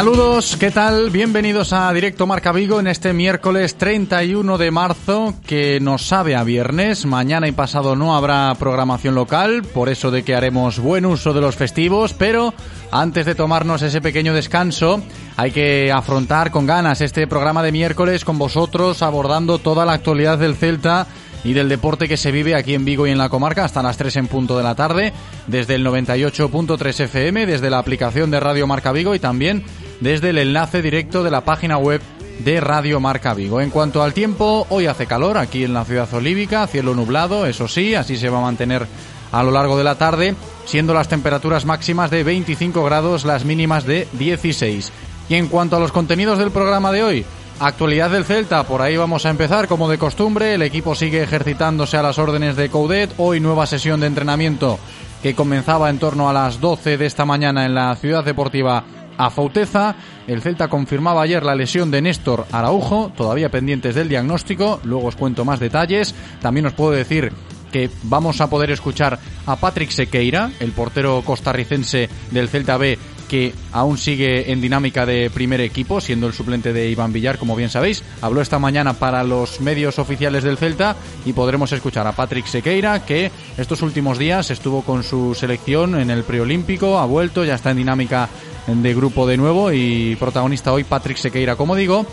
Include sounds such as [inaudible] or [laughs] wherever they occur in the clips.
Saludos, ¿qué tal? Bienvenidos a Directo Marca Vigo en este miércoles 31 de marzo que nos sabe a viernes. Mañana y pasado no habrá programación local, por eso de que haremos buen uso de los festivos, pero antes de tomarnos ese pequeño descanso hay que afrontar con ganas este programa de miércoles con vosotros abordando toda la actualidad del Celta y del deporte que se vive aquí en Vigo y en la comarca hasta las 3 en punto de la tarde, desde el 98.3 FM, desde la aplicación de Radio Marca Vigo y también desde el enlace directo de la página web de Radio Marca Vigo. En cuanto al tiempo, hoy hace calor aquí en la ciudad olívica, cielo nublado, eso sí, así se va a mantener a lo largo de la tarde, siendo las temperaturas máximas de 25 grados, las mínimas de 16. Y en cuanto a los contenidos del programa de hoy, Actualidad del Celta, por ahí vamos a empezar como de costumbre. El equipo sigue ejercitándose a las órdenes de Coudet. Hoy nueva sesión de entrenamiento que comenzaba en torno a las 12 de esta mañana en la ciudad deportiva Afauteza. El Celta confirmaba ayer la lesión de Néstor Araujo, todavía pendientes del diagnóstico. Luego os cuento más detalles. También os puedo decir que vamos a poder escuchar a Patrick Sequeira, el portero costarricense del Celta B, que aún sigue en dinámica de primer equipo, siendo el suplente de Iván Villar, como bien sabéis. Habló esta mañana para los medios oficiales del Celta y podremos escuchar a Patrick Sequeira, que estos últimos días estuvo con su selección en el preolímpico, ha vuelto, ya está en dinámica de grupo de nuevo y protagonista hoy Patrick Sequeira, como digo.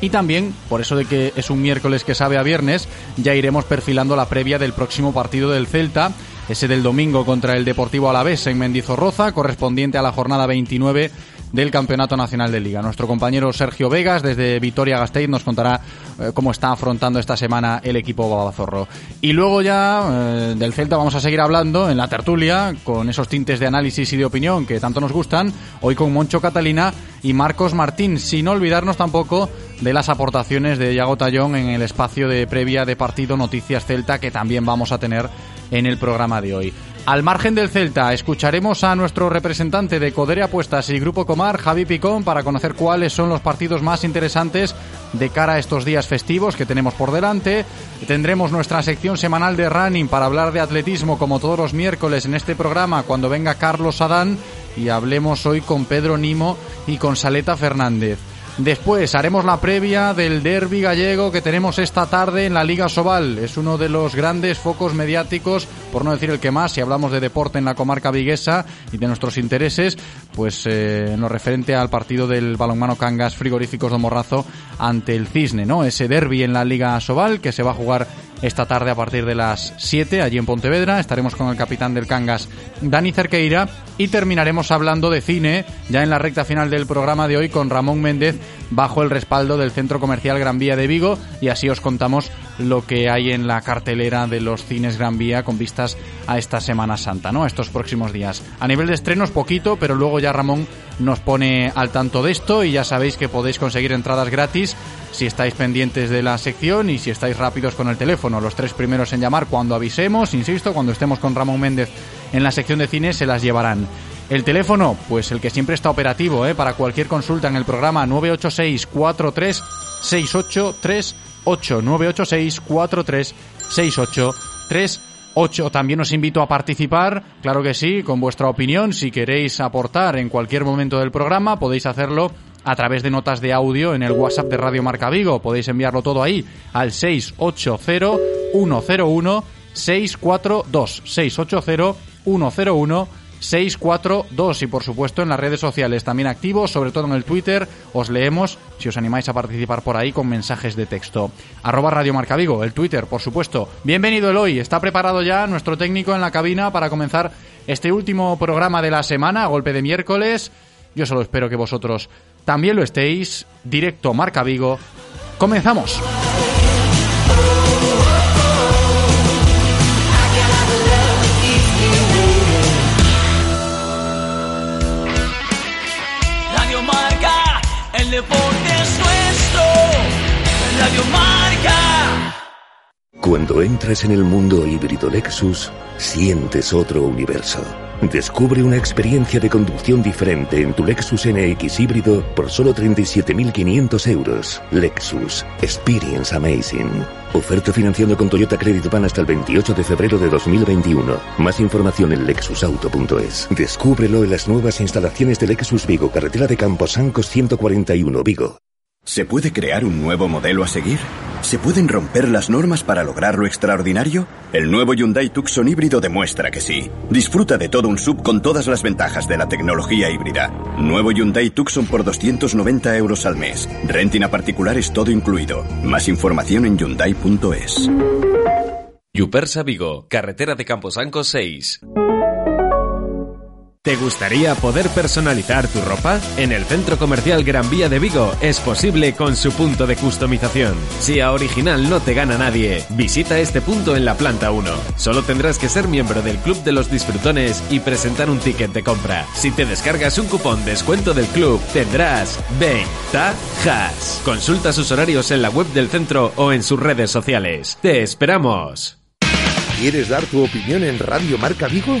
Y también, por eso de que es un miércoles que sabe a viernes, ya iremos perfilando la previa del próximo partido del Celta, ese del domingo contra el Deportivo Alavés en Mendizorroza, correspondiente a la jornada 29 del Campeonato Nacional de Liga. Nuestro compañero Sergio Vegas desde Vitoria Gasteiz nos contará eh, cómo está afrontando esta semana el equipo Babazorro. Y luego ya eh, del Celta vamos a seguir hablando en la tertulia con esos tintes de análisis y de opinión que tanto nos gustan, hoy con Moncho Catalina y Marcos Martín, sin olvidarnos tampoco de las aportaciones de Yago Tallón en el espacio de previa de partido Noticias Celta que también vamos a tener en el programa de hoy. Al margen del Celta, escucharemos a nuestro representante de Codere Apuestas y Grupo Comar, Javi Picón, para conocer cuáles son los partidos más interesantes de cara a estos días festivos que tenemos por delante. Tendremos nuestra sección semanal de running para hablar de atletismo como todos los miércoles en este programa cuando venga Carlos Adán y hablemos hoy con Pedro Nimo y con Saleta Fernández. Después haremos la previa del derby gallego que tenemos esta tarde en la Liga Sobal. Es uno de los grandes focos mediáticos, por no decir el que más, si hablamos de deporte en la comarca viguesa y de nuestros intereses, pues eh, en lo referente al partido del balonmano Cangas Frigoríficos de Morrazo ante el Cisne, ¿no? Ese derby en la Liga Sobal que se va a jugar esta tarde a partir de las 7 allí en Pontevedra. Estaremos con el capitán del Cangas, Dani Cerqueira, y terminaremos hablando de cine ya en la recta final del programa de hoy con Ramón Méndez bajo el respaldo del Centro Comercial Gran Vía de Vigo y así os contamos lo que hay en la cartelera de los cines Gran Vía con vistas a esta Semana Santa, ¿no? A estos próximos días. A nivel de estrenos poquito, pero luego ya Ramón nos pone al tanto de esto y ya sabéis que podéis conseguir entradas gratis si estáis pendientes de la sección y si estáis rápidos con el teléfono. Los tres primeros en llamar cuando avisemos, insisto, cuando estemos con Ramón Méndez en la sección de cine se las llevarán. El teléfono, pues el que siempre está operativo, ¿eh? para cualquier consulta en el programa 986 43 683 986 436838. También os invito a participar, claro que sí, con vuestra opinión. Si queréis aportar en cualquier momento del programa, podéis hacerlo a través de notas de audio en el WhatsApp de Radio Marca Vigo. Podéis enviarlo todo ahí al 680 101 642 680 101 642 y por supuesto en las redes sociales también activos, sobre todo en el Twitter, os leemos si os animáis a participar por ahí con mensajes de texto. Arroba Radio Marca Vigo, el Twitter, por supuesto. Bienvenido Eloy, está preparado ya nuestro técnico en la cabina para comenzar este último programa de la semana, a golpe de miércoles. Yo solo espero que vosotros también lo estéis. Directo Marca Vigo. Comenzamos. El deporte es nuestro. Radio Marca. Cuando entras en el mundo híbrido Lexus, sientes otro universo. Descubre una experiencia de conducción diferente en tu Lexus NX híbrido por solo 37.500 euros. Lexus. Experience Amazing. Oferta financiando con Toyota Credit Ban hasta el 28 de febrero de 2021. Más información en lexusauto.es. Descúbrelo en las nuevas instalaciones de Lexus Vigo, carretera de Camposancos 141 Vigo. ¿Se puede crear un nuevo modelo a seguir? ¿Se pueden romper las normas para lograr lo extraordinario? El nuevo Hyundai Tucson híbrido demuestra que sí. Disfruta de todo un sub con todas las ventajas de la tecnología híbrida. Nuevo Hyundai Tucson por 290 euros al mes. Renting a particulares todo incluido. Más información en hyundai.es. Yupersa Vigo, carretera de Camposanco 6. ¿Te gustaría poder personalizar tu ropa? En el Centro Comercial Gran Vía de Vigo es posible con su punto de customización. Si a original no te gana nadie, visita este punto en la planta 1. Solo tendrás que ser miembro del Club de los Disfrutones y presentar un ticket de compra. Si te descargas un cupón descuento del club, tendrás ventajas. Consulta sus horarios en la web del centro o en sus redes sociales. ¡Te esperamos! ¿Quieres dar tu opinión en Radio Marca Vigo?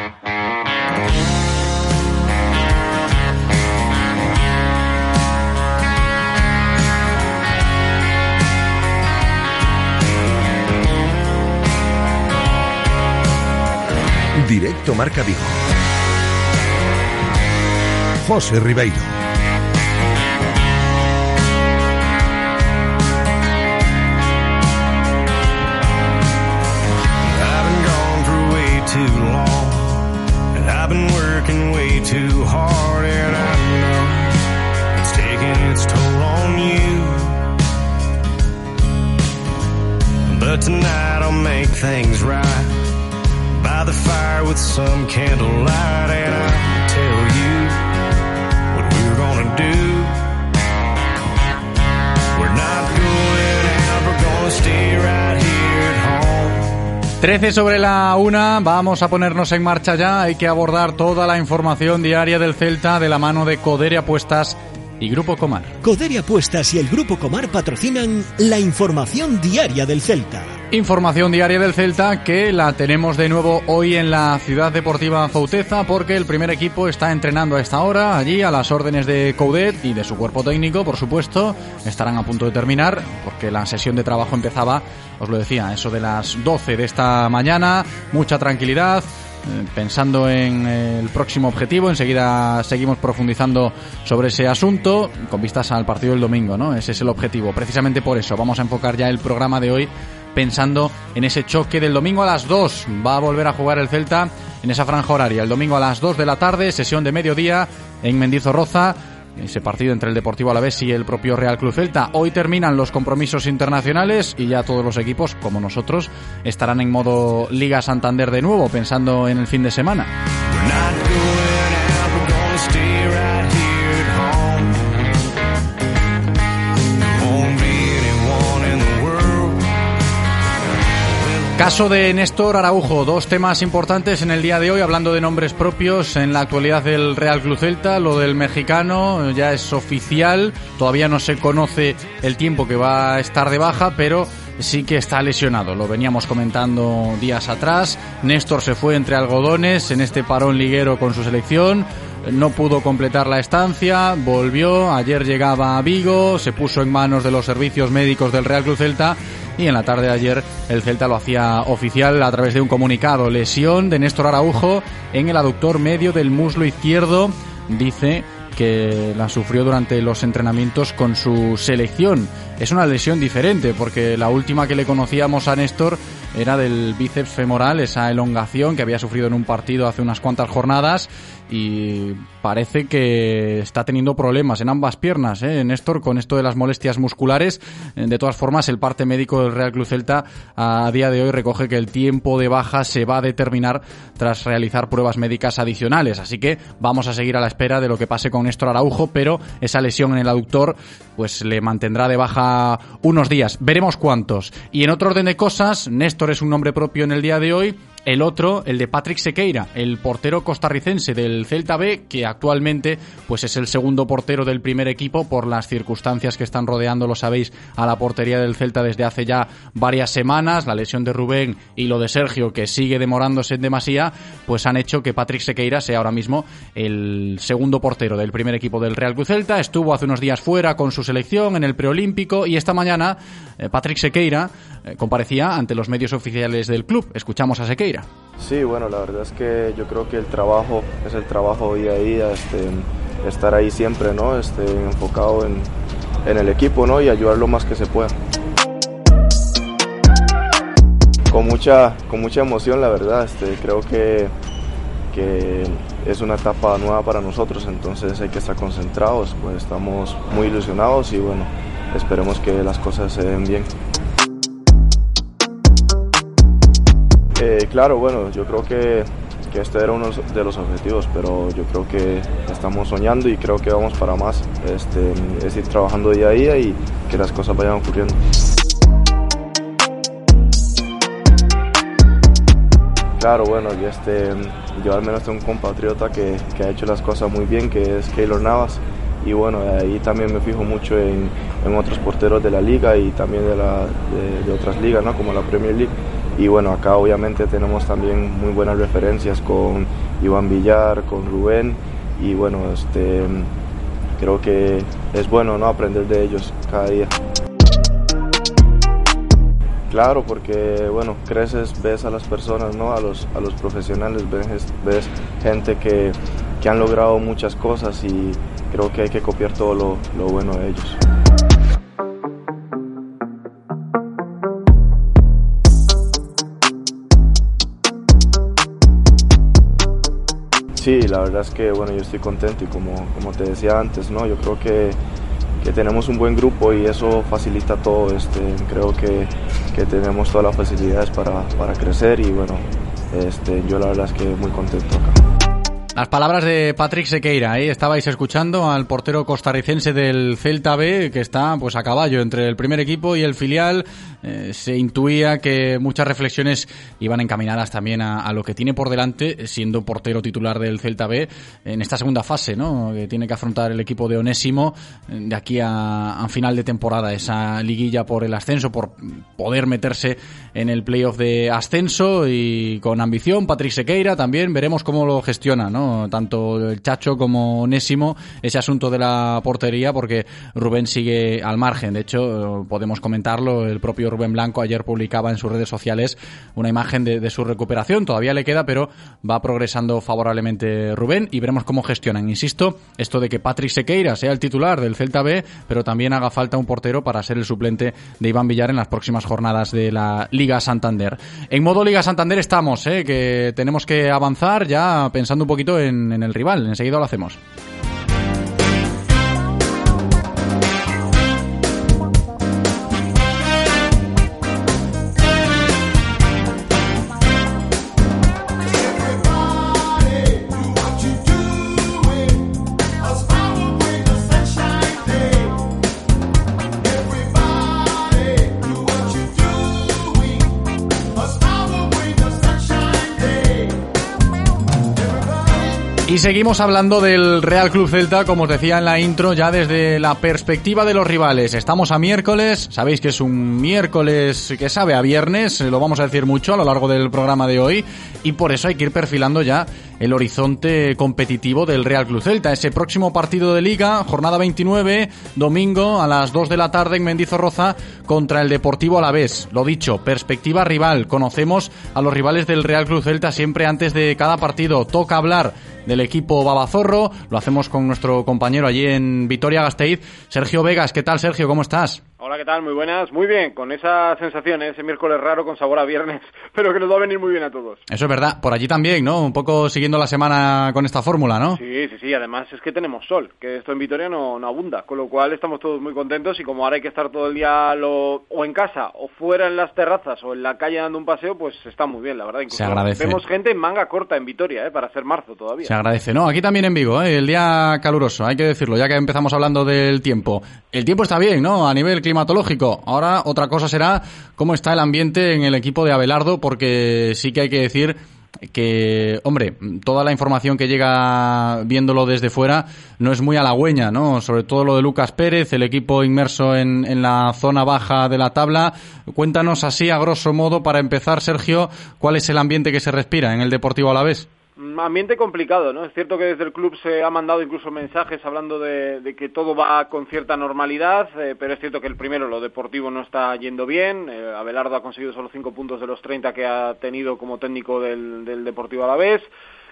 Directo Marca Vigo. José Ribeiro. I've been gone for way too long, and I've been working way too hard, and I know it's taking its toll on you. But tonight I'll make things right by the fire with some candlelight, and I'll tell you what we're gonna do. We're not going out, we're gonna stay right here at home. 13 sobre la una, vamos a ponernos en marcha ya. Hay que abordar toda la información diaria del Celta de la mano de Codere Apuestas y Grupo Comar. Codere Apuestas y el Grupo Comar patrocinan la información diaria del Celta. Información diaria del Celta que la tenemos de nuevo hoy en la Ciudad Deportiva Fauteza porque el primer equipo está entrenando a esta hora allí a las órdenes de Coudet y de su cuerpo técnico, por supuesto. Estarán a punto de terminar porque la sesión de trabajo empezaba, os lo decía, eso de las 12 de esta mañana. Mucha tranquilidad, pensando en eh, el próximo objetivo. Enseguida seguimos profundizando sobre ese asunto con vistas al partido del domingo, ¿no? Ese es el objetivo. Precisamente por eso vamos a enfocar ya el programa de hoy pensando en ese choque del domingo a las 2. Va a volver a jugar el Celta en esa franja horaria. El domingo a las 2 de la tarde, sesión de mediodía en Mendizorroza. Ese partido entre el Deportivo Alavés y el propio Real Club Celta. Hoy terminan los compromisos internacionales y ya todos los equipos, como nosotros, estarán en modo Liga Santander de nuevo, pensando en el fin de semana. Caso de Néstor Araujo, dos temas importantes en el día de hoy, hablando de nombres propios en la actualidad del Real Club Celta, lo del mexicano ya es oficial, todavía no se conoce el tiempo que va a estar de baja, pero sí que está lesionado, lo veníamos comentando días atrás, Néstor se fue entre algodones en este parón liguero con su selección, no pudo completar la estancia, volvió, ayer llegaba a Vigo, se puso en manos de los servicios médicos del Real Club Celta y en la tarde de ayer el Celta lo hacía oficial a través de un comunicado. Lesión de Néstor Araujo en el aductor medio del muslo izquierdo. Dice que la sufrió durante los entrenamientos con su selección. Es una lesión diferente porque la última que le conocíamos a Néstor era del bíceps femoral, esa elongación que había sufrido en un partido hace unas cuantas jornadas y parece que está teniendo problemas en ambas piernas, ¿eh? Néstor, con esto de las molestias musculares. Eh, de todas formas, el parte médico del Real Club Celta a día de hoy recoge que el tiempo de baja se va a determinar tras realizar pruebas médicas adicionales. Así que vamos a seguir a la espera de lo que pase con Néstor Araujo, pero esa lesión en el aductor pues le mantendrá de baja unos días. Veremos cuántos. Y en otro orden de cosas, Néstor es un nombre propio en el día de hoy el otro, el de Patrick Sequeira, el portero costarricense del Celta B, que actualmente pues es el segundo portero del primer equipo por las circunstancias que están rodeando, lo sabéis, a la portería del Celta desde hace ya varias semanas, la lesión de Rubén y lo de Sergio, que sigue demorándose en demasía, pues han hecho que Patrick Sequeira sea ahora mismo el segundo portero del primer equipo del Real Cruz Celta. Estuvo hace unos días fuera con su selección en el preolímpico y esta mañana eh, Patrick Sequeira eh, comparecía ante los medios oficiales del club. Escuchamos a Sequeira. Sí, bueno, la verdad es que yo creo que el trabajo es el trabajo día a día, este, estar ahí siempre, ¿no? Este, enfocado en, el equipo, ¿no? Y ayudar lo más que se pueda. Con mucha, con mucha emoción, la verdad, este, creo que, que es una etapa nueva para nosotros, entonces hay que estar concentrados, pues estamos muy ilusionados y bueno, esperemos que las cosas se den bien. Eh, claro, bueno, yo creo que, este era uno de los objetivos, pero yo creo que estamos soñando y creo que vamos para más. Este, es ir trabajando día a día y que las cosas vayan ocurriendo. Claro, bueno, yo, este, yo al menos tengo un compatriota que, ha hecho las cosas muy bien, que es Keylor Navas. Y bueno, ahí también me fijo mucho en, otros porteros de la liga y también de, la, de otras ligas, ¿no? como la Premier League. Y bueno, acá obviamente tenemos también muy buenas referencias con Iván Villar, con Rubén y bueno, este, creo que es bueno ¿no? aprender de ellos cada día. Claro, porque bueno, creces, ves a las personas, ¿no? a, los, a los profesionales, ves, ves gente que, que, han logrado muchas cosas y creo que hay que copiar todo lo, lo bueno de ellos. Sí, la verdad es que bueno, yo estoy contento y como, como te decía antes, ¿no? yo creo que, que tenemos un buen grupo y eso facilita todo. Este, creo que, que tenemos todas las facilidades para, para crecer y bueno, este, yo la verdad es que muy contento acá. Las palabras de Patrick Sequeira, ahí estabais escuchando al portero costarricense del Celta B, que está pues a caballo entre el primer equipo y el filial. Eh, se intuía que muchas reflexiones iban encaminadas también a, lo que tiene por delante, siendo portero titular del Celta B, en esta segunda fase, ¿no? Que tiene que afrontar el equipo de Onésimo eh, de aquí a, a final de temporada, esa liguilla por el ascenso, por poder meterse en el playoff de ascenso y con ambición. Patrick Sequeira también, veremos cómo lo gestiona, ¿no? Tanto el Chacho como Onésimo, ese asunto de la portería, porque Rubén sigue al margen. De hecho, podemos comentarlo, el propio Rubén Blanco ayer publicaba en sus redes sociales una imagen de, su recuperación. Todavía le queda, pero va progresando favorablemente Rubén y veremos cómo gestionan. Insisto, esto de que Patrick Sequeira sea el titular del Celta B, pero también haga falta un portero para ser el suplente de Iván Villar en las próximas jornadas de la Liga Santander. En modo Liga Santander estamos, ¿eh? que tenemos que avanzar ya pensando un poquito en, en el rival. Enseguida lo hacemos. Seguimos hablando del Real Club Celta, como os decía en la intro, ya desde la perspectiva de los rivales. Estamos a miércoles, sabéis que es un miércoles que sabe a viernes, lo vamos a decir mucho a lo largo del programa de hoy, y por eso hay que ir perfilando ya el horizonte competitivo del Real Club Celta. Ese próximo partido de liga, jornada 29, domingo a las 2 de la tarde en Mendizorroza contra el Deportivo Alavés. Lo dicho, perspectiva rival. Conocemos a los rivales del Real Club Celta siempre antes de cada partido. Toca hablar del equipo Babazorro. Lo hacemos con nuestro compañero allí en Vitoria Gasteiz, Sergio Vegas. ¿Qué tal, Sergio? ¿Cómo estás? Hola, ¿qué tal? Muy buenas. Muy bien, con esa sensación, ¿eh? ese miércoles raro con sabor a viernes, [laughs] pero que nos va a venir muy bien a todos. Eso es verdad. Por allí también, ¿no? Un poco siguiendo la semana con esta fórmula, ¿no? Sí, sí, sí. Además es que tenemos sol, que esto en Vitoria no, no abunda, con lo cual estamos todos muy contentos y como ahora hay que estar todo el día lo, o en casa o fuera en las terrazas o en la calle dando un paseo, pues está muy bien, la verdad. Se agradece. Vemos gente en manga corta en Vitoria, ¿eh? Para hacer marzo todavía. Se agradece. No, aquí también en Vigo, ¿eh? el día caluroso, hay que decirlo, ya que empezamos hablando del tiempo. El tiempo está bien, ¿no? A nivel climatológico. Ahora otra cosa será cómo está el ambiente en el equipo de Abelardo, porque sí que hay que decir que, hombre, toda la información que llega viéndolo desde fuera no es muy halagüeña, ¿no? Sobre todo lo de Lucas Pérez, el equipo inmerso en, en la zona baja de la tabla. Cuéntanos así, a grosso modo, para empezar, Sergio, cuál es el ambiente que se respira en el Deportivo Alavés. Ambiente complicado, ¿no? Es cierto que desde el club se ha mandado incluso mensajes hablando de, de que todo va con cierta normalidad, eh, pero es cierto que el primero, lo deportivo, no está yendo bien. Eh, Abelardo ha conseguido solo cinco puntos de los 30 que ha tenido como técnico del, del Deportivo Alavés.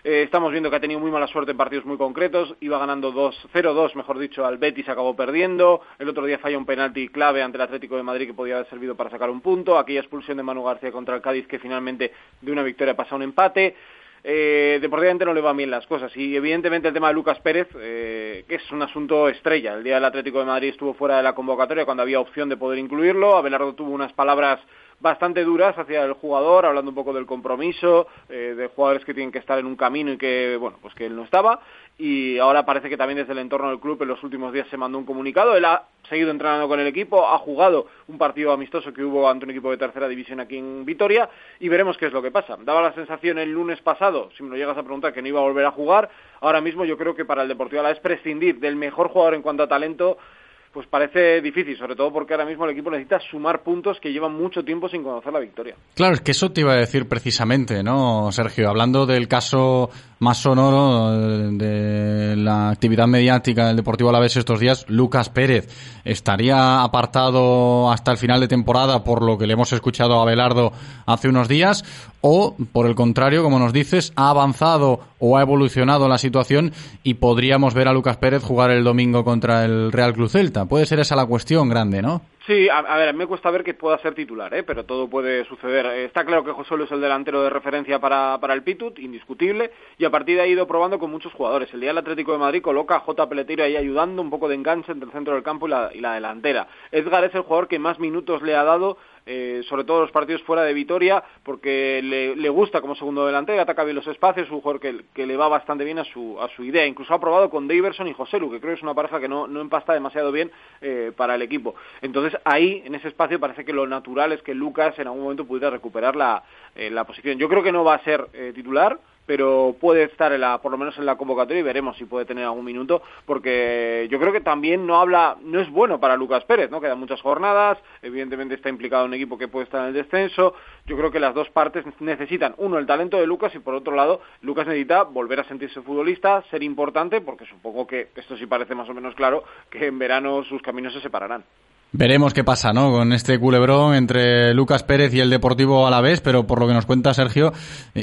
Eh, estamos viendo que ha tenido muy mala suerte en partidos muy concretos. Iba ganando 0-2, mejor dicho, al Betis, acabó perdiendo. El otro día falla un penalti clave ante el Atlético de Madrid que podía haber servido para sacar un punto. Aquella expulsión de Manu García contra el Cádiz que finalmente de una victoria pasa a un empate eh, deportivamente no le van bien las cosas. Y evidentemente el tema de Lucas Pérez, eh, que es un asunto estrella. El día del Atlético de Madrid estuvo fuera de la convocatoria cuando había opción de poder incluirlo. Abelardo tuvo unas palabras bastante duras hacia el jugador, hablando un poco del compromiso, eh, de jugadores que tienen que estar en un camino y que, bueno, pues que él no estaba. Y ahora parece que también desde el entorno del club en los últimos días se mandó un comunicado. Él ha seguido entrenando con el equipo, ha jugado un partido amistoso que hubo ante un equipo de tercera división aquí en Vitoria y veremos qué es lo que pasa. Daba la sensación el lunes pasado, si me lo llegas a preguntar, que no iba a volver a jugar. Ahora mismo yo creo que para el Deportivo la es prescindir del mejor jugador en cuanto a talento pues parece difícil, sobre todo porque ahora mismo el equipo necesita sumar puntos que llevan mucho tiempo sin conocer la victoria. Claro, es que eso te iba a decir precisamente, ¿no, Sergio? Hablando del caso más sonoro de la actividad mediática del Deportivo Alavés estos días, Lucas Pérez estaría apartado hasta el final de temporada por lo que le hemos escuchado a Abelardo hace unos días o, por el contrario, como nos dices, ha avanzado o ha evolucionado la situación y podríamos ver a Lucas Pérez jugar el domingo contra el Real Club Celta. Puede ser esa la cuestión grande, ¿no? Sí, a, a, ver, me cuesta ver que pueda ser titular, ¿eh? pero todo puede suceder. Está claro que José es el delantero de referencia para, para el Pitut, indiscutible, y a partir de ahí ha ido probando con muchos jugadores. El día del Atlético de Madrid coloca a J. Peleteiro ahí ayudando un poco de enganche entre el centro del campo y la, y la delantera. Edgar es el jugador que más minutos le ha dado eh, sobre todo los partidos fuera de Vitoria, porque le, le, gusta como segundo delantero, ataca bien los espacios, es un jugador que, le va bastante bien a su, a su idea. Incluso ha probado con Daverson y José Lu, que creo que es una pareja que no, no empasta demasiado bien eh, para el equipo. Entonces ahí, en ese espacio, parece que lo natural es que Lucas en algún momento pudiera recuperar la, eh, la posición. Yo creo que no va a ser eh, titular, pero puede estar en la, por lo menos en la convocatoria y veremos si puede tener algún minuto, porque yo creo que también no habla, no es bueno para Lucas Pérez, ¿no? Quedan muchas jornadas, evidentemente está implicado en un equipo que puede estar en el descenso, yo creo que las dos partes necesitan, uno, el talento de Lucas y por otro lado, Lucas necesita volver a sentirse futbolista, ser importante, porque supongo que esto sí parece más o menos claro, que en verano sus caminos se separarán. Veremos qué pasa, ¿no? Con este culebrón entre Lucas Pérez y el Deportivo a la vez, pero por lo que nos cuenta Sergio,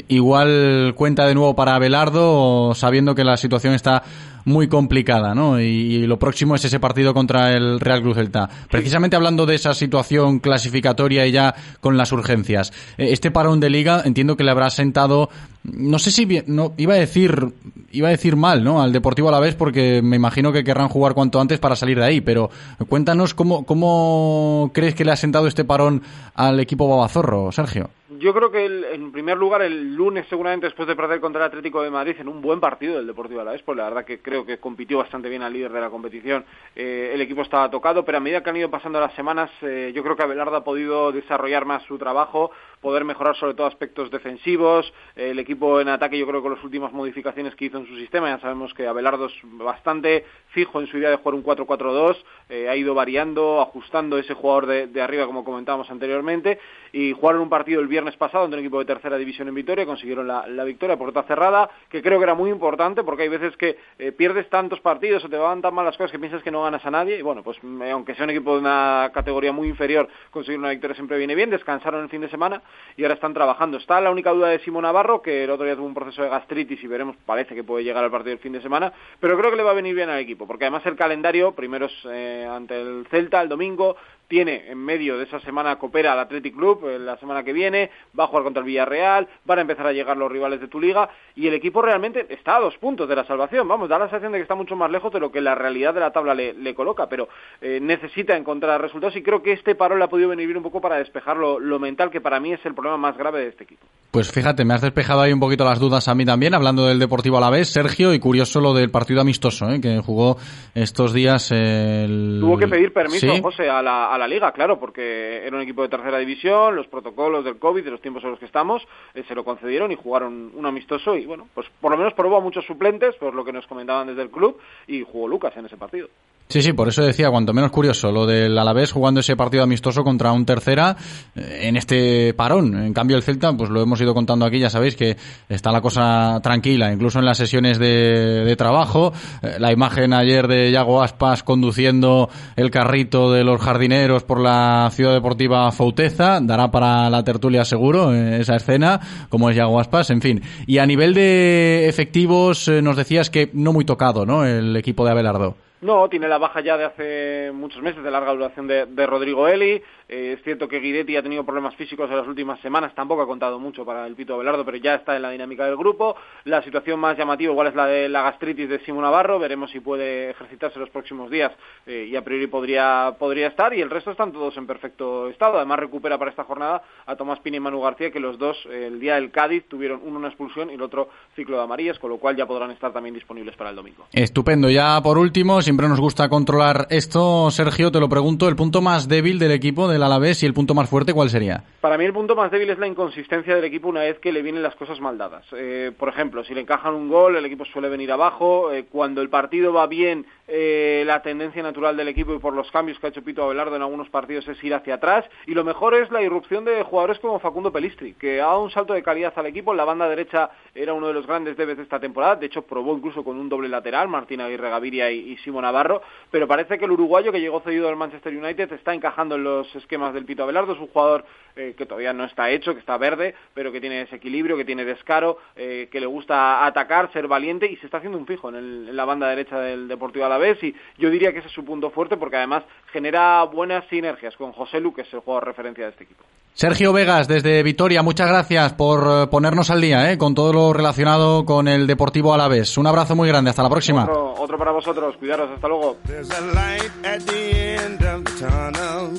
igual cuenta de nuevo para Abelardo, sabiendo que la situación está muy complicada, ¿no? Y, lo próximo es ese partido contra el Real Cruz Celta. Precisamente hablando de esa situación clasificatoria y ya con las urgencias, este parón de liga entiendo que le habrá sentado, no sé si no iba a decir, iba a decir mal, ¿no? Al Deportivo a la vez porque me imagino que querrán jugar cuanto antes para salir de ahí, pero cuéntanos cómo, cómo crees que le ha sentado este parón al equipo Babazorro, Sergio. Yo creo que el, en primer lugar el lunes seguramente después de perder contra el Atlético de Madrid en un buen partido del Deportivo Alavés, pues la verdad que creo que compitió bastante bien al líder de la competición. Eh, el equipo estaba tocado, pero a medida que han ido pasando las semanas, eh, yo creo que Abelardo ha podido desarrollar más su trabajo, poder mejorar sobre todo aspectos defensivos. el equipo en ataque, yo creo que con las últimas modificaciones que hizo en su sistema, ya sabemos que Abelardo es bastante fijo en su idea de jugar un 4-4-2, eh, ha ido variando, ajustando ese jugador de, arriba, como comentábamos anteriormente, y jugaron un partido el viernes pasado ante un equipo de tercera división en Vitoria, consiguieron la, victoria por puerta cerrada, que creo que era muy importante porque hay veces que eh, pierdes tantos partidos o te van tan mal las cosas que piensas que no ganas a nadie y bueno, pues eh, aunque sea un equipo de una categoría muy inferior, conseguir una victoria siempre viene bien, descansaron el fin de semana y ahora están trabajando. Está la única duda de Simón Navarro, que el otro día tuvo un proceso de gastritis y veremos, parece que puede llegar al partido del fin de semana, pero creo que le va a venir bien al equipo, porque además el calendario, primero es eh, ante el Celta el domingo, tiene en medio de esa semana coopera al Athletic Club eh, la semana que viene, va a jugar contra el Villarreal, van a empezar a llegar los rivales de tu liga y el equipo realmente está a dos puntos de la salvación. Vamos, da la sensación de que está mucho más lejos de lo que la realidad de la tabla le, le coloca, pero eh, necesita encontrar resultados y creo que este paro le ha podido venir bien un poco para despejar lo, lo mental, que para mí es el problema más grave de este equipo. Pues fíjate, me has despejado ahí un poquito las dudas a mí también, hablando del Deportivo Alavés, Sergio, y curioso lo del partido amistoso, ¿eh? que jugó estos días el... Tuvo que pedir permiso, ¿Sí? José, a la, a la liga, claro, porque era un equipo de tercera división, los protocolos del COVID, de los tiempos en los que estamos, eh, se lo concedieron y jugaron un amistoso y, bueno, pues por lo menos probó a muchos suplentes, por lo que nos comentaban desde el club, y jugó Lucas en ese partido. Sí, sí, por eso decía, cuanto menos curioso, lo del Alavés jugando ese partido amistoso contra un tercera eh, en este parón. En cambio, el Celta, pues lo hemos ido contando aquí, ya sabéis que está la cosa tranquila, incluso en las sesiones de, de trabajo. Eh, la imagen ayer de Yago Aspas conduciendo el carrito de los jardineros por la ciudad deportiva Fauteza, dará para la tertulia seguro eh, esa escena, como es Yago Aspas, en fin. Y a nivel de efectivos, nos decías que no muy tocado, ¿no? El equipo de Abelardo. No, tiene la baja ya de hace muchos meses de larga duración de, Rodrigo Eli. Eh, es cierto que Guidetti ha tenido problemas físicos en las últimas semanas, tampoco ha contado mucho para el Pito Abelardo, pero ya está en la dinámica del grupo. La situación más llamativa igual es la de la gastritis de Simón Navarro, veremos si puede ejercitarse los próximos días eh, y a priori podría, podría estar. Y el resto están todos en perfecto estado. Además recupera para esta jornada a Tomás Pina y Manu García, que los dos eh, el día del Cádiz tuvieron uno una expulsión y el otro ciclo de amarillas, con lo cual ya podrán estar también disponibles para el domingo. Estupendo. Ya por último, siempre nos gusta controlar esto. Sergio, te lo pregunto, el punto más débil del equipo del Alavés y el punto más fuerte, ¿cuál sería? Para mí el punto más débil es la inconsistencia del equipo una vez que le vienen las cosas mal dadas. Eh, por ejemplo, si le encajan un gol, el equipo suele venir abajo. Eh, cuando el partido va bien, eh, la tendencia natural del equipo y por los cambios que ha hecho Pito Abelardo en algunos partidos es ir hacia atrás. Y lo mejor es la irrupción de jugadores como Facundo Pelistri, que ha dado un salto de calidad al equipo. La banda derecha era uno de los grandes debes de esta temporada. De hecho, probó incluso con un doble lateral, Martín Aguirre Gaviria y, y Navarro. Pero parece que el uruguayo que llegó cedido al Manchester United está encajando en los esquemas del Pito Abelardo. Es un jugador eh, que todavía no está hecho, que está verde, pero que tiene ese equilibrio, que tiene descaro, eh, que le gusta atacar, ser valiente y se está haciendo un fijo en, el, en la banda derecha del Deportivo Alavés. Y yo diría que ese es su punto fuerte porque además genera buenas sinergias con José Lu, que es el jugador referencia de este equipo. Sergio Vegas, desde Vitoria, muchas gracias por eh, ponernos al día ¿eh? con todo lo relacionado con el Deportivo Alavés. Un abrazo muy grande, hasta la próxima. Otro, otro para vosotros, cuidaros, hasta luego. There's a light at the end of the tunnel.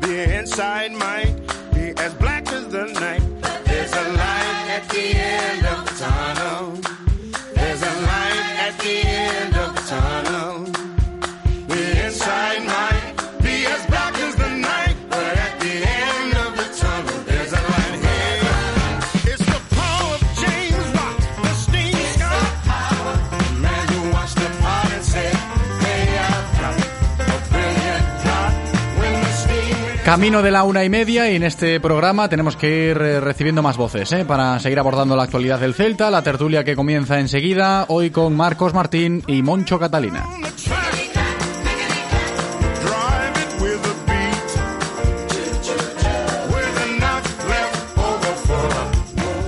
The inside might be as black as the night. Camino de la una y media y en este programa tenemos que ir eh, recibiendo más voces ¿eh? para seguir abordando la actualidad del Celta, la tertulia que comienza enseguida, hoy con Marcos Martín y Moncho Catalina.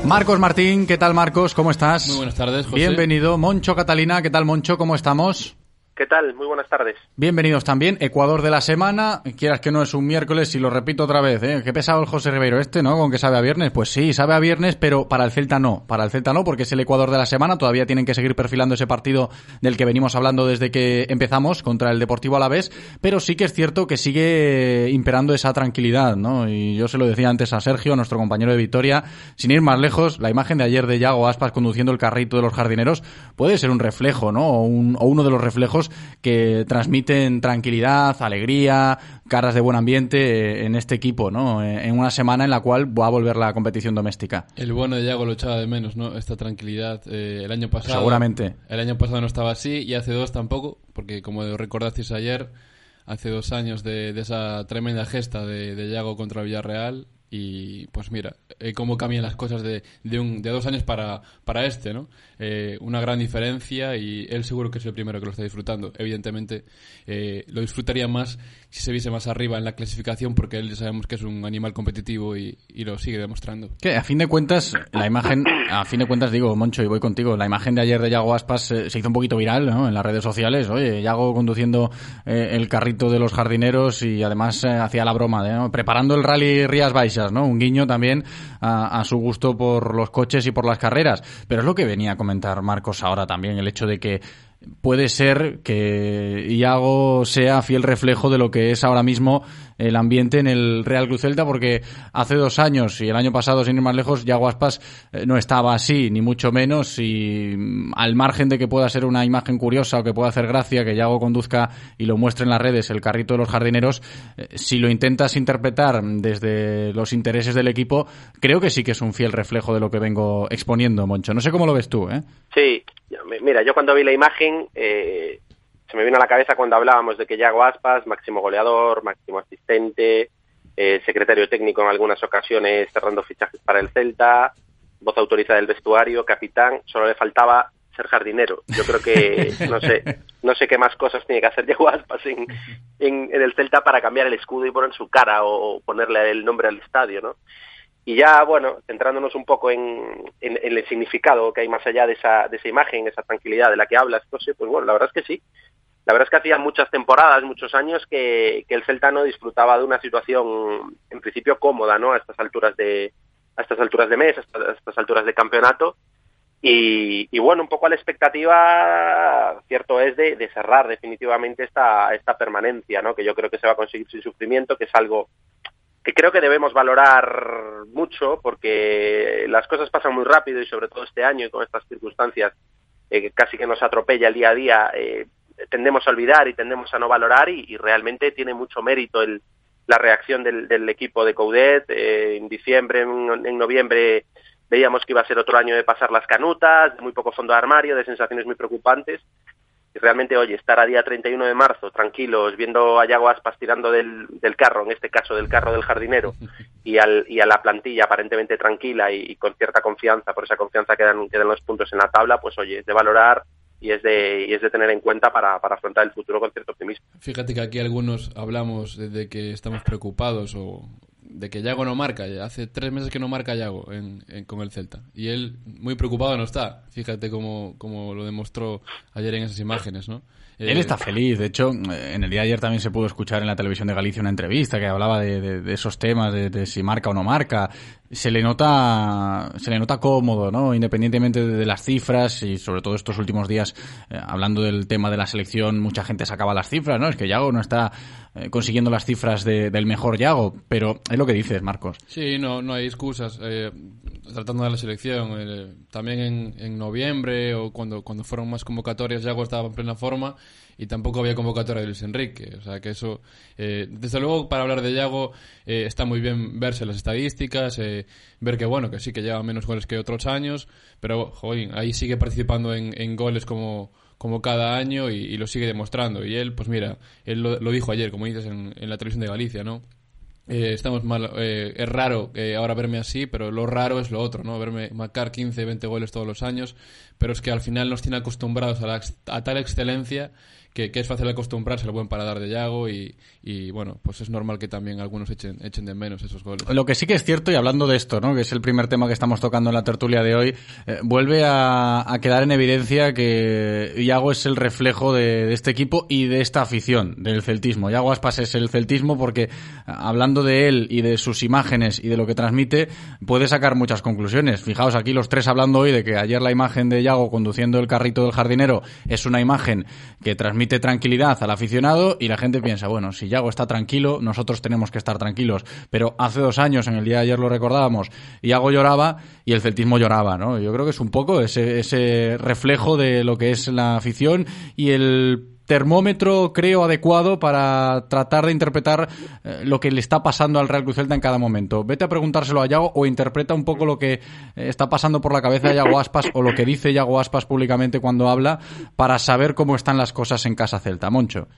Marcos Martín, ¿qué tal Marcos? ¿Cómo estás? Muy buenas tardes, José. Bienvenido. Moncho Catalina, ¿qué tal Moncho? ¿Cómo estamos? ¿Qué tal? Muy buenas tardes. Bienvenidos también. Ecuador de la semana. Quieras que no es un miércoles, y lo repito otra vez, ¿eh? Qué pesado el José Ribeiro este, ¿no? Con que sabe a viernes. Pues sí, sabe a viernes, pero para el Celta no. Para el Celta no, porque es el Ecuador de la semana. Todavía tienen que seguir perfilando ese partido del que venimos hablando desde que empezamos contra el Deportivo Alavés. Pero sí que es cierto que sigue imperando esa tranquilidad, ¿no? Y yo se lo decía antes a Sergio, nuestro compañero de Vitoria. Sin ir más lejos, la imagen de ayer de Yago Aspas conduciendo el carrito de los jardineros puede ser un reflejo, ¿no? O, un- o uno de los reflejos que transmiten tranquilidad, alegría, caras de buen ambiente eh, en este equipo, ¿no? Eh, En una semana en la cual va a volver la competición doméstica. El bueno de Yago lo echaba de menos, ¿no? Esta tranquilidad. Eh, el año pasado. Seguramente. El año pasado no estaba así y hace dos tampoco, porque como recordasteis ayer, hace dos años de, de esa tremenda gesta de, de Yago contra Villarreal. Y pues mira, eh, cómo cambian las cosas de, de, un, de dos años para, para este, ¿no? Eh, una gran diferencia y él seguro que es el primero que lo está disfrutando. Evidentemente, eh, lo disfrutaría más si se viese más arriba en la clasificación porque él sabemos que es un animal competitivo y, y lo sigue demostrando. Que a fin de cuentas, la imagen, a fin de cuentas digo, Moncho, y voy contigo, la imagen de ayer de Yago Aspas eh, se hizo un poquito viral, ¿no? En las redes sociales, oye, Yago conduciendo eh, el carrito de los jardineros y además eh, hacía la broma, ¿no? Preparando el rally Rías Baixas, ¿no? Un guiño también a, a su gusto por los coches y por las carreras. Pero es lo que venía a comentar Marcos ahora también, el hecho de que puede ser que Iago sea fiel reflejo de lo que es ahora mismo el ambiente en el Real Cruz Celta, porque hace dos años y el año pasado, sin ir más lejos, Iago Aspas eh, no estaba así, ni mucho menos, y mm, al margen de que pueda ser una imagen curiosa o que pueda hacer gracia que Iago conduzca y lo muestre en las redes el carrito de los jardineros, eh, si lo intentas interpretar desde los intereses del equipo, creo que sí que es un fiel reflejo de lo que vengo exponiendo, Moncho. No sé cómo lo ves tú, ¿eh? Sí, mira, yo cuando vi la imagen eh, se me vino a la cabeza cuando hablábamos de que Yago Aspas, máximo goleador, máximo asistente, eh, secretario técnico en algunas ocasiones cerrando fichajes para el Celta, voz autorizada del vestuario, capitán, solo le faltaba ser jardinero. Yo creo que [laughs] no sé, no sé qué más cosas tiene que hacer Yago Aspas en, en, en el Celta para cambiar el escudo y poner su cara o ponerle el nombre al estadio, ¿no? Y ya, bueno, centrándonos un poco en, el significado que hay más allá de esa, de esa imagen, esa tranquilidad de la que hablas, José, pues bueno, la verdad es que sí. La verdad es que hacía muchas temporadas, muchos años que, que el Celta no disfrutaba de una situación, en principio, cómoda, ¿no? A estas alturas de, a estas alturas de mes, a estas, a estas alturas de campeonato. Y, y bueno, un poco a la expectativa, cierto es, de, de cerrar definitivamente esta, esta permanencia, ¿no? Que yo creo que se va a conseguir sin sufrimiento, que es algo que creo que debemos valorar mucho porque las cosas pasan muy rápido y sobre todo este año y con estas circunstancias eh, casi que nos atropella el día a día, eh, tendemos a olvidar y tendemos a no valorar y, y realmente tiene mucho mérito el, la reacción del, del equipo de Coudet. Eh, en diciembre, en, en noviembre veíamos que iba a ser otro año de pasar las canutas, de muy poco fondo de armario, de sensaciones muy preocupantes. Y realmente, oye, estar a día 31 de marzo tranquilos, viendo a Yago Aspas tirando del, del carro, en este caso del carro del jardinero, [laughs] y, al, y a la plantilla aparentemente tranquila y, y con cierta confianza, por esa confianza que dan, que dan los puntos en la tabla, pues oye, es de valorar y es de, y es de tener en cuenta para, para afrontar el futuro con cierto optimismo. Fíjate que aquí algunos hablamos de, de que estamos preocupados o de que Yago no marca. Hace tres meses que no marca Yago en, en- con el Celta. Y él muy preocupado no está. Fíjate cómo, cómo lo demostró ayer en esas imágenes, ¿no? Él Eh, está feliz. De hecho, eh, en el día de ayer también se pudo escuchar en la televisión de Galicia una entrevista que hablaba de, de- de esos temas, de, de si marca o no marca. Se le nota, se le nota cómodo, ¿no? Independientemente de, las cifras y sobre todo estos últimos días, eh, hablando del tema de la selección, mucha gente sacaba las cifras, ¿no? Es que Yago no está eh, consiguiendo las cifras de- del mejor Yago, pero es lo que dices, Marcos. Sí, no, no hay excusas. Eh, tratando de la selección, también en, en noviembre o cuando, cuando fueron más convocatorias, Yago estaba en plena forma y tampoco había convocatoria de Luis Enrique. O sea que eso, eh, desde luego, para hablar de Yago, eh, está muy bien verse las estadísticas, eh, ver que bueno, que sí que lleva menos goles que otros años, pero joder, ahí sigue participando en, goles como como cada año y, lo sigue demostrando. Y él, pues mira, él lo, lo dijo ayer, como dices, en, en la televisión de Galicia, ¿no? Eh, estamos mal, eh, es raro eh, ahora verme así, pero lo raro es lo otro, ¿no? Verme marcar 15, 20 goles todos los años, pero es que al final nos tiene acostumbrados a, la a tal excelencia que, que es fácil acostumbrarse al buen paladar de Yago y, y, bueno, pues es normal que también algunos echen, echen de menos esos goles. Lo que sí que es cierto, y hablando de esto, ¿no? que es el primer tema que estamos tocando en la tertulia de hoy, eh, vuelve a, a, quedar en evidencia que Yago es el reflejo de, de, este equipo y de esta afición, del celtismo. Yago Aspas es el celtismo porque hablando de él y de sus imágenes y de lo que transmite, puede sacar muchas conclusiones. Fijaos aquí los tres hablando hoy de que ayer la imagen de Yago conduciendo el carrito del jardinero es una imagen que transmite tranquilidad al aficionado y la gente piensa, bueno, si Yago está tranquilo, nosotros tenemos que estar tranquilos. Pero hace dos años, en el día de ayer lo recordábamos, Yago lloraba y el celtismo lloraba, ¿no? Yo creo que es un poco ese, ese reflejo de lo que es la afición y el termómetro creo adecuado para tratar de interpretar eh, lo que le está pasando al Real Cruz Celta en cada momento. Vete a preguntárselo a Yago o interpreta un poco lo que eh, está pasando por la cabeza de Yago Aspas o lo que dice Yago Aspas públicamente cuando habla para saber cómo están las cosas en casa Celta. Moncho.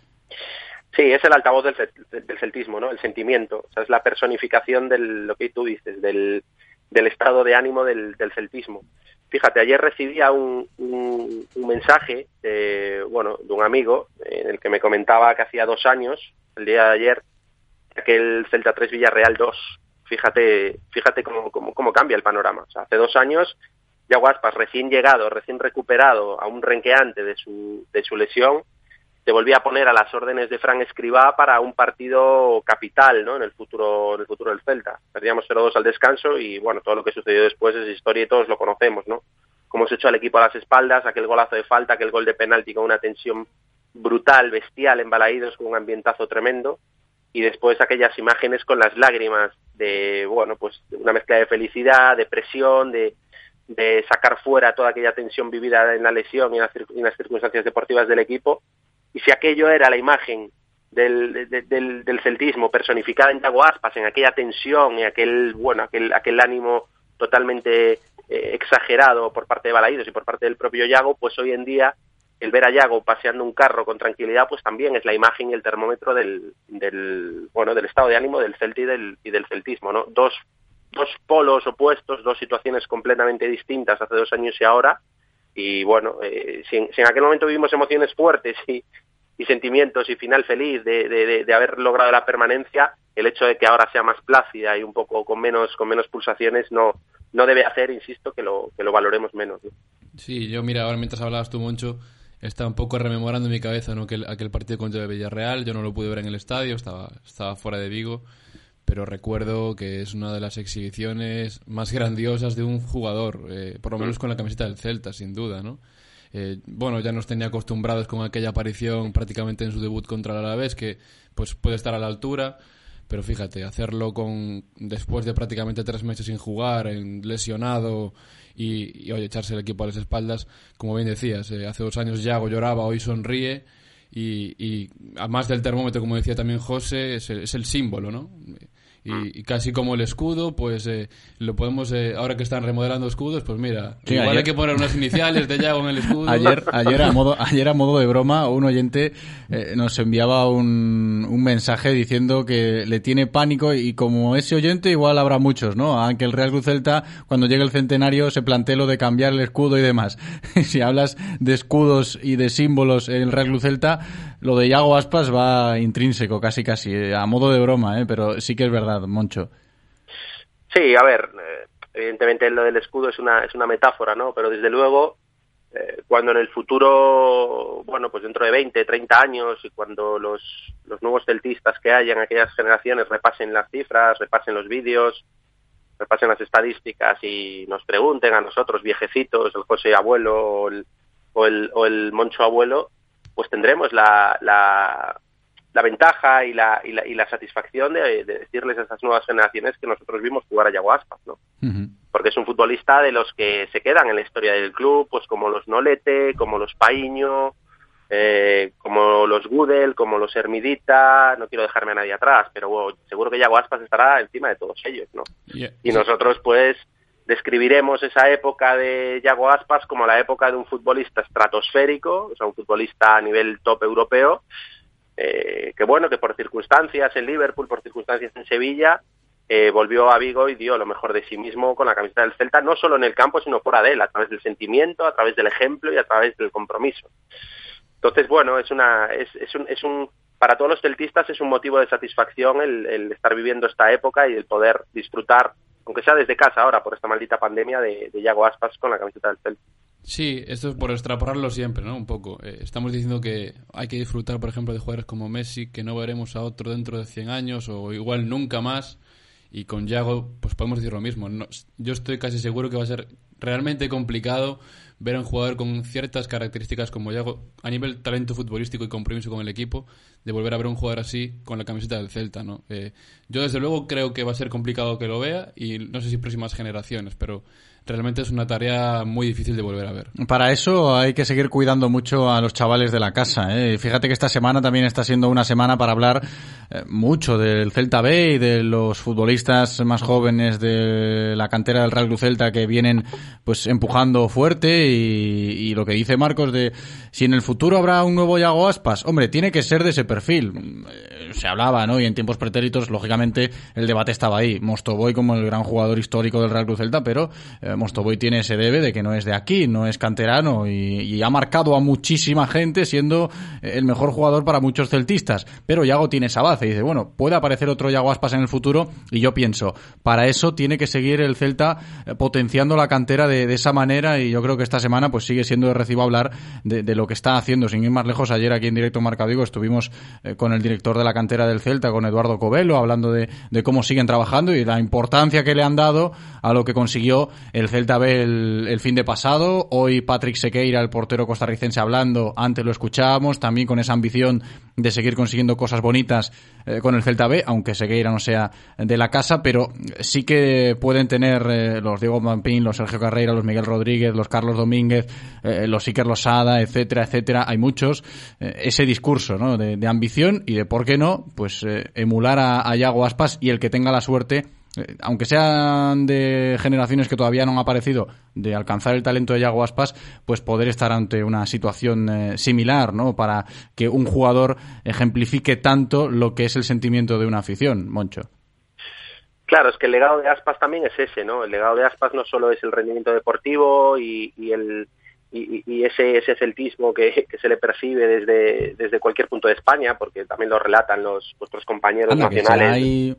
Sí, es el altavoz del, celtismo, ¿no? El sentimiento. O sea, es la personificación de lo que tú dices, del, del estado de ánimo del, del celtismo. Fíjate, ayer recibía un, un, un mensaje de, bueno, de un amigo en el que me comentaba que hacía dos años, el día de ayer, aquel Celta 3 Villarreal 2. Fíjate, fíjate cómo, cómo, cómo cambia el panorama. O sea, hace dos años, Yaguaspas, recién llegado, recién recuperado, a un renqueante de su, de su lesión, se volvía a poner a las órdenes de Fran Escribá para un partido capital ¿no? en el futuro en el futuro del Celta. Perdíamos 0-2 al descanso y bueno, todo lo que sucedió después es historia y todos lo conocemos, ¿no? Cómo se echó al equipo a las espaldas, aquel golazo de falta, aquel gol de penalti con una tensión brutal, bestial en Balaídos, con un ambientazo tremendo y después aquellas imágenes con las lágrimas de, bueno, pues una mezcla de felicidad, de presión, de, de sacar fuera toda aquella tensión vivida en la lesión y en las circunstancias deportivas del equipo y si aquello era la imagen del, de, del, del, celtismo personificada en Yago Aspas, en aquella tensión y aquel, bueno, aquel, aquel ánimo totalmente eh, exagerado por parte de Balaídos y por parte del propio Yago, pues hoy en día el ver a Yago paseando un carro con tranquilidad, pues también es la imagen y el termómetro del, del bueno, del estado de ánimo del Celta y del, y del celtismo, ¿no? Dos, dos polos opuestos, dos situaciones completamente distintas hace dos años y ahora, y bueno, eh, si, en, si, en, aquel momento vivimos emociones fuertes y, y sentimientos y final feliz de, de, de, haber logrado la permanencia, el hecho de que ahora sea más plácida y un poco con menos, con menos pulsaciones no, no debe hacer, insisto, que lo, que lo valoremos menos. ¿no? Sí, yo mira, ahora mientras hablabas tú, Moncho, estaba un poco rememorando en mi cabeza ¿no? aquel, aquel partido contra Villarreal, yo no lo pude ver en el estadio, estaba, estaba fuera de Vigo, pero recuerdo que es una de las exhibiciones más grandiosas de un jugador, eh, por lo menos con la camiseta del Celta, sin duda, ¿no? Eh, bueno, ya nos tenía acostumbrados con aquella aparición prácticamente en su debut contra el Alavés, que pues puede estar a la altura, pero fíjate, hacerlo con después de prácticamente tres meses sin jugar, lesionado y, y oye, echarse el equipo a las espaldas, como bien decías, eh, hace dos años Yago lloraba, hoy sonríe y, y además del termómetro, como decía también José, es el, es el símbolo, ¿no? Y, y, casi como el escudo, pues eh, lo podemos, eh, ahora que están remodelando escudos, pues mira, sí, igual ayer... hay que poner unas iniciales de Yago en el escudo. Ayer, [laughs] ayer, a, modo, ayer a modo de broma, un oyente eh, nos enviaba un, un mensaje diciendo que le tiene pánico y como ese oyente igual habrá muchos, ¿no? Aunque el Real Cruz Celta, cuando llegue el centenario, se plantee lo de cambiar el escudo y demás. [laughs] si hablas de escudos y de símbolos en el Real Cruz Celta, lo de Yago Aspas va intrínseco, casi casi, a modo de broma, ¿eh? pero sí que es verdad. Moncho. Sí, a ver, eh, evidentemente lo del escudo es una, es una metáfora, ¿no? Pero desde luego, eh, cuando en el futuro, bueno, pues dentro de 20, 30 años y cuando los, los nuevos celtistas que haya en aquellas generaciones repasen las cifras, repasen los vídeos, repasen las estadísticas y nos pregunten a nosotros, viejecitos, el José abuelo o el, o el, o el Moncho abuelo, pues tendremos la, la, la ventaja y la, y la, y la satisfacción de, de, decirles a esas nuevas generaciones que nosotros vimos jugar a Yago Aspas, ¿no? Uh -huh. Porque es un futbolista de los que se quedan en la historia del club, pues como los Nolete, como los Paíño, eh, como los Gudel, como los Hermidita, no quiero dejarme a nadie atrás, pero bueno, seguro que Yago Aspas estará encima de todos ellos, ¿no? Yeah. Y nosotros, pues, describiremos esa época de Yago Aspas como la época de un futbolista estratosférico, o sea, un futbolista a nivel top europeo, eh, que bueno, que por circunstancias en Liverpool, por circunstancias en Sevilla, eh, volvió a Vigo y dio lo mejor de sí mismo con la camiseta del Celta, no solo en el campo, sino fuera de él, a través del sentimiento, a través del ejemplo y a través del compromiso. Entonces, bueno, es una, es, es un, es un, para todos los celtistas es un motivo de satisfacción el, el estar viviendo esta época y el poder disfrutar, aunque sea desde casa ahora por esta maldita pandemia, de, de Yago Aspas con la camiseta del Celta. Sí, esto es por extrapolarlo siempre, ¿no? Un poco. Eh, estamos diciendo que hay que disfrutar, por ejemplo, de jugadores como Messi, que no veremos a otro dentro de 100 años o igual nunca más. Y con Yago, pues podemos decir lo mismo. No, yo estoy casi seguro que va a ser realmente complicado ver a un jugador con ciertas características como Yago, a nivel talento futbolístico y compromiso con el equipo, de volver a ver un jugador así con la camiseta del Celta, ¿no? Eh, yo desde luego creo que va a ser complicado que lo vea y no sé si próximas generaciones, pero realmente es una tarea muy difícil de volver a ver. Para eso hay que seguir cuidando mucho a los chavales de la casa. ¿eh? Fíjate que esta semana también está siendo una semana para hablar eh, mucho del Celta B y de los futbolistas más jóvenes de la cantera del Real Cruz Celta que vienen pues empujando fuerte y, lo que dice Marcos de si en el futuro habrá un nuevo Yago Aspas, hombre, tiene que ser de ese perfil. Eh, se hablaba, ¿no? Y en tiempos pretéritos, lógicamente, el debate estaba ahí. Mostoboy como el gran jugador histórico del Real Cruz Celta, pero eh, Mostoboy tiene ese debe de que no es de aquí, no es canterano y, ha marcado a muchísima gente siendo el mejor jugador para muchos celtistas. Pero Yago tiene esa base y dice, bueno, puede aparecer otro Yago Aspas en el futuro y yo pienso, para eso tiene que seguir el Celta eh, potenciando la cantera de, de, esa manera y yo creo que esta semana pues sigue siendo de recibo hablar de, de, lo que está haciendo. Sin ir más lejos, ayer aquí en directo Marca Vigo estuvimos eh, con el director de la cantera del Celta, con Eduardo Covelo, hablando de, cómo siguen trabajando y la importancia que le han dado a lo que consiguió el Celta B el, fin de pasado. Hoy Patrick Sequeira, el portero costarricense, hablando, antes lo escuchábamos, también con esa ambición de seguir consiguiendo cosas bonitas eh, con el Celta B, aunque Sequeira no sea de la casa, pero sí que pueden tener eh, los Diego Mampín, los Sergio Carreira, los Miguel Rodríguez, los Carlos Domínguez, los Iker Losada, etcétera, etcétera, hay muchos, eh, ese discurso ¿no? de, ambición y de por qué no, pues eh, emular a, a Yago Aspas y el que tenga la suerte eh, aunque sean de generaciones que todavía no han aparecido, de alcanzar el talento de Yago Aspas, pues poder estar ante una situación similar, ¿no? Para que un jugador ejemplifique tanto lo que es el sentimiento de una afición, Moncho. Claro, es que el legado de Aspas también es ese, ¿no? El legado de Aspas no solo es el rendimiento deportivo y el y, y, ese, ese celtismo que, que, se le percibe desde, desde cualquier punto de España, porque también lo relatan los vuestros compañeros Anda, nacionales. Hay...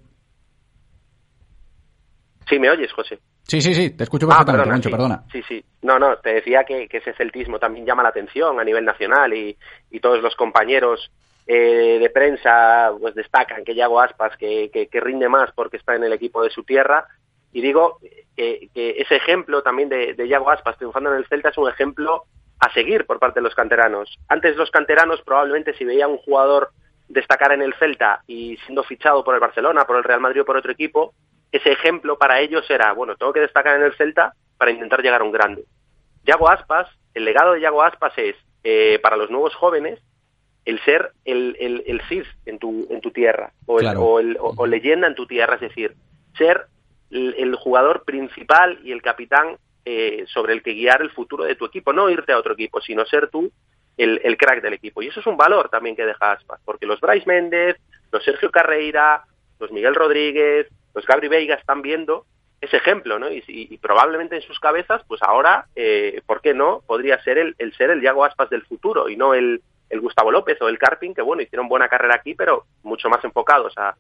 Sí, ¿me oyes, José? Sí, sí, sí, te escucho perfectamente, ah, perdona, sí, perdona. Sí, sí. No, no, te decía que, que, ese celtismo también llama la atención a nivel nacional y, y todos los compañeros eh, de prensa pues destacan que Yago Aspas que, que, que, rinde más porque está en el equipo de su tierra. Y digo que, que ese ejemplo también de, de Yago Aspas triunfando en el Celta es un ejemplo a seguir por parte de los canteranos. Antes los canteranos probablemente si veían un jugador destacar en el Celta y siendo fichado por el Barcelona, por el Real Madrid o por otro equipo, ese ejemplo para ellos era, bueno, tengo que destacar en el Celta para intentar llegar a un grande. Yago Aspas, el legado de Yago Aspas es, eh, para los nuevos jóvenes, el ser el, el, el Cid en tu, en tu tierra, o, claro. el, o, el, o, o, leyenda en tu tierra, es decir, ser el, jugador principal y el capitán eh, sobre el que guiar el futuro de tu equipo, no irte a otro equipo, sino ser tú el, crack del equipo. Y eso es un valor también que deja Aspas, porque los Bryce Méndez, los Sergio Carreira, los Miguel Rodríguez, los Gabri Veiga están viendo ese ejemplo, ¿no? Y, probablemente en sus cabezas, pues ahora, eh, ¿por qué no? Podría ser el, ser el Yago Aspas del futuro y no el, el Gustavo López o el Carpin, que bueno, hicieron buena carrera aquí, pero mucho más enfocados a,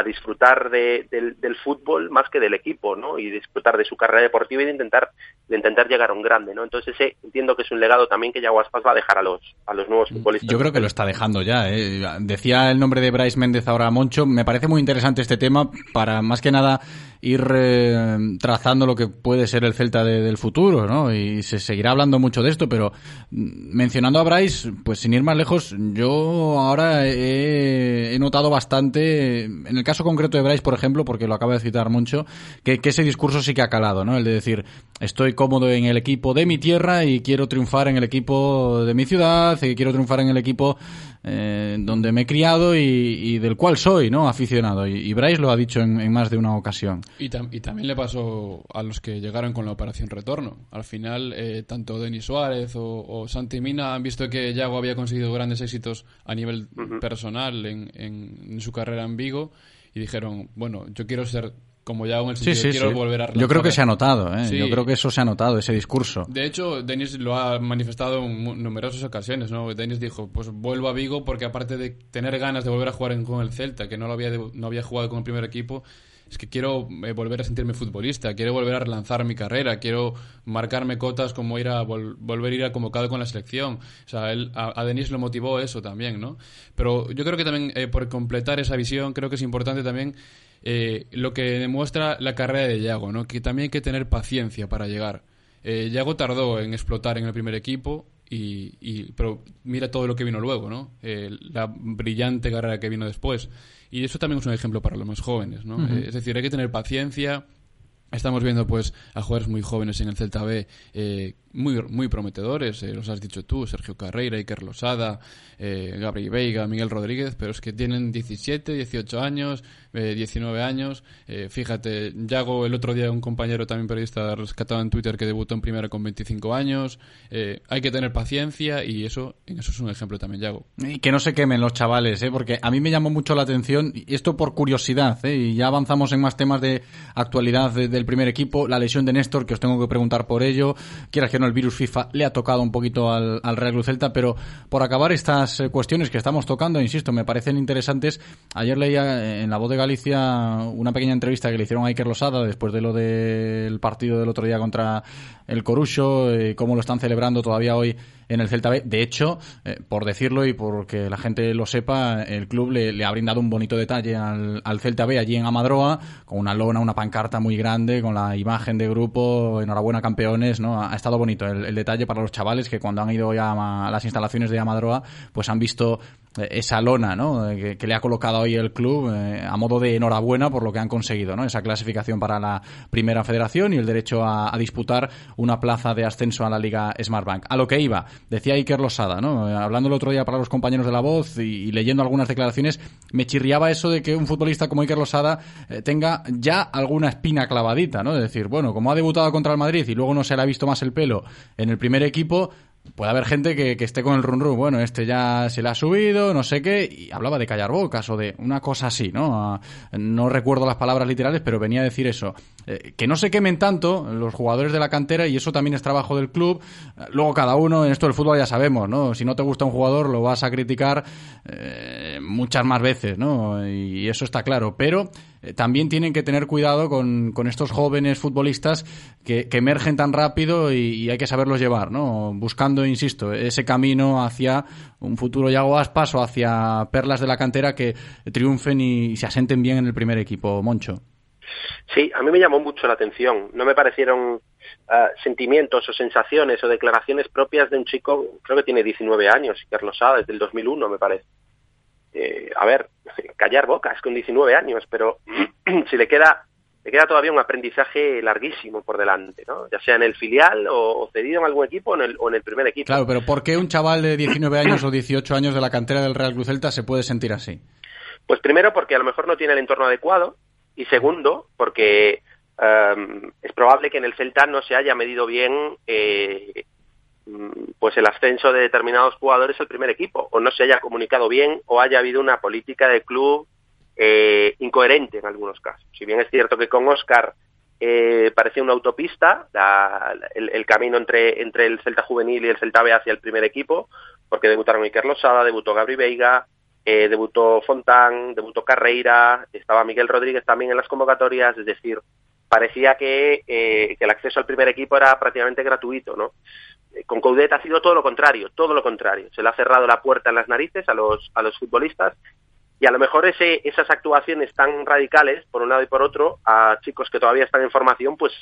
a disfrutar de, del, fútbol más que del equipo, ¿no? Y disfrutar de su carrera deportiva y de intentar de intentar llegar a un grande, ¿no? Entonces ese entiendo que es un legado también que Yago Aspas va a dejar a los a los nuevos futbolistas. Yo creo que lo está dejando ya. ¿eh? Decía el nombre de Bryce Méndez ahora Moncho. Me parece muy interesante este tema para más que nada ir eh, trazando lo que puede ser el Celta de, del futuro, ¿no? Y se seguirá hablando mucho de esto, pero mencionando a Bryce, pues sin ir más lejos, yo ahora he, he notado bastante, en el caso concreto de Bryce, por ejemplo, porque lo acaba de citar mucho, que, que ese discurso sí que ha calado, ¿no? El de decir, estoy cómodo en el equipo de mi tierra y quiero triunfar en el equipo de mi ciudad, y quiero triunfar en el equipo eh, donde me he criado y, y, del cual soy no aficionado. Y, y Bryce lo ha dicho en, en, más de una ocasión. Y, tam y, también le pasó a los que llegaron con la operación retorno. Al final, eh, tanto Denis Suárez o, o, Santi Mina han visto que Yago había conseguido grandes éxitos a nivel personal en, en, en su carrera en Vigo y dijeron, bueno, yo quiero ser como ya en el sentido sí, quiero sí. volver a Yo creo que se ha notado, ¿eh? Yo creo que eso se ha notado, ese discurso. De hecho, Denis lo ha manifestado en numerosas ocasiones, ¿no? Denis dijo, pues vuelvo a Vigo porque aparte de tener ganas de volver a jugar en- con el Celta, que no lo había no había jugado con el primer equipo, es que quiero eh, volver a sentirme futbolista, quiero volver a relanzar mi carrera, quiero marcarme cotas como ir a vol- volver a ir a convocado con la selección. O sea, él, a, a Denis lo motivó eso también, ¿no? Pero yo creo que también eh, por completar esa visión, creo que es importante también eh, lo que demuestra la carrera de Yago, ¿no? Que también hay que tener paciencia para llegar. Eh, Yago tardó en explotar en el primer equipo, y, y- pero mira todo lo que vino luego, ¿no? Eh, la brillante carrera que vino después. Y eso también es un ejemplo para los más jóvenes, ¿no? Eh, es decir, hay que tener paciencia. Estamos viendo pues a jugadores muy jóvenes en el Celta B, eh, muy, muy prometedores, eh, los has dicho tú, Sergio Carreira, Iker Losada, eh, Gabri Veiga, Miguel Rodríguez, pero es que tienen 17, 18 años, eh, 19 años. Eh, fíjate, Yago el otro día un compañero también periodista rescatado en Twitter que debutó en primera con 25 años. Eh, hay que tener paciencia y eso, eso es un ejemplo también Yago. Y que no se quemen los chavales, ¿eh? porque a mí me llamó mucho la atención, y esto por curiosidad, y ya avanzamos en más temas de actualidad de- del primer equipo, la lesión de Néstor, que os tengo que preguntar por ello, quieras que el virus FIFA le ha tocado un poquito al, al Real Cruz Celta, pero por acabar estas eh, cuestiones que estamos tocando, insisto, me parecen interesantes, ayer leía eh, en La Voz de Galicia una pequeña entrevista que le hicieron a Iker Losada después de lo del partido del otro día contra el Corucho, eh, cómo lo están celebrando todavía hoy en el Celta B. De hecho, eh, por decirlo y porque la gente lo sepa, el club le, ha brindado un bonito detalle al, al Celta B allí en Amadroa, con una lona, una pancarta muy grande, con la imagen de grupo, enhorabuena campeones, ¿no? Ha, estado bonito el, detalle para los chavales que cuando han ido a, a las instalaciones de Amadroa, pues han visto esa lona. Eh, Que, le ha colocado hoy el club eh, a modo de enhorabuena por lo que han conseguido, ¿no? Esa clasificación para la primera federación y el derecho a, disputar una plaza de ascenso a la Liga Smartbank. A lo que iba, decía Iker Losada, ¿no? Eh, Hablando el otro día para los compañeros de la voz y, leyendo algunas declaraciones, me chirriaba eso de que un futbolista como Iker Losada tenga ya alguna espina clavadita, ¿no? Es decir, bueno, como ha debutado contra el Madrid y luego no se le ha visto más el pelo en el primer equipo, Puede haber gente que, que esté con el run run, bueno, este ya se le ha subido, no sé qué, y hablaba de callar bocas o de una cosa así, ¿no? No recuerdo las palabras literales, pero venía a decir eso. Eh, que no se quemen tanto los jugadores de la cantera y eso también es trabajo del club. Eh, Luego cada uno, en esto del fútbol ya sabemos, ¿no? Si no te gusta un jugador lo vas a criticar eh, muchas más veces, ¿no? Y eso está claro, pero también tienen que tener cuidado con, con estos jóvenes futbolistas que, que emergen tan rápido y, hay que saberlos llevar, ¿no? Buscando, insisto, ese camino hacia un futuro Yago Aspas o hacia perlas de la cantera que triunfen y se asenten bien en el primer equipo, Moncho. Sí, a mí me llamó mucho la atención. No me parecieron ah, sentimientos o sensaciones o declaraciones propias de un chico, creo que tiene 19 años, Carlos Sada, desde el 2001 me parece. Eh, a ver, callar bocas con 19 años, pero [clears throat] si le queda le queda todavía un aprendizaje larguísimo por delante, ¿no? Ya sea en el filial o, o cedido en algún equipo o en el, o en el primer equipo. Claro, pero ¿por qué un chaval de 19 años o 18 años de la cantera del Real Cruz Celta se puede sentir así? Pues primero porque a lo mejor no tiene el entorno adecuado y segundo porque um, es probable que en el Celta no se haya medido bien eh, pues el ascenso de determinados jugadores al primer equipo o no se haya comunicado bien o haya habido una política de club eh, incoherente en algunos casos. Si bien es cierto que con Oscar eh, parecía una autopista la, el, el, camino entre, entre el Celta juvenil y el Celta B hacia el primer equipo, porque debutaron Iker Losada, debutó Gabri Veiga, eh, debutó Fontán, debutó Carreira, estaba Miguel Rodríguez también en las convocatorias, es decir, parecía que, eh, que el acceso al primer equipo era prácticamente gratuito, ¿no? Eh, Con Coudet ha sido todo lo contrario, todo lo contrario. Se le ha cerrado la puerta en las narices a los, a los futbolistas y a lo mejor ese, esas actuaciones tan radicales, por un lado y por otro, a chicos que todavía están en formación, pues,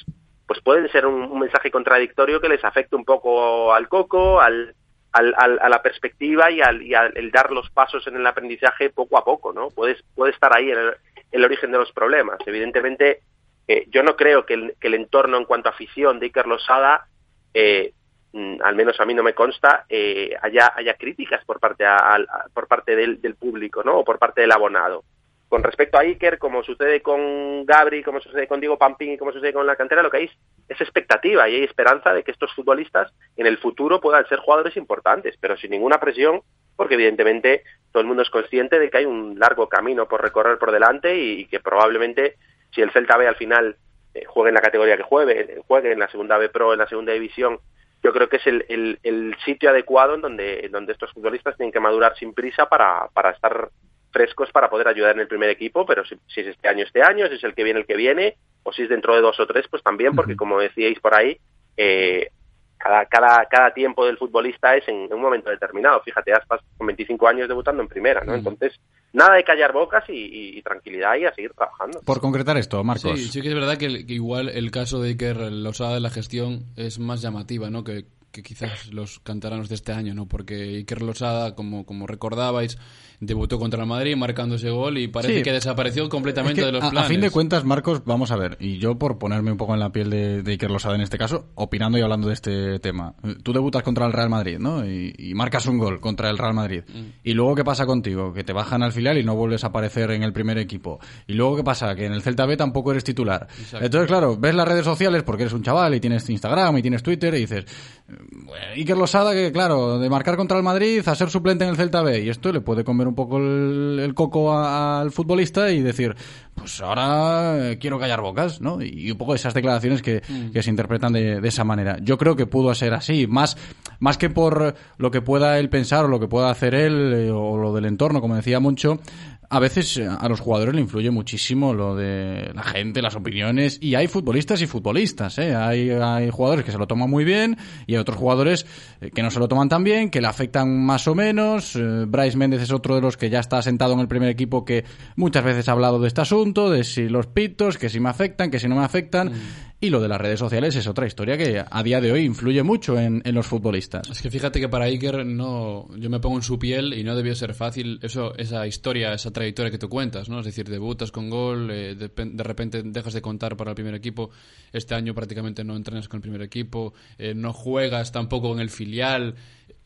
pues pueden ser un, mensaje contradictorio que les afecte un poco al coco, al, al, al, a la perspectiva y al, y al el dar los pasos en el aprendizaje poco a poco, ¿no? Puede, puede estar ahí el, el origen de los problemas. Evidentemente, eh, yo no creo que el, que el entorno en cuanto a afición de Iker Losada, eh, al menos a mí no me consta, eh, haya, haya críticas por parte, a, a, por parte del, del, público, ¿no? O por parte del abonado. Con respecto a Iker, como sucede con Gabri, como sucede con Diego Pampín y como sucede con la cantera, lo que hay es, expectativa y hay esperanza de que estos futbolistas en el futuro puedan ser jugadores importantes, pero sin ninguna presión, porque evidentemente todo el mundo es consciente de que hay un largo camino por recorrer por delante y, y que probablemente si el Celta B al final eh, juegue en la categoría que juegue, juegue en la segunda B Pro, en la segunda división, yo creo que es el, el, el sitio adecuado en donde, en donde estos futbolistas tienen que madurar sin prisa para, para estar frescos para poder ayudar en el primer equipo, pero si, si, es este año, este año, si es el que viene, el que viene, o si es dentro de dos o tres, pues también, porque como decíais por ahí, eh, cada, cada, cada tiempo del futbolista es en, un momento determinado. Fíjate, Aspas con 25 años debutando en primera, ¿no? Entonces, nada de callar bocas y, y, y, tranquilidad y a seguir trabajando. Por concretar esto, Marcos. Sí, sí que es verdad que, que igual el caso de Iker Losada de la gestión es más llamativa, ¿no? Que, que quizás los cantaranos de este año, ¿no? Porque Iker Losada, como, como recordabais, debutó contra el Madrid marcando ese gol y parece Sí. que desapareció completamente Es que de los a, planes. a fin de cuentas, Marcos, vamos a ver, y yo por ponerme un poco en la piel de, de Iker Losada en este caso, opinando y hablando de este tema. Tú debutas contra el Real Madrid, ¿no? Y, y marcas un gol contra el Real Madrid. Mm. Y luego, ¿qué pasa contigo? Que te bajan al filial y no vuelves a aparecer en el primer equipo. Y luego, ¿qué pasa? Que en el Celta B tampoco eres titular. Exacto. Entonces, claro, ves las redes sociales porque eres un chaval y tienes Instagram y tienes Twitter y dices, bueno, Iker Losada, que claro, de marcar contra el Madrid a ser suplente en el Celta B. Y esto le puede comer un poco el, el coco a- al futbolista y decir, pues ahora eh, quiero callar bocas, ¿no? Y un poco esas declaraciones que, Mm. que se interpretan de, de esa manera. Yo creo que pudo ser así, más, más que por lo que pueda él pensar o lo que pueda hacer él eh, o lo del entorno, como decía Moncho. A veces eh, a los jugadores le influye muchísimo lo de la gente, las opiniones, y hay futbolistas y futbolistas, ¿eh? Hay, hay jugadores que se lo toman muy bien y hay otros jugadores eh, que no se lo toman tan bien, que le afectan más o menos. Eh, Bryce Méndez es otro de los que ya está sentado en el primer equipo que muchas veces ha hablado de este asunto, de si los pitos, que si me afectan, que si no me afectan. Y lo de las redes sociales es otra historia que a día de hoy influye mucho en, en los futbolistas. Es que fíjate que para Iker no, yo me pongo en su piel y no debió ser fácil eso, esa historia, esa trayectoria que tú cuentas, ¿no? Es decir, debutas con gol, eh, de, de repente dejas de contar para el primer equipo, este año prácticamente no entrenas con el primer equipo, eh, no juegas tampoco en el filial.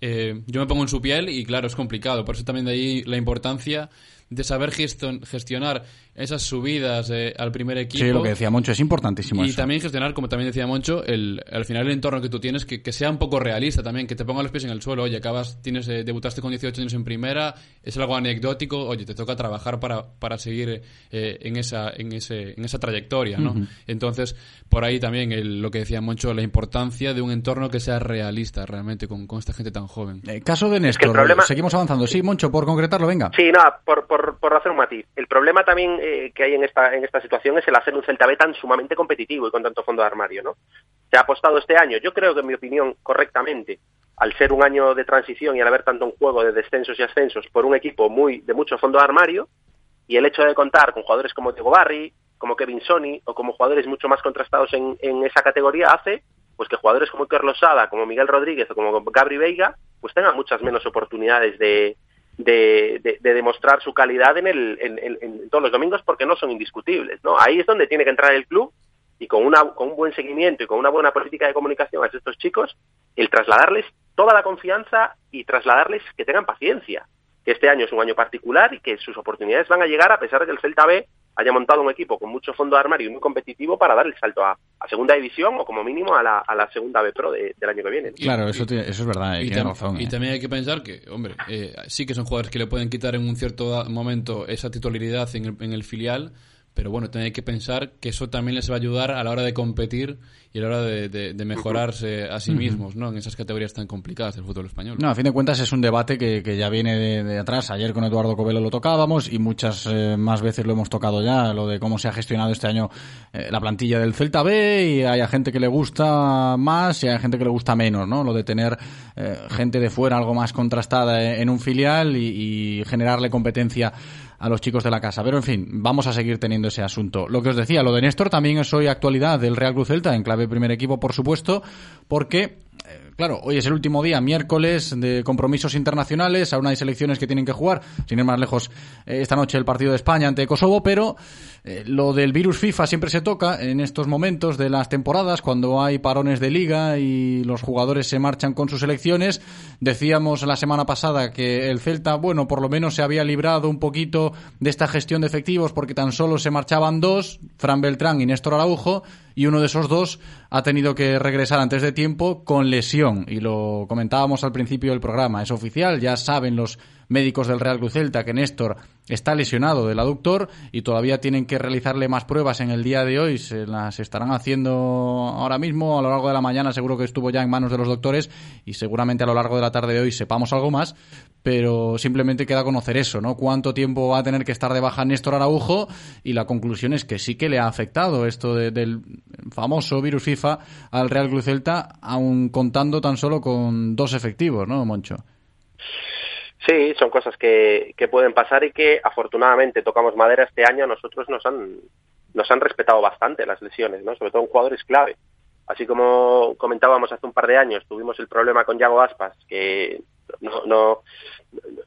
Eh, yo me pongo en su piel y claro, es complicado. Por eso también de ahí la importancia de saber gestion- gestionar esas subidas eh, al primer equipo. Sí, lo que decía Moncho, es importantísimo Y eso. también gestionar, como también decía Moncho, el, al final el entorno que tú tienes, que, que sea un poco realista también, que te ponga los pies en el suelo. Oye, acabas, tienes, eh, debutaste con 18 años en primera, es algo anecdótico, oye, te toca trabajar para, para seguir eh, en, esa, en, ese, en esa trayectoria, ¿no? Ujú. Entonces, por ahí también el- lo que decía Moncho, la importancia de un entorno que sea realista realmente con, con esta gente tan joven. Eh, caso de Néstor, problema- seguimos avanzando. Sí, Moncho, por concretarlo, venga. Sí, nada, por, por, por hacer un matiz. El problema también eh, que hay en esta, en esta situación es el hacer un Celta B tan sumamente competitivo y con tanto fondo de armario, ¿no? Se ha apostado este año, yo creo que en mi opinión, correctamente, al ser un año de transición y al haber tanto un juego de descensos y ascensos por un equipo muy de mucho fondo de armario, y el hecho de contar con jugadores como Diego Barry, como Kevin Sony o como jugadores mucho más contrastados en, en esa categoría hace pues que jugadores como Iker Losada, como Miguel Rodríguez o como Gabri Veiga pues tengan muchas menos oportunidades de, de, de- de demostrar su calidad en, el, en, en- todos los domingos porque no son indiscutibles. ¿no? Ahí es donde tiene que entrar el club y con, una, con un buen seguimiento y con una buena política de comunicación a estos chicos, el trasladarles toda la confianza y trasladarles que tengan paciencia, que este año es un año particular y que sus oportunidades van a llegar a pesar de que el Celta B haya montado un equipo con mucho fondo de armario y muy competitivo para dar el salto a, a segunda división o como mínimo a la, a la segunda B Pro de- del año que viene. Claro, eso, tiene- eso es verdad, eh, Y, tiene tam- razón. y eh. también hay que pensar que, hombre, eh, sí que son jugadores que le pueden quitar en un cierto momento esa titularidad en el, en el filial, pero bueno, hay que pensar que eso también les va a ayudar a la hora de competir y a la hora de, de- de mejorarse a sí mismos, ¿no? En esas categorías tan complicadas del fútbol español. No, a fin de cuentas es un debate que, que ya viene de, de atrás. Ayer con Eduardo Covelo lo tocábamos y muchas eh, más veces lo hemos tocado ya, lo de cómo se ha gestionado este año eh, la plantilla del Celta B y hay a gente que le gusta más y hay gente que le gusta menos, ¿no? Lo de tener eh, gente de fuera algo más contrastada en un filial y, y generarle competencia a los chicos de la casa. Pero en fin, vamos a seguir teniendo ese asunto. Lo que os decía, lo de Néstor también es hoy actualidad del Real Cruz Celta, en clave primer equipo, por supuesto, porque Claro, hoy es el último día, miércoles, de compromisos internacionales. Aún hay selecciones que tienen que jugar. Sin ir más lejos, eh, esta noche el partido de España ante Kosovo, pero eh, lo del virus FIFA siempre se toca en estos momentos de las temporadas, cuando hay parones de liga y los jugadores se marchan con sus selecciones. Decíamos la semana pasada que el Celta, bueno, por lo menos se había librado un poquito de esta gestión de efectivos porque tan solo se marchaban dos, Fran Beltrán y Néstor Araujo, y uno de esos dos ha tenido que regresar antes de tiempo con lesión. Y lo comentábamos al principio del programa. Es oficial, ya saben los médicos del Real Cruz Celta que Néstor está lesionado del aductor y todavía tienen que realizarle más pruebas en el día de hoy. Se las estarán haciendo ahora mismo, a lo largo de la mañana seguro que estuvo ya en manos de los doctores y seguramente a lo largo de la tarde de hoy sepamos algo más, pero simplemente queda conocer eso, ¿no? Cuánto tiempo va a tener que estar de baja Néstor Araujo y la conclusión es que sí que le ha afectado esto de- del famoso virus FIFA al Real Cruz Celta, aun contando tan solo con dos efectivos, ¿no, Moncho? Sí, son cosas que, que pueden pasar y que afortunadamente tocamos madera este año. Nosotros nos han, nos han respetado bastante las lesiones, ¿no? sobre todo en jugadores clave. Así como comentábamos hace un par de años, tuvimos el problema con Yago Aspas, que no, no,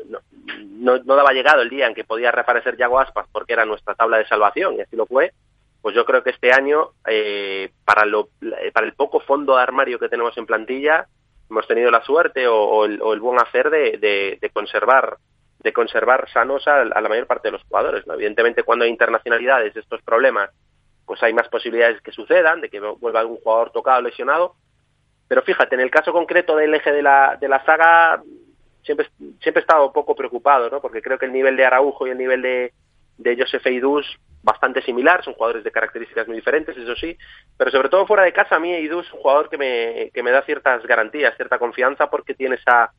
no, no, daba llegado el día en que podía reaparecer Yago Aspas porque era nuestra tabla de salvación y así lo fue. Pues yo creo que este año, eh, para, lo, para el poco fondo de armario que tenemos en plantilla, hemos tenido la suerte o, el, o el buen hacer de, conservar de conservar sanos a, a, la mayor parte de los jugadores. ¿no? Evidentemente, cuando hay internacionalidades, estos problemas, pues hay más posibilidades que sucedan, de que vuelva algún jugador tocado, lesionado. Pero fíjate, en el caso concreto del eje de la, de la saga, siempre, siempre he estado poco preocupado, ¿no? porque creo que el nivel de Araujo y el nivel de, de Josef Eidús bastante similar, son jugadores de características muy diferentes, eso sí, pero sobre todo fuera de casa, a mí Eidú es un jugador que me, que me da ciertas garantías, cierta confianza, porque tiene esa,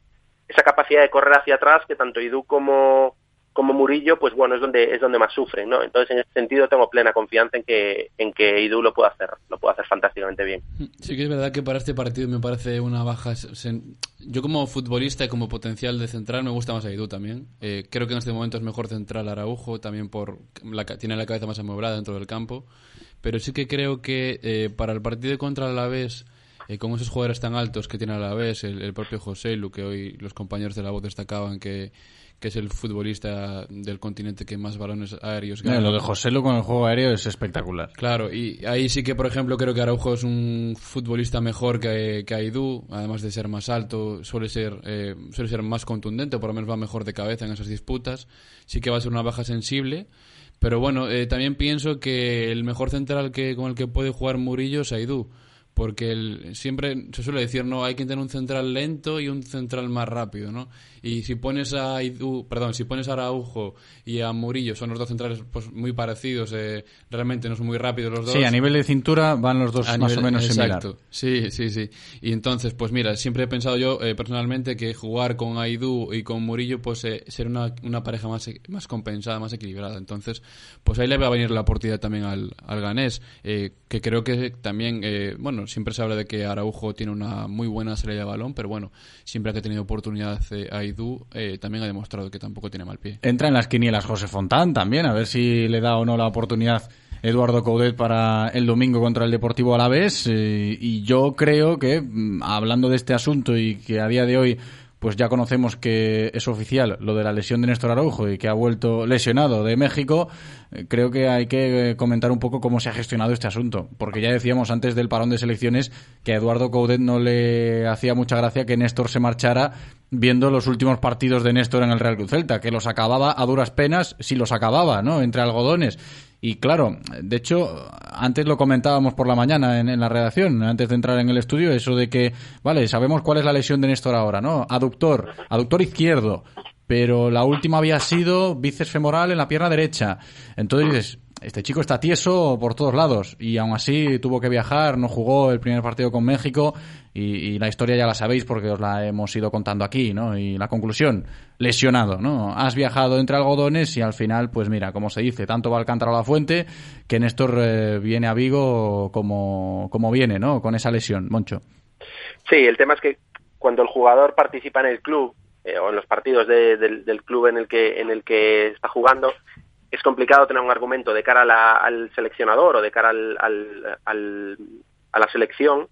esa capacidad de correr hacia atrás que tanto Eidú como, como Murillo, pues bueno, es donde, es donde más sufren, ¿no? Entonces, en ese sentido, tengo plena confianza en que, en que Eidú lo puede hacer, lo puede hacer fantásticamente bien. Sí que es verdad que para este partido me parece una baja... Yo como futbolista y como potencial de central me gusta más Eidú también. Eh, creo que en este momento es mejor central Araujo, también por la, tiene la cabeza más amueblada dentro del campo. Pero sí que creo que eh, para el partido contra el Alavés, eh, con esos jugadores tan altos que tiene el Alavés, el, el propio José Lu, que hoy los compañeros de la voz destacaban que que es el futbolista del continente que más balones aéreos gana. lo de José Lu con el juego aéreo es espectacular. Claro, y ahí sí que, por ejemplo, creo que Araujo es un futbolista mejor que, que Aidú, además de ser más alto, suele ser, eh, suele ser más contundente, por lo menos va mejor de cabeza en esas disputas. Sí que va a ser una baja sensible. Pero bueno, eh, también pienso que el mejor central que con el que puede jugar Murillo es Aidú porque el, siempre se suele decir no hay que tener un central lento y un central más rápido no y si pones a Idu, perdón si pones a Araujo y a Murillo son los dos centrales pues muy parecidos eh, realmente no son muy rápidos los dos. sí a nivel de cintura van los dos a más nivel, o menos exacto. Sí sí sí. Y entonces pues mira siempre he pensado yo eh, personalmente que jugar con Aidú y con Murillo pues eh, ser una, una pareja más más compensada más equilibrada. Entonces pues ahí le va a venir la oportunidad también al, al ganés eh, que creo que también bueno siempre se habla de que Araujo tiene una muy buena salida de balón, pero bueno, siempre que ha tenido oportunidad eh, Aidú eh, también ha demostrado que tampoco tiene mal pie. Entra en las quinielas José Fontán también, a ver si le da o no la oportunidad Eduardo Coudet para el domingo contra el Deportivo Alavés. Eh, y yo creo que, mm, hablando de este asunto y que a día de hoy pues ya conocemos que es oficial lo de la lesión de Néstor Araujo y que ha vuelto lesionado de México, creo que hay que comentar un poco cómo se ha gestionado este asunto, porque ya decíamos antes del parón de selecciones que a Eduardo Coudet no le hacía mucha gracia que Néstor se marchara viendo los últimos partidos de Néstor en el Real Cruz Celta, que los acababa a duras penas, si los acababa, ¿no? Entre algodones. Y claro, de hecho, antes lo comentábamos por la mañana en, en, la redacción, antes de entrar en el estudio, eso de que, vale, sabemos cuál es la lesión de Néstor ahora, ¿no? Aductor, aductor izquierdo, pero la última había sido bíceps femoral en la pierna derecha. Entonces dices, este chico está tieso por todos lados y aún así tuvo que viajar, no jugó el primer partido con México y, y, la historia ya la sabéis porque os la hemos ido contando aquí, ¿no? Y la conclusión, lesionado, ¿no? Has viajado entre algodones y al final, pues mira, como se dice, tanto va Alcántara a la fuente que Néstor eh, viene a Vigo como, como viene, ¿no? Con esa lesión, Moncho. Sí, el tema es que cuando el jugador participa en el club eh, o en los partidos de, del, del club en el que en el que está jugando, es complicado tener un argumento de cara al seleccionador o de cara al, al, al, a la selección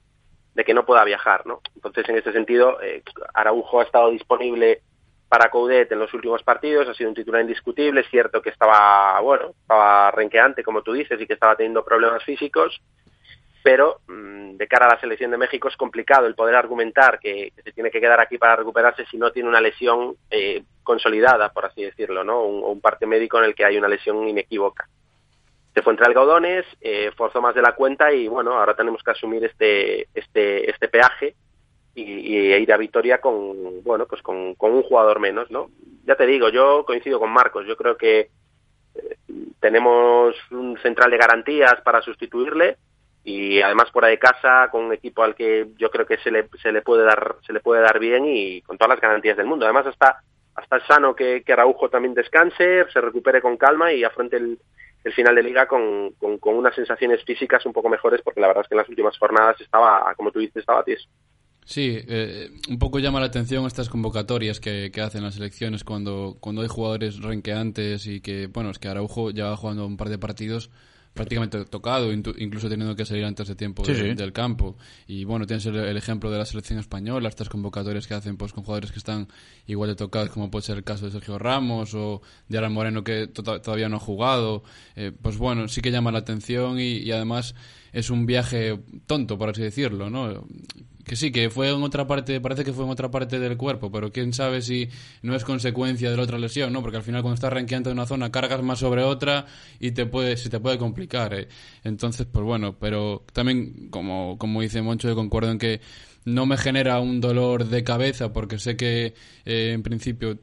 de que no pueda viajar, ¿no? Entonces, en este sentido, eh, Araujo ha estado disponible para Coudet en los últimos partidos, ha sido un titular indiscutible, es cierto que estaba, bueno, estaba renqueante, como tú dices, y que estaba teniendo problemas físicos, pero mmm, de cara a la selección de México es complicado el poder argumentar que, que, se tiene que quedar aquí para recuperarse si no tiene una lesión eh, consolidada, por así decirlo, ¿no? Un, un, parte médico en el que hay una lesión inequívoca. Se fue entre algodones, eh, forzó más de la cuenta y bueno, ahora tenemos que asumir este, este, este peaje y, ir a Vitoria con, bueno, pues con, con un jugador menos, ¿no? Ya te digo, yo coincido con Marcos, yo creo que eh, tenemos un central de garantías para sustituirle y además fuera de casa con un equipo al que yo creo que se le, se le puede dar se le puede dar bien y con todas las garantías del mundo además hasta hasta es sano que, que Araujo también descanse se recupere con calma y afronte el, el final de liga con, con, unas sensaciones físicas un poco mejores porque la verdad es que en las últimas jornadas estaba como tú dices estaba tieso. Sí, eh, un poco llama la atención estas convocatorias que, hacen las selecciones cuando, cuando hay jugadores renqueantes y que, bueno, es que Araujo ya va jugando un par de partidos prácticamente tocado, incluso teniendo que salir antes de tiempo sí, de, sí. del campo. Y bueno, tienes el, el, ejemplo de la selección española, estas convocatorias que hacen pues con jugadores que están igual de tocados, como puede ser el caso de Sergio Ramos o de Alan Moreno que to todavía no ha jugado. Eh, pues bueno, sí que llama la atención y, y además es un viaje tonto, por así decirlo, ¿no? Que sí, que fue en otra parte, parece que fue en otra parte del cuerpo, pero quién sabe si no es consecuencia de la otra lesión, ¿no? Porque al final cuando estás ranqueando en una zona cargas más sobre otra y te puede, se te puede complicar. ¿eh? Entonces, pues bueno, pero también, como, como dice Moncho, yo concuerdo en que no me genera un dolor de cabeza porque sé que eh, en principio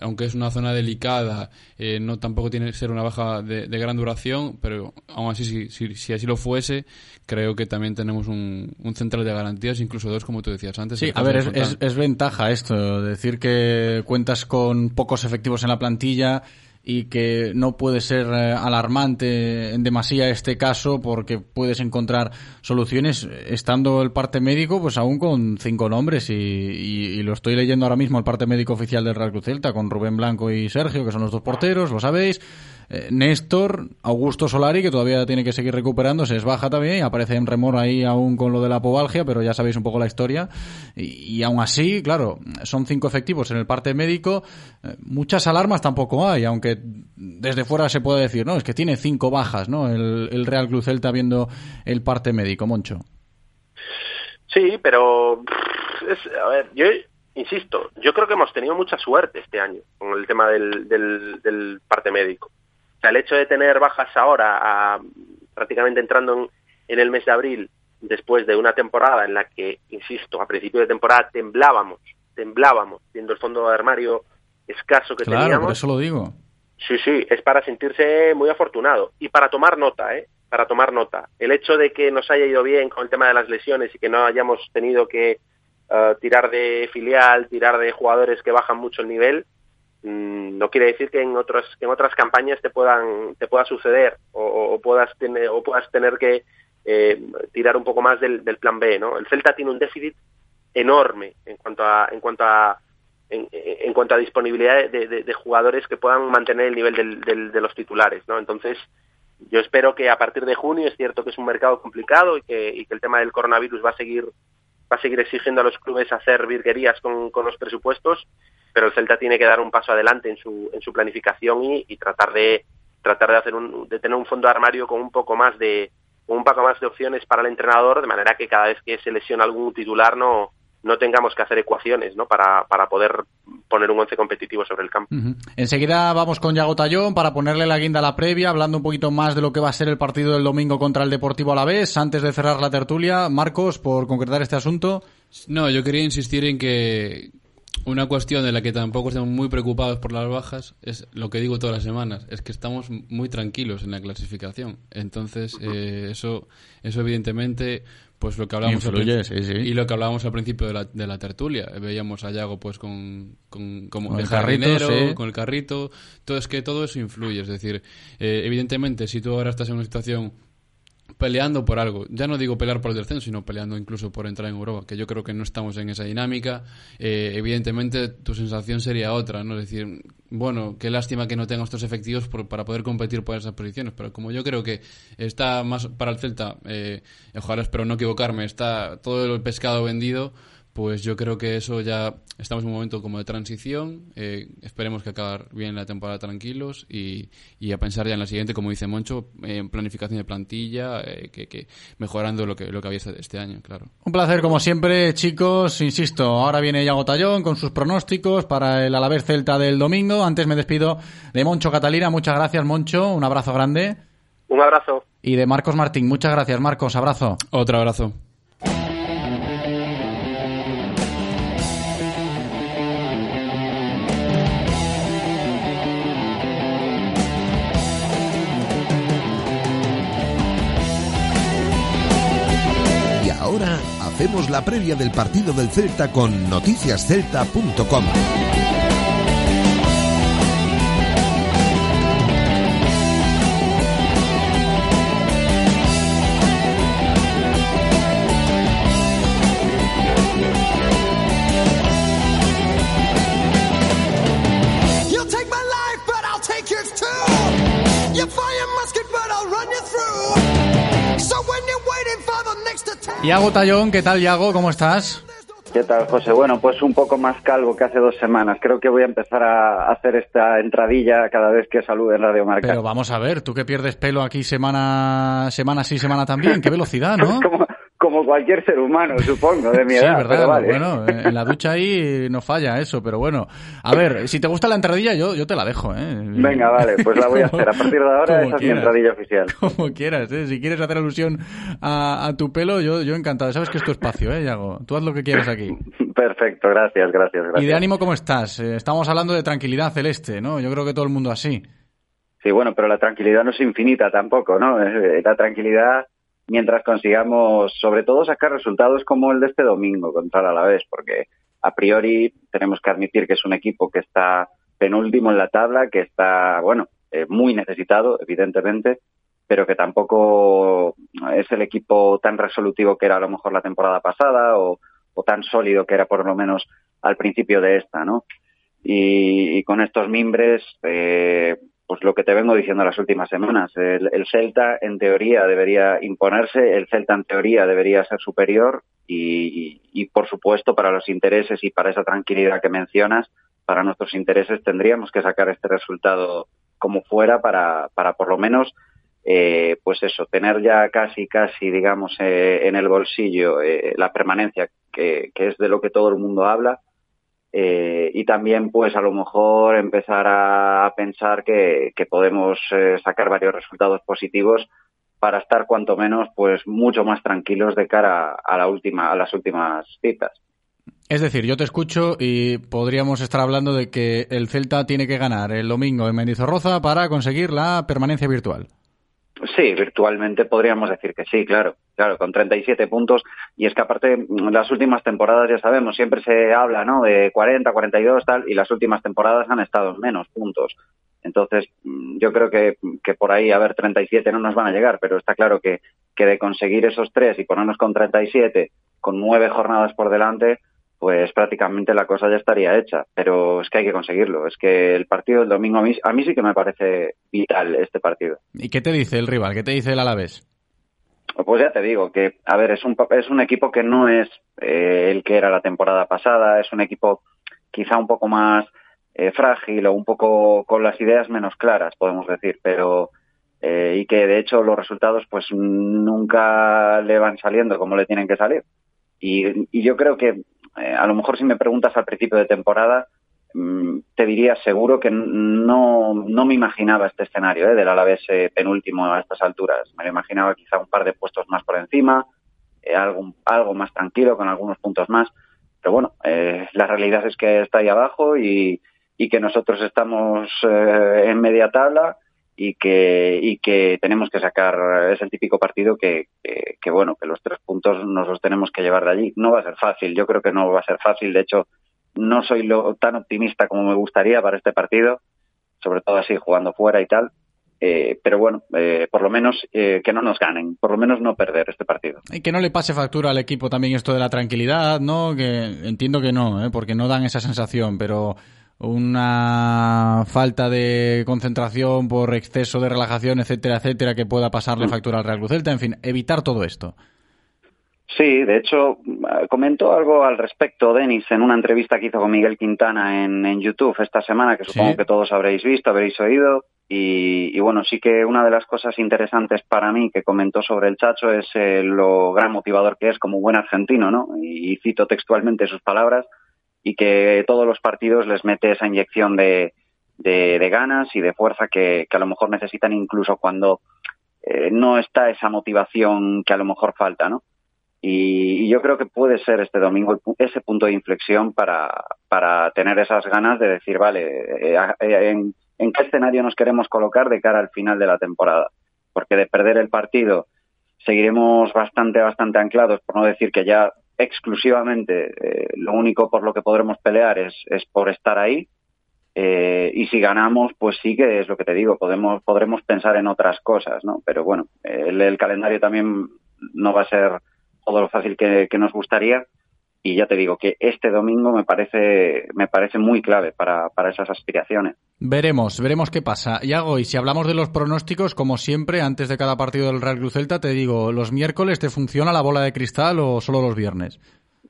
aunque es una zona delicada, eh, no tampoco tiene que ser una baja de, de gran duración, pero aún así, si, si, si, así lo fuese, creo que también tenemos un, un, central de garantías, incluso dos, como tú decías antes. Sí, a ver, es, es, es, ventaja esto, decir que cuentas con pocos efectivos en la plantilla y que no puede ser eh, alarmante en demasía este caso porque puedes encontrar soluciones estando el parte médico pues aún con cinco nombres y, lo estoy leyendo ahora mismo el parte médico oficial del Real Cruz Celta con Rubén Blanco y Sergio que son los dos porteros, lo sabéis eh, Néstor, Augusto Solari, que todavía tiene que seguir recuperándose, es baja también y aparece en remor ahí aún con lo de la pobalgia, pero ya sabéis un poco la historia. Y, y aún así, claro, son cinco efectivos en el parte médico. Eh, muchas alarmas tampoco hay, aunque desde fuera se puede decir, no, es que tiene cinco bajas, ¿no? El, el Real Cruz Celta viendo el parte médico, Moncho. Sí, pero a ver, yo insisto, yo creo que hemos tenido mucha suerte este año con el tema del, del, del parte médico. O sea, el hecho de tener bajas ahora, a, prácticamente entrando en, en, el mes de abril, después de una temporada en la que, insisto, a principio de temporada temblábamos, temblábamos, viendo el fondo de armario escaso que claro, teníamos. por eso lo digo. Sí, sí, es para sentirse muy afortunado y para tomar nota, ¿eh? Para tomar nota. El hecho de que nos haya ido bien con el tema de las lesiones y que no hayamos tenido que uh, tirar de filial, tirar de jugadores que bajan mucho el nivel, no quiere decir que en otras que en otras campañas te puedan te pueda suceder o, puedas tener o puedas tener que eh, tirar un poco más del, plan B no el Celta tiene un déficit enorme en cuanto a en cuanto a en, en cuanto a disponibilidad de, de, de, jugadores que puedan mantener el nivel del, del, de los titulares no entonces yo espero que a partir de junio es cierto que es un mercado complicado y que, y que el tema del coronavirus va a seguir va a seguir exigiendo a los clubes hacer virguerías con, con los presupuestos pero el Celta tiene que dar un paso adelante en su, en su planificación y, y tratar de tratar de hacer un, de tener un fondo de armario con un poco más de un poco más de opciones para el entrenador de manera que cada vez que se lesiona algún titular no no tengamos que hacer ecuaciones ¿no? para, para poder poner un once competitivo sobre el campo. Uh -huh. Enseguida vamos con Yago Tallón para ponerle la guinda a la previa, hablando un poquito más de lo que va a ser el partido del domingo contra el Deportivo Alavés. Antes de cerrar la tertulia, Marcos, por concretar este asunto. No, yo quería insistir en que una cuestión de la que tampoco estamos muy preocupados por las bajas es lo que digo todas las semanas, es que estamos muy tranquilos en la clasificación. Entonces, [laughs] eh, eso, eso evidentemente, pues lo que hablamos Influye, sí, sí. y lo que hablábamos al principio de la, de la tertulia, veíamos a Yago pues con, con, el carrito, sí. con el carrito, todo es que todo eso influye, es decir, eh, evidentemente si tú ahora estás en una situación peleando por algo. Ya no digo pelear por el descenso, sino peleando incluso por entrar en Europa, que yo creo que no estamos en esa dinámica. Eh, evidentemente, tu sensación sería otra, ¿no? Es decir, bueno, qué lástima que no tenga estos efectivos por, para poder competir por esas posiciones, pero como yo creo que está más para el Celta, eh, ojalá espero no equivocarme, está todo el pescado vendido, pues yo creo que eso ya estamos en un momento como de transición. Eh, esperemos que acabar bien la temporada tranquilos y, y, a pensar ya en la siguiente, como dice Moncho, en planificación de plantilla, eh, que, que, mejorando lo que, lo que había este año, claro. Un placer, como siempre, chicos. Insisto, ahora viene Yago Tallón con sus pronósticos para el Alavés Celta del domingo. Antes me despido de Moncho Catalina. Muchas gracias, Moncho. Un abrazo grande. Un abrazo. Y de Marcos Martín. Muchas gracias, Marcos. Abrazo. Otro abrazo. Hacemos la previa del partido del Celta con noticiascelta.com. Iago Tallón, ¿qué tal, Iago? ¿Cómo estás? ¿Qué tal, José? Bueno, pues un poco más calvo que hace dos semanas. Creo que voy a empezar a hacer esta entradilla cada vez que salude en Radio Marca. Pero vamos a ver, tú que pierdes pelo aquí semana, semana sí, semana también, qué velocidad, ¿no? [laughs] como cualquier ser humano, [laughs] supongo, de mi Sí, edad. verdad. pero vale. Bueno, en la ducha ahí no falla eso, pero bueno. A ver, si te gusta la entradilla, yo, yo te la dejo, ¿eh? Venga, vale, pues la voy a hacer. A partir de ahora, [laughs] esa es mi entradilla oficial. [laughs] Como quieras, ¿eh? Si quieres hacer alusión a, a tu pelo, yo, yo encantado. Sabes que es tu espacio, ¿eh, Iago? Tú haz lo que quieras aquí. Perfecto, gracias, gracias, gracias. ¿Y de ánimo cómo estás? Eh, estamos hablando de tranquilidad celeste, ¿no? Yo creo que todo el mundo así. Sí, bueno, pero la tranquilidad no es infinita tampoco, ¿no? Eh, La tranquilidad mientras consigamos, sobre todo, sacar resultados como el de este domingo contra el Alavés, porque a priori tenemos que admitir que es un equipo que está penúltimo en la tabla, que está, bueno, eh, muy necesitado, evidentemente, pero que tampoco es el equipo tan resolutivo que era a lo mejor la temporada pasada o, o tan sólido que era por lo menos al principio de esta, ¿no? Y, y con estos mimbres, eh, pues lo que te vengo diciendo las últimas semanas, el, el Celta en teoría debería imponerse, el Celta en teoría debería ser superior y, y, y, por supuesto para los intereses y para esa tranquilidad que mencionas, para nuestros intereses tendríamos que sacar este resultado como fuera para, para por lo menos eh, pues eso, tener ya casi, casi, digamos, eh, en el bolsillo eh, la permanencia, que, que, es de lo que todo el mundo habla, eh, y también, pues, a lo mejor empezar a pensar que, podemos eh, sacar varios resultados positivos para estar cuanto menos, pues, mucho más tranquilos de cara a la última, a las últimas citas. Es decir, yo te escucho y podríamos estar hablando de que el Celta tiene que ganar el domingo en Mendizorroza para conseguir la permanencia virtual. Sí, virtualmente podríamos decir que sí, claro, claro, con 37 puntos. Y es que aparte, las últimas temporadas, ya sabemos, siempre se habla, ¿no? De 40, 42, tal, y las últimas temporadas han estado en menos puntos. Entonces, yo creo que, que por ahí, a ver, 37 no nos van a llegar, pero está claro que, que de conseguir esos tres y ponernos con 37, con nueve jornadas por delante, pues prácticamente la cosa ya estaría hecha. Pero es que hay que conseguirlo. Es que el partido del domingo a mí, a mí sí que me parece vital este partido. ¿Y qué te dice el rival? ¿Qué te dice el Alavés? Pues ya te digo que, a ver, es un, es un equipo que no es eh, el que era la temporada pasada, es un equipo quizá un poco más eh, frágil o un poco con las ideas menos claras, podemos decir, pero eh, y que de hecho los resultados pues nunca le van saliendo como le tienen que salir. Y, y yo creo que eh, a lo mejor si me preguntas al principio de temporada, mm, te diría seguro que no, no me imaginaba este escenario ¿eh? del Alavés eh, penúltimo a estas alturas. Me lo imaginaba quizá un par de puestos más por encima, algo, algo más tranquilo, con algunos puntos más. Pero bueno, la realidad es que está ahí abajo y, y que nosotros estamos en media tabla y que, y que tenemos que sacar, es el típico partido que, que, que, bueno, que los tres puntos nos los tenemos que llevar de allí. No va a ser fácil, yo creo que no va a ser fácil, de hecho, no soy lo, tan optimista como me gustaría para este partido, sobre todo así jugando fuera y tal, eh, pero bueno, eh, por lo menos eh, que no nos ganen, por lo menos no perder este partido. Y que no le pase factura al equipo también esto de la tranquilidad, ¿no? Que entiendo que no, ¿eh? porque no dan esa sensación, pero una falta de concentración por exceso de relajación, etcétera, etcétera, que pueda pasarle factura al Real Cruz Celta, en fin, evitar todo esto. Sí, de hecho, comentó algo al respecto Denis en una entrevista que hizo con Miguel Quintana en, en YouTube esta semana, que supongo Sí. que todos habréis visto, habréis oído. Y, y bueno, sí que una de las cosas interesantes para mí que comentó sobre el Chacho es eh, lo gran motivador que es como buen argentino, ¿no? Y, y cito textualmente sus palabras, y que todos los partidos les mete esa inyección de, de, de ganas y de fuerza que, que a lo mejor necesitan incluso cuando eh, no está esa motivación que a lo mejor falta, ¿no? Y, y yo creo que puede ser este domingo ese punto de inflexión para, para tener esas ganas de decir, vale, eh, eh, en, ¿en qué escenario nos queremos colocar de cara al final de la temporada? Porque de perder el partido seguiremos bastante, bastante anclados, por no decir que ya exclusivamente eh, lo único por lo que podremos pelear es, es por estar ahí. Eh, y si ganamos, pues sí que es lo que te digo, podemos, podremos pensar en otras cosas, ¿no? Pero bueno, el, el calendario también no va a ser todo lo fácil que, que nos gustaría y ya te digo que este domingo me parece me parece muy clave para, para esas aspiraciones. Veremos, veremos qué pasa. Yago, y si hablamos de los pronósticos, como siempre, antes de cada partido del Real Cruz Celta, te digo, ¿los miércoles te funciona la bola de cristal o solo los viernes?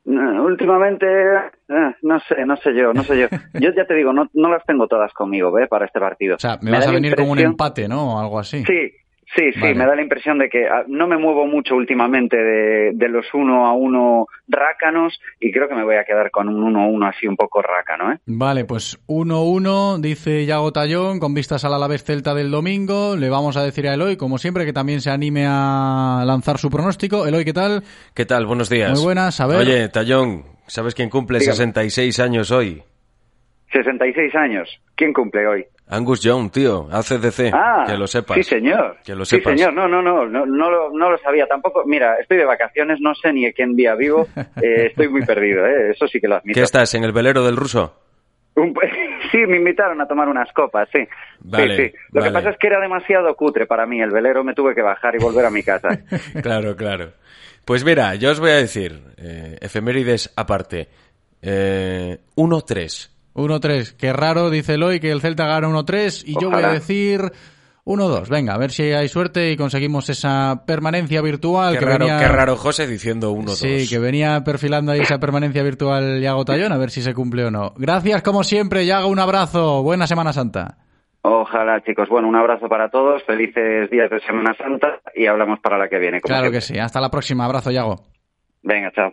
No, últimamente, eh, no sé, no sé yo, no sé yo. [laughs] Yo ya te digo, no, no las tengo todas conmigo, ¿eh? Para este partido. O sea, me, vas a venir con un empate, ¿no? O algo así. Sí, sí, sí, Vale. me da la impresión de que ah, no me muevo mucho últimamente de, de los uno a uno rácanos y creo que me voy a quedar con un uno a uno así un poco rácano, ¿eh? Vale, pues 1-1, dice Yago Tallón, con vistas al Alavés Celta del domingo. Le vamos a decir a Eloy, como siempre, que también se anime a lanzar su pronóstico. Eloy, ¿qué tal? ¿Qué tal? Buenos días. Muy buenas, a ver. Oye, Tallón, ¿sabes quién cumple Dígame. 66 años hoy? 66 años. ¿Quién cumple hoy? Angus Young, tío, ACDC. Ah, que lo sepas. Sí, señor. Que lo sí, sepas. señor. No, no, no, no, no, lo, no lo sabía tampoco. Mira, estoy de vacaciones, no sé ni en qué día vivo. [laughs] Eh, estoy muy perdido, ¿eh? Eso sí que lo admito. ¿Qué estás, en el velero del ruso? Un- [laughs] Sí, me invitaron a tomar unas copas, sí. Vale, sí, sí. Lo vale. que pasa es que era demasiado cutre para mí. El velero me tuve que bajar y volver a mi casa. [laughs] claro, claro. Pues mira, yo os voy a decir, eh, efemérides aparte, eh, 1-3. 1-3. Qué raro, dice Eloy, que el Celta gana 1-3. Y yo voy a Ojalá. decir 1-2. Venga, a ver si hay suerte y conseguimos esa permanencia virtual. Qué que raro, venía... qué raro José diciendo 1-2. Sí, que venía perfilando ahí esa permanencia virtual Yago Tallón, a ver si se cumple o no. Gracias, como siempre, Yago, un abrazo. Buena Semana Santa. Ojalá, chicos. Bueno, un abrazo para todos. Felices días de Semana Santa y hablamos para la que viene. como Claro siempre. que sí. Hasta la próxima. Abrazo, Yago. Venga, chao.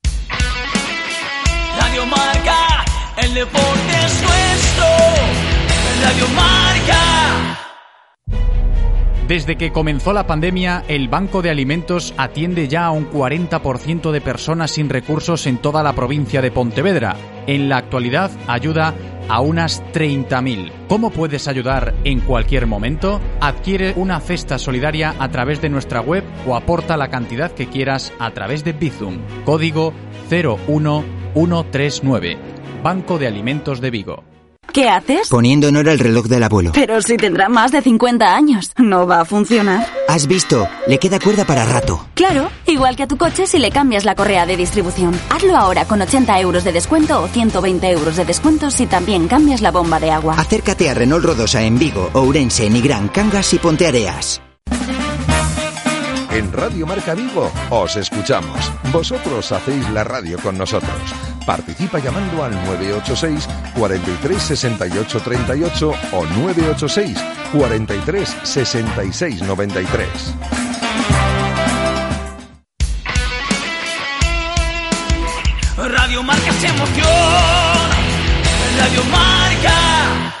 Radio Marca, el deporte es nuestro. Radio Marca. Desde que comenzó la pandemia, el Banco de Alimentos atiende ya a un 40% de personas sin recursos en toda la provincia de Pontevedra. En la actualidad ayuda a unas 30.000. ¿Cómo puedes ayudar en cualquier momento? Adquiere una cesta solidaria a través de nuestra web o aporta la cantidad que quieras a través de Bizum. Código 01139. Banco de Alimentos de Vigo. ¿Qué haces? Poniendo en hora el reloj del abuelo. Pero si tendrá más de 50 años, no va a funcionar. ¿Has visto? Le queda cuerda para rato. Claro, igual que a tu coche si le cambias la correa de distribución. Hazlo ahora con 80 euros de descuento o 120 euros de descuento si también cambias la bomba de agua. Acércate a Renault Rodosa en Vigo, Ourense, Nigrán, Cangas y Ponteareas. En Radio Marca Vigo os escuchamos. Vosotros hacéis la radio con nosotros. Participa llamando al 986 43 68 38 o 986 43 66 93. Radio Marca se emoción. Radio Marca.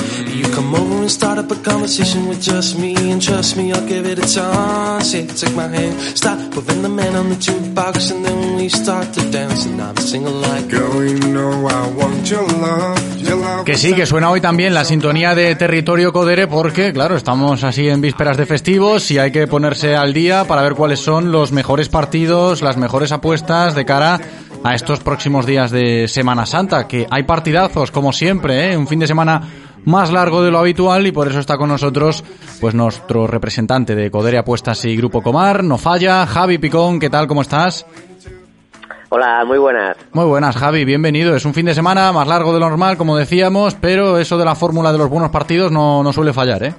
You come over and start up a conversation with just me, and trust me, I'll give it a chance. My hand, stop, the man on the and then we start to dance, and I'm like, I want. Que sí, que suena hoy también la sintonía de Territorio Codere porque, claro, estamos así en vísperas de festivos y hay que ponerse al día para ver cuáles son los mejores partidos, las mejores apuestas de cara a estos próximos días de Semana Santa, que hay partidazos, como siempre, ¿eh? un fin de semana más largo de lo habitual y por eso está con nosotros pues nuestro representante de Codere Apuestas y Grupo Comar, no falla, Javi Picón, ¿qué tal? ¿Cómo estás? Hola, muy buenas. Muy buenas, Javi, bienvenido. Es un fin de semana más largo de lo normal, como decíamos, pero eso de la fórmula de los buenos partidos no, no suele fallar, ¿eh?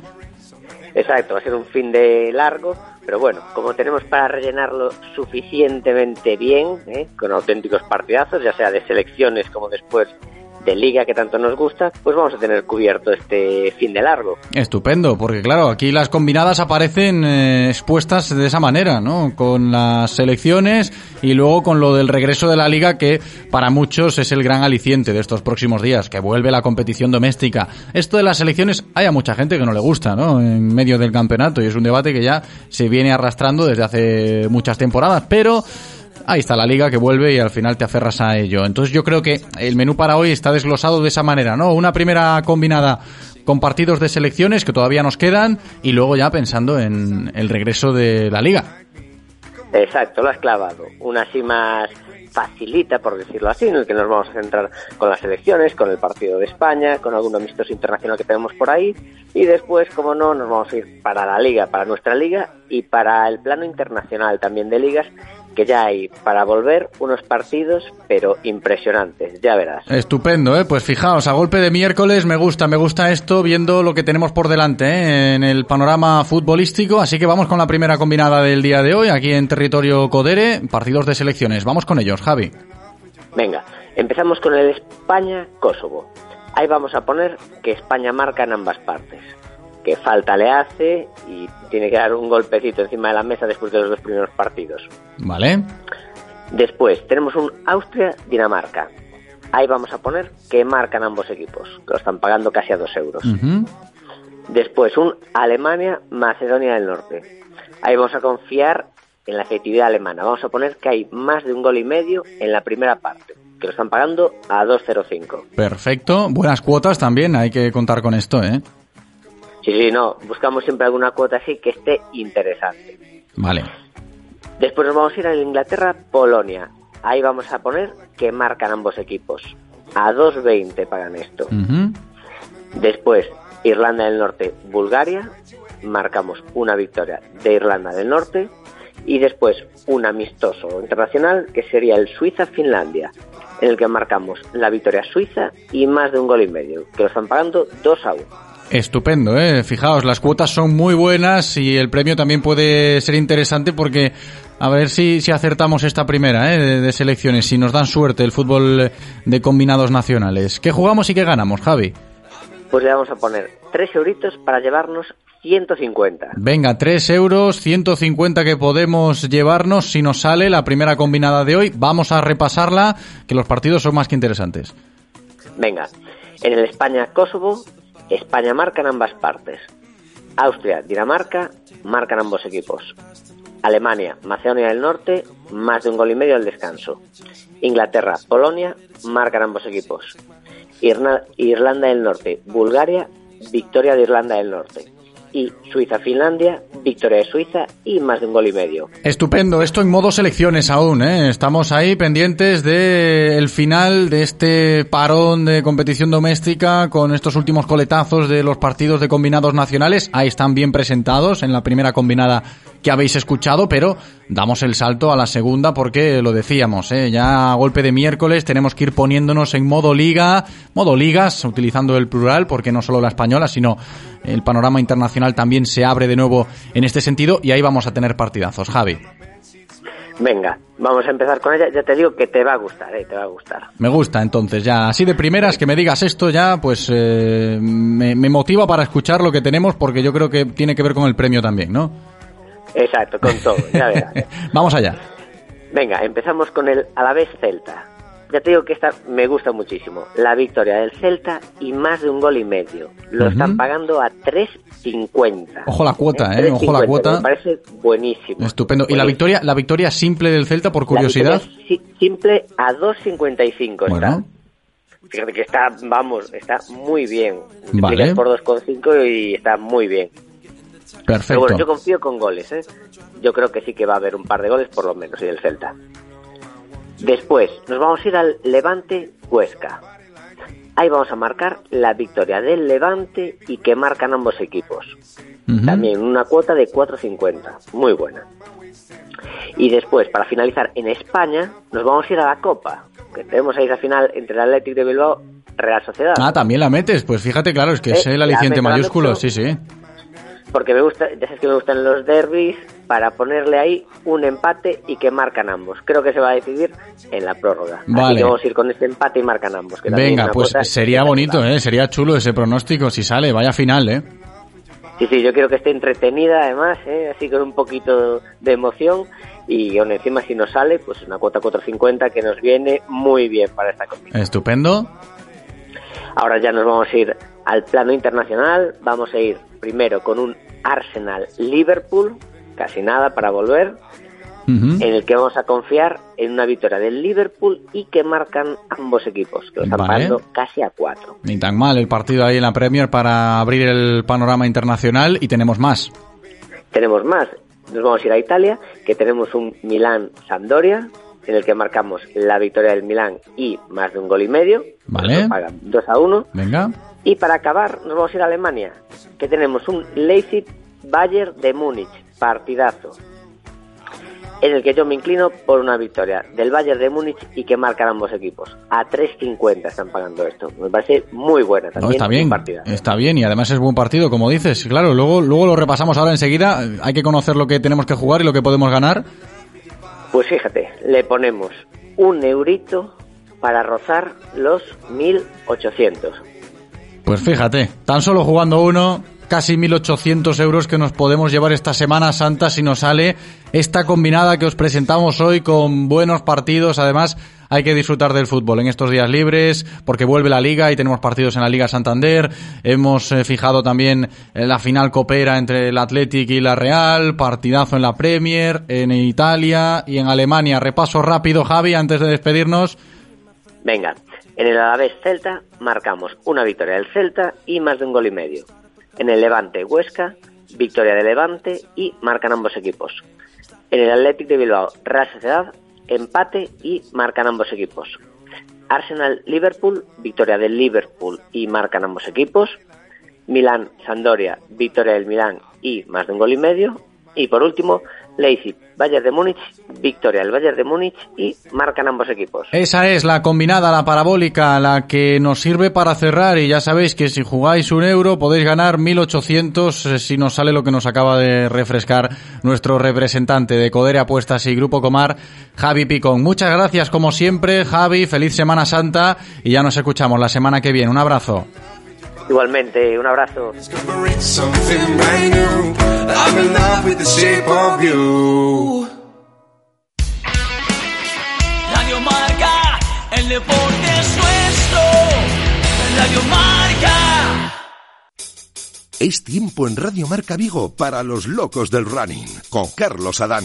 Exacto, va a ser un fin de largo, pero bueno, como tenemos para rellenarlo suficientemente bien, ¿eh? con auténticos partidazos, ya sea de selecciones como después de liga que tanto nos gusta, pues vamos a tener cubierto este fin de largo. Estupendo, porque claro, aquí las combinadas aparecen eh, expuestas de esa manera, ¿no? Con las selecciones y luego con lo del regreso de la liga que para muchos es el gran aliciente de estos próximos días, que vuelve la competición doméstica. Esto de las selecciones hay a mucha gente que no le gusta, ¿no? En medio del campeonato y es un debate que ya se viene arrastrando desde hace muchas temporadas, pero ahí está la liga que vuelve y al final te aferras a ello. Entonces yo creo que el menú para hoy está desglosado de esa manera, ¿no? Una primera combinada con partidos de selecciones que todavía nos quedan y luego ya pensando en el regreso de la liga. Exacto, lo has clavado. Una así más facilita, por decirlo así, en el que nos vamos a centrar con las elecciones, con el partido de España, con algún amistoso internacional que tenemos por ahí, y después, como no, nos vamos a ir para la liga, para nuestra liga, y para el plano internacional también de ligas, que ya hay para volver unos partidos, pero impresionantes, ya verás. Estupendo, ¿eh? Pues fijaos, a golpe de miércoles me gusta, me gusta esto viendo lo que tenemos por delante ¿eh? en el panorama futbolístico. Así que vamos con la primera combinada del día de hoy, aquí en territorio Codere, partidos de selecciones. Vamos con ellos, Javi. Venga, empezamos con el España-Kosovo. Ahí vamos a poner que España marca en ambas partes. Que falta le hace y tiene que dar un golpecito encima de la mesa después de los dos primeros partidos. Vale. Después tenemos un Austria-Dinamarca. Ahí vamos a poner que marcan ambos equipos, que lo están pagando casi a dos euros. Ujú. Después un Alemania-Macedonia del Norte. Ahí vamos a confiar en la efectividad alemana. Vamos a poner que hay más de un gol y medio en la primera parte, que lo están pagando a 2.05. Perfecto. Buenas cuotas también, hay que contar con esto, ¿eh? Sí, sí, no, buscamos siempre alguna cuota así que esté interesante. Vale. Después nos vamos a ir a Inglaterra-Polonia. Ahí vamos a poner que marcan ambos equipos. A 2.20 pagan esto. Después, Irlanda del Norte, Bulgaria. Marcamos una victoria de Irlanda del Norte. Y después, un amistoso internacional que sería el Suiza-Finlandia, en el que marcamos la victoria suiza y más de un gol y medio, que lo están pagando 2 a 1. Estupendo, ¿eh? Fijaos, las cuotas son muy buenas y el premio también puede ser interesante porque a ver si, si acertamos esta primera ¿eh? de, de selecciones, si nos dan suerte el fútbol de combinados nacionales. ¿Qué jugamos y qué ganamos, Javi? Pues le vamos a poner 3 euritos para llevarnos 150. Venga, 3 euros, 150 que podemos llevarnos si nos sale la primera combinada de hoy. Vamos a repasarla, que los partidos son más que interesantes. Venga, en el España-Kosovo, España marca en ambas partes. Austria-Dinamarca marcan ambos equipos. Alemania, Macedonia del Norte, más de un gol y medio al descanso. Inglaterra, Polonia, marcan ambos equipos. Irlanda del Norte, Bulgaria, victoria de Irlanda del Norte. Y Suiza-Finlandia, victoria de Suiza y más de un gol y medio. Estupendo, esto en modo selecciones aún, ¿eh? Estamos ahí pendientes del final de este parón de competición doméstica con estos últimos coletazos de los partidos de combinados nacionales. Ahí están bien presentados en la primera combinada que habéis escuchado, pero damos el salto a la segunda porque lo decíamos, ¿eh? ya a golpe de miércoles tenemos que ir poniéndonos en modo liga, modo ligas, utilizando el plural, porque no solo la española, sino el panorama internacional también se abre de nuevo en este sentido y ahí vamos a tener partidazos. Javi, Venga, vamos a empezar con ella. Ya te digo que te va a gustar, ¿eh? te va a gustar. me gusta entonces ya, así de primeras que me digas esto ya, pues eh, me, me motiva para escuchar lo que tenemos porque yo creo que tiene que ver con el premio también, ¿no? Exacto, con todo, ya verás. [laughs] Vamos allá. Venga, empezamos con el Alavés Celta. Ya te digo que esta me gusta muchísimo. La victoria del Celta y más de un gol y medio. Lo están pagando a 3.50. Ojo la cuota, ¿eh? Ojo la 3.50, cuota. Me parece buenísimo. Estupendo. ¿Y la victoria, la victoria simple del Celta por curiosidad? simple a 2.55 Bueno. está. Fíjate que está, vamos, está muy bien. Vale. Por 2,5 y está muy bien. Pero Perfecto. bueno, yo confío con goles, ¿eh? Yo creo que sí que va a haber un par de goles por lo menos y del Celta. Después, nos vamos a ir al Levante Huesca. Ahí vamos a marcar la victoria del Levante y que marcan ambos equipos. También una cuota de 4.50, muy buena. Y después, para finalizar en España, nos vamos a ir a la Copa, que tenemos ahí la final entre el Athletic de Bilbao Real Sociedad. Ah, también la metes. Pues fíjate, claro, es que es Eh, el la aliciente mayúsculo, sí, sí. Porque me gusta, ya sabes que me gustan los derbis, para ponerle ahí un empate y que marcan ambos. Creo que se va a decidir en la prórroga. Así Vale. que vamos a ir con este empate y marcan ambos. que Venga, pues sería bonito, ¿eh? Sería chulo ese pronóstico si sale. Vaya final, ¿eh? Sí, sí, yo quiero que esté entretenida además, ¿eh? así con un poquito de emoción y aún encima si nos sale, pues una cuota 450 que nos viene muy bien para esta competición. Estupendo. Ahora ya nos vamos a ir al plano internacional, vamos a ir primero con un Arsenal-Liverpool, casi nada para volver, en el que vamos a confiar en una victoria del Liverpool y que marcan ambos equipos, que lo están Vale. pagando casi a cuatro. Ni tan mal el partido ahí en la Premier para abrir el panorama internacional y tenemos más. Tenemos más. Nos vamos a ir a Italia, que tenemos un Milán-Sandoria, en el que marcamos la victoria del Milán y más de un gol y medio. Vale. Nos pagan 2 a 1. Venga. Y para acabar, nos vamos a ir a Alemania, que tenemos un Leipzig-Bayern de Múnich, partidazo, en el que yo me inclino por una victoria del Bayern de Múnich y que marcan ambos equipos. A 3.50 están pagando esto. Me parece muy buena No, también. está un bien, está bien y además es buen partido, como dices. Claro, luego, luego lo repasamos ahora enseguida. Hay que conocer lo que tenemos que jugar y lo que podemos ganar. Pues fíjate, le ponemos un eurito para rozar los 1.800. Pues fíjate, tan solo jugando uno, casi 1.800 euros que nos podemos llevar esta Semana Santa si nos sale esta combinada que os presentamos hoy con buenos partidos. Además, hay que disfrutar del fútbol en estos días libres porque vuelve la liga y tenemos partidos en la Liga Santander. Hemos eh, fijado también eh, la final copera entre el Athletic y la Real, partidazo en la Premier, en Italia y en Alemania. Repaso rápido, Javi, antes de despedirnos. Venga, en el Alavés Celta marcamos una victoria del Celta y más de un gol y medio. En el Levante Huesca, victoria del Levante y marcan ambos equipos. En el Athletic de Bilbao Real Sociedad, empate y marcan ambos equipos. Arsenal Liverpool, victoria del Liverpool y marcan ambos equipos. Milán Sandoria, victoria del Milán y más de un gol y medio. Y por último, Leipzig Bayern de Múnich, victoria del Bayern de Múnich y marcan ambos equipos. Esa es la combinada, la parabólica, la que nos sirve para cerrar y ya sabéis que si jugáis un euro podéis ganar 1800 eh, si nos sale lo que nos acaba de refrescar nuestro representante de Codere Apuestas y Grupo Comar, Javi Picón. Muchas gracias como siempre, Javi, feliz Semana Santa y ya nos escuchamos la semana que viene. Un abrazo. Igualmente, un abrazo. Radio Marca, el deporte es nuestro. Radio Marca. Es tiempo en Radio Marca Vigo para los locos del running con Carlos Adán.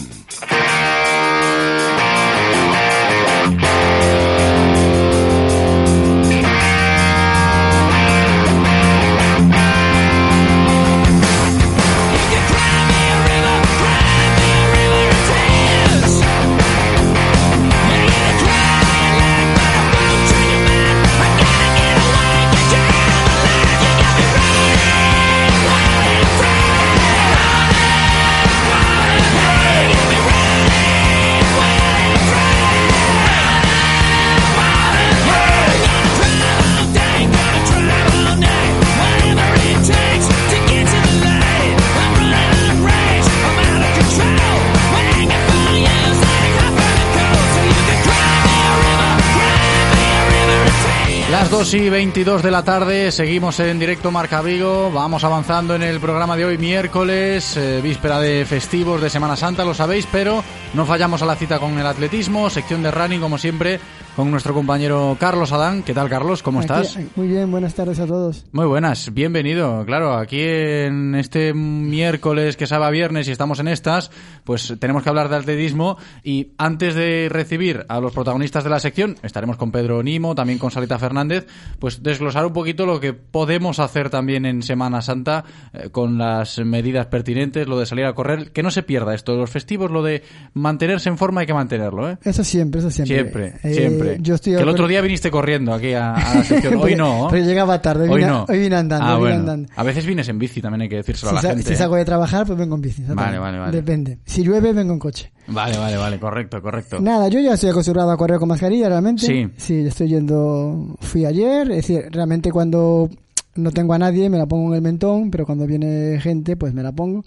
2 y 22 de la tarde, seguimos en directo Marca Vigo, vamos avanzando en el programa de hoy miércoles, eh, víspera de festivos de Semana Santa, lo sabéis, pero no fallamos a la cita con el atletismo, sección de running como siempre, con nuestro compañero Carlos Adán. ¿Qué tal Carlos? ¿Cómo Aquí- estás? Muy bien, buenas tardes a todos. Muy buenas, bienvenido. Claro, aquí en este miércoles que sabe a viernes y estamos en estas, pues tenemos que hablar de atletismo y antes de recibir a los protagonistas de la sección, estaremos con Pedro Nimo, también con Salita Fernández, pues desglosar un poquito lo que podemos hacer también en Semana Santa eh, con las medidas pertinentes, lo de salir a correr, que no se pierda esto de los festivos, lo de mantenerse en forma hay que mantenerlo, ¿eh? Eso siempre, eso siempre. Siempre, Eh, siempre. Yo estoy que el otro día viniste corriendo aquí a, a la [laughs] sección. Hoy no. Pero llegaba tarde, hoy vine- no. hoy vine andando, Ah, hoy vine bueno. andando. A veces vienes en bici, también hay que decírselo Si, a la gente. si ¿eh? salgo de trabajar, pues vengo en bici. Vale, vale, vale. Depende. Si llueve, vengo en coche. Vale, vale, vale, correcto, correcto. Nada, yo ya estoy acostumbrado a correr con mascarilla, realmente. Sí. Sí, estoy yendo, fui ayer, es decir, realmente cuando no tengo a nadie, me la pongo en el mentón, pero cuando viene gente, pues me la pongo.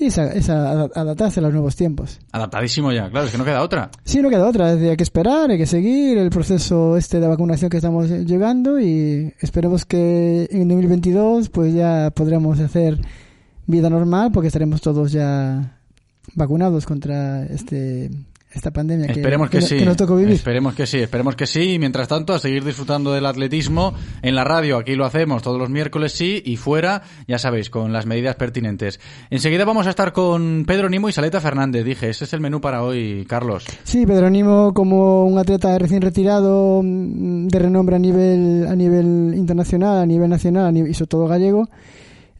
Y es, a- es a- adaptarse a los nuevos tiempos. Adaptadísimo ya, claro, es que no queda otra. Sí, no queda otra, es decir, hay que esperar, hay que seguir el proceso este de vacunación que estamos llegando y esperemos que en 2022 pues ya podremos hacer vida normal porque estaremos todos ya vacunados contra este esta pandemia que, Esperemos que, no- sí. nos tocó vivir. Esperemos que sí, esperemos que sí. Y mientras tanto, a seguir disfrutando del atletismo en la radio. Aquí lo hacemos todos los miércoles, sí, y fuera, ya sabéis, con las medidas pertinentes. Enseguida vamos a estar con Pedro Nimo y Saleta Fernández. Dije, ese es el menú para hoy, Carlos. Sí, Pedro Nimo como un atleta recién retirado mm, de renombre a nivel a nivel internacional, a nivel nacional, y sobre todo gallego,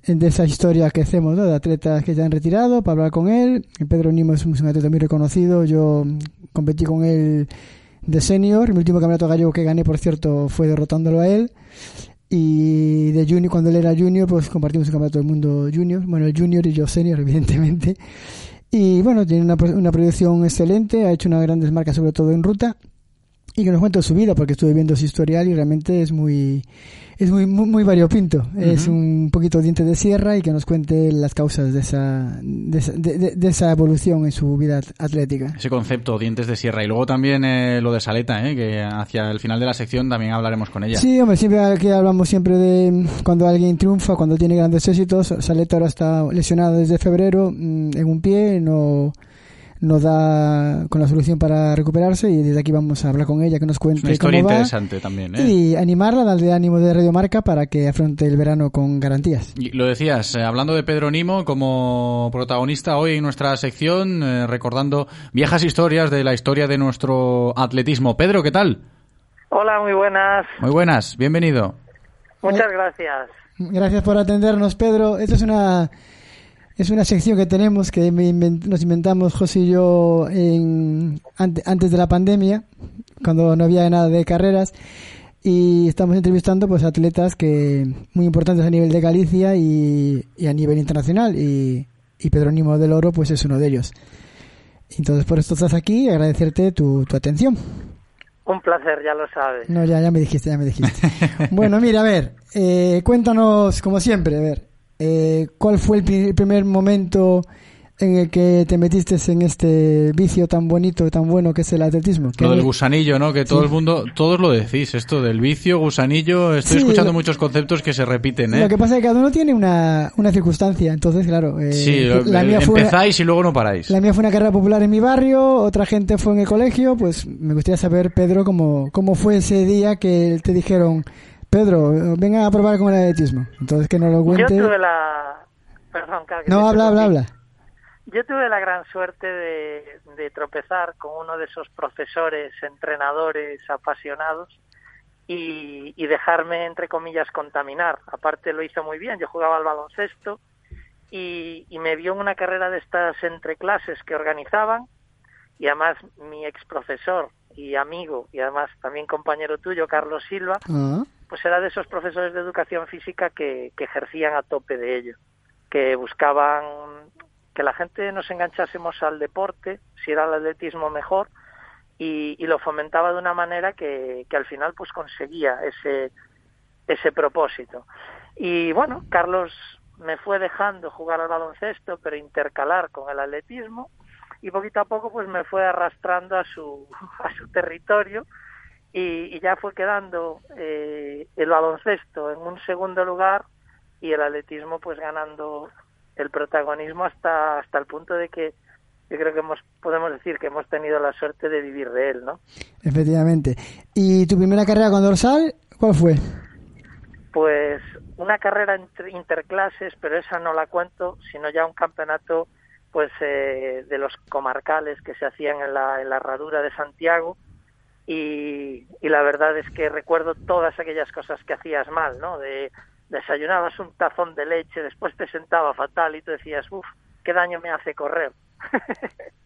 de esa historia que hacemos, de atletas que ya han retirado, para hablar con él. Pedro Nimo es un, atleta muy reconocido, yo competí con él de senior, mi último campeonato gallego que gané, por cierto, fue derrotándolo a él. Y de junior, cuando él era junior, pues compartimos el campeonato del mundo junior, bueno, el junior y yo senior, [laughs] evidentemente. Y bueno, tiene una, una proyección excelente, ha hecho unas grandes marcas, sobre todo en ruta. Y que nos cuente su vida, porque estuve viendo su historial y realmente es muy, es muy, muy, muy variopinto. Es un poquito diente de sierra y que nos cuente las causas de esa, de esa, de- esa evolución en su vida at- atlética. Ese concepto, dientes de sierra. Y luego también eh, lo de Saleta, eh, que hacia el final de la sección también hablaremos con ella. Sí, hombre, siempre aquí hablamos siempre de mm, cuando alguien triunfa, cuando tiene grandes éxitos. Saleta ahora está lesionado desde febrero mm, en un pie, no no da con la solución para recuperarse y desde aquí vamos a hablar con ella que nos Es cuente una historia cómo va interesante también. ¿eh? y animarla, darle ánimo de Radiomarca para que afronte el verano con garantías. Y lo decías, eh, hablando de Pedro Nimo como protagonista hoy en nuestra sección, eh, recordando viejas historias de la historia de nuestro atletismo. Pedro, ¿qué tal? Hola, muy buenas. Muy buenas, bienvenido. Muchas gracias. Gracias por atendernos, Pedro. Esta es una es una sección que tenemos que me invent- nos inventamos José y yo en, ante- antes de la pandemia, cuando no había nada de carreras y estamos entrevistando pues atletas que muy importantes a nivel de Galicia y, y a nivel internacional y, y Pedro Nimo del Oro pues es uno de ellos. Entonces por esto estás aquí y agradecerte tu, tu atención. Un placer, ya lo sabes. No, ya, ya me dijiste, ya me dijiste. [laughs] bueno, mira, a ver, eh, cuéntanos, como siempre, a ver, eh, ¿cuál fue el, pri- el primer momento en el que te metiste en este vicio tan bonito, tan bueno que es el atletismo? Lo del gusanillo, ¿no? Que todo Sí. el mundo, todos lo decís, esto del vicio, gusanillo. Estoy Sí, escuchando lo- muchos conceptos que se repiten, ¿eh? Lo que pasa es que cada uno tiene una, una circunstancia, entonces, claro, eh, Sí, la, eh, mía fue empezáis y luego no paráis. la mía fue una carrera popular en mi barrio, otra gente fue en el colegio, pues me gustaría saber, Pedro, cómo, cómo fue ese día que te dijeron, Pedro, venga a probar con el atletismo. Entonces, que nos lo Yo cuente. tuve la... Perdón, Carlos, que No, habla, habla, habla. Yo tuve la gran suerte de, de tropezar con uno de esos profesores, entrenadores apasionados y, y dejarme, entre comillas, contaminar. Aparte lo hizo muy bien, yo jugaba al baloncesto y, y me vio en una carrera de estas entre clases que organizaban y además mi ex profesor y amigo y además también compañero tuyo, Carlos Silva, Ah. Pues era de esos profesores de educación física que, que ejercían a tope de ello, que buscaban que la gente nos enganchásemos al deporte, si era el atletismo mejor, y, y lo fomentaba de una manera que, que al final pues conseguía ese, ese propósito. Y bueno, Carlos me fue dejando jugar al baloncesto, pero intercalar con el atletismo, y poquito a poco pues me fue arrastrando a su, [laughs] a su territorio y, y ya fue quedando eh, el baloncesto en un segundo lugar y el atletismo pues ganando el protagonismo hasta hasta el punto de que yo creo que hemos podemos decir que hemos tenido la suerte de vivir de él, ¿no? Efectivamente. ¿Y tu primera carrera con dorsal, cuál fue? Pues una carrera entre interclases, pero esa no la cuento, sino ya un campeonato pues eh, de los comarcales que se hacían en la, en la herradura de Santiago y, y la verdad es que recuerdo todas aquellas cosas que hacías mal, ¿no? De desayunabas un tazón de leche, después te sentaba fatal y tú decías, uff, qué daño me hace correr. [laughs]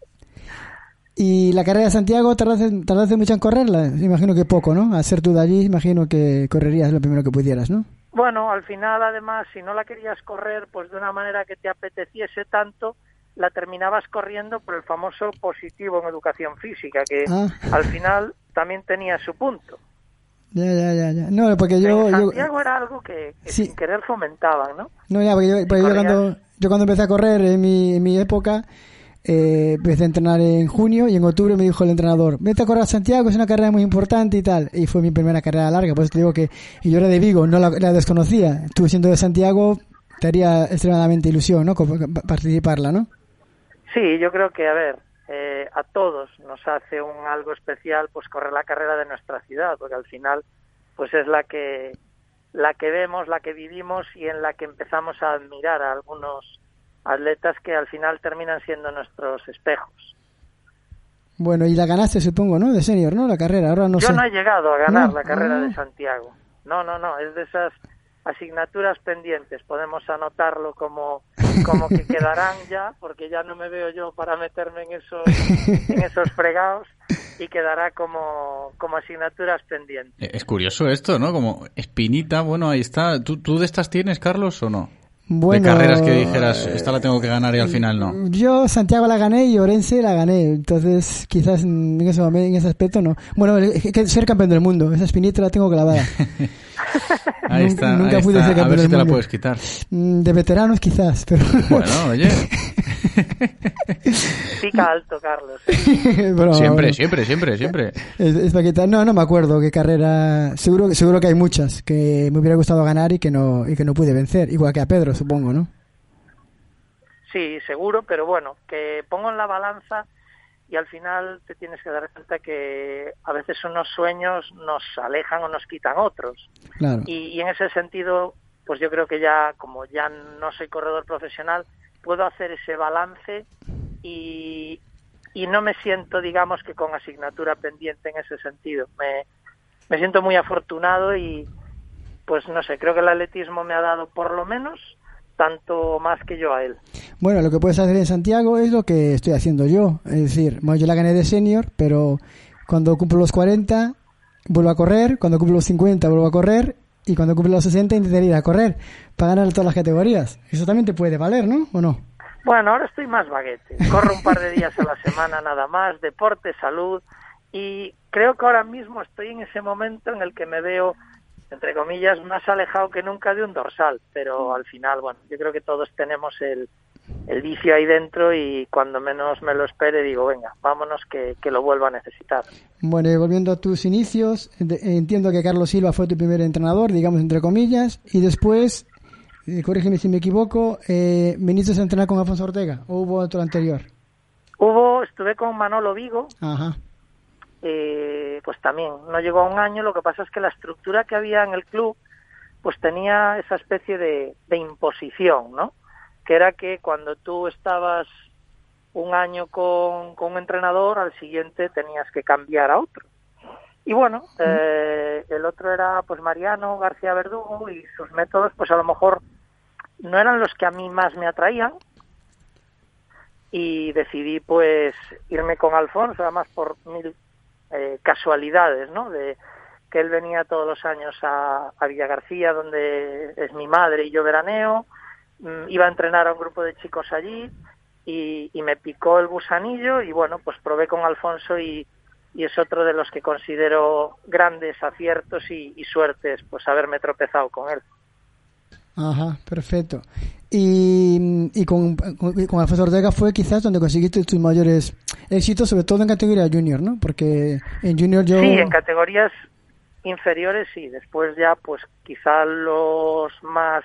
¿Y la carrera de Santiago tardaste, tardaste mucho en correrla? Imagino que poco, ¿no? Al ser tú de allí, imagino que correrías lo primero que pudieras, ¿no? Bueno, al final, además, si no la querías correr, pues de una manera que te apeteciese tanto, la terminabas corriendo por el famoso positivo en educación física, que Ah. al final también tenía su punto. Ya, ya, ya, ya. No, porque yo... en yo Santiago era algo que, que Sí. sin querer fomentaban, ¿no? no, ya, porque yo, porque yo corrías. cuando, yo cuando empecé a correr en mi, en mi época, eh, empecé a entrenar en junio y en octubre me dijo el entrenador, vete a correr a Santiago, es una carrera muy importante y tal. Y fue mi primera carrera larga, por eso te digo que y yo era de Vigo, no la, la desconocía. Tú siendo de Santiago, te haría extremadamente ilusión, ¿no? Participarla, ¿no? Sí, yo creo que, a ver, eh, a todos nos hace un algo especial pues correr la carrera de nuestra ciudad, porque al final pues es la que la que vemos, la que vivimos y en la que empezamos a admirar a algunos atletas que al final terminan siendo nuestros espejos. Bueno, y la ganaste, supongo, ¿no? De senior, ¿no? La carrera, ahora no Yo sé. no he llegado a ganar No, la carrera ah. de Santiago. No, no, no, es de esas asignaturas pendientes. Podemos anotarlo como, como que quedarán ya, porque ya no me veo yo para meterme en esos, en esos fregados y quedará como, como asignaturas pendientes. Eh, Es curioso esto, ¿no? Como espinita, bueno, ahí está. ¿Tú, tú de estas tienes, Carlos, o no? Bueno, de carreras que dijeras, esta la tengo que ganar y al final no. Yo Santiago la gané y Orense la gané, entonces quizás en ese momento, en ese aspecto no. Bueno, que ser campeón del mundo, esa espinita la tengo clavada. [laughs] [laughs] Ahí Nun- está, nunca ahí pude está. ser A ver si te la puedes quitar. Mm, De veteranos quizás, pero [laughs] Bueno, oye. [laughs] Pica alto, Carlos. Siempre, siempre, siempre, siempre. Es, es para quitar- No, no me acuerdo qué carrera. Seguro, que- seguro que hay muchas que me hubiera gustado ganar y que no y que no pude vencer, igual que a Pedro, supongo, ¿no? Sí, seguro, pero bueno, que pongo en la balanza y al final te tienes que dar cuenta que a veces unos sueños nos alejan o nos quitan otros. Claro. Y, y en ese sentido, pues yo creo que ya, como ya no soy corredor profesional, puedo hacer ese balance y, y no me siento, digamos, que con asignatura pendiente en ese sentido. Me, me siento muy afortunado y, pues no sé, creo que el atletismo me ha dado por lo menos tanto más que yo a él. Bueno, lo que puedes hacer en Santiago es lo que estoy haciendo yo. Es decir, bueno, yo la gané de senior, pero cuando cumplo los 40 vuelvo a correr, cuando cumplo los 50 vuelvo a correr y cuando cumplo los 60 intentaré ir a correr para ganar todas las categorías. Eso también te puede valer, ¿no? ¿O no? Bueno, ahora estoy más baguete. Corro un par de días a la semana nada más, deporte, salud y creo que ahora mismo estoy en ese momento en el que me veo, entre comillas, más alejado que nunca de un dorsal. Pero al final, bueno, yo creo que todos tenemos el, el vicio ahí dentro y cuando menos me lo espere digo, venga, vámonos que, que lo vuelvo a necesitar. Bueno, y volviendo a tus inicios, entiendo que Carlos Silva fue tu primer entrenador, digamos entre comillas, y después, eh, corrígeme si me equivoco, eh, ¿viniste a entrenar con Alfonso Ortega o hubo otro anterior? Hubo, estuve con Manolo Vigo, Ajá. Eh, pues también no llegó a un año. Lo que pasa es que la estructura que había en el club, pues tenía esa especie de, de imposición, ¿no? Que era que cuando tú estabas un año con, con un entrenador, al siguiente tenías que cambiar a otro. Y bueno, eh, el otro era pues Mariano García Verdugo y sus métodos, pues a lo mejor no eran los que a mí más me atraían, y decidí pues irme con Alfonso, además por mil eh, casualidades, ¿no? De que él venía todos los años a, a Villa García, donde es mi madre y yo veraneo, mm, iba a entrenar a un grupo de chicos allí y, me picó el gusanillo y bueno, pues probé con Alfonso y, es otro de los que considero grandes aciertos y suertes, pues haberme tropezado con él. Ajá, perfecto. Y, y con, con, con Alfonso Ortega fue quizás donde conseguiste tus mayores éxitos, sobre todo en categoría junior, ¿no? Porque en junior yo... Sí, en categorías inferiores sí. Después ya, pues quizá los más,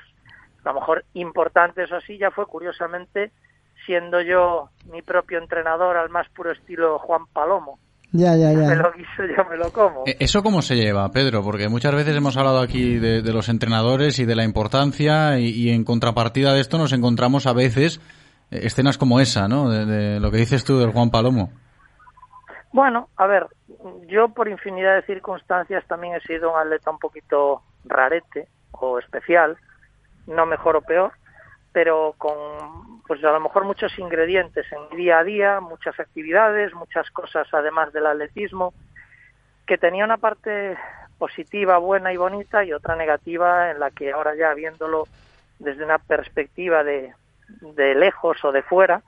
a lo mejor importantes o así, ya fue curiosamente siendo yo mi propio entrenador al más puro estilo Juan Palomo. Ya, ya, Me ya. lo guiso, yo me lo como. Eh, ¿Eso cómo se lleva, Pedro? Porque muchas veces hemos hablado aquí de, de los entrenadores y de la importancia y, y en contrapartida de esto nos encontramos a veces eh, escenas como esa, ¿no? De, de lo que dices tú del Juan Palomo. Bueno, a ver, yo por infinidad de circunstancias también he sido un atleta un poquito rarete o especial, no mejor o peor, pero con pues a lo mejor muchos ingredientes en día a día, muchas actividades, muchas cosas además del atletismo, que tenía una parte positiva, buena y bonita y otra negativa en la que ahora ya viéndolo desde una perspectiva de, de lejos o de fuera,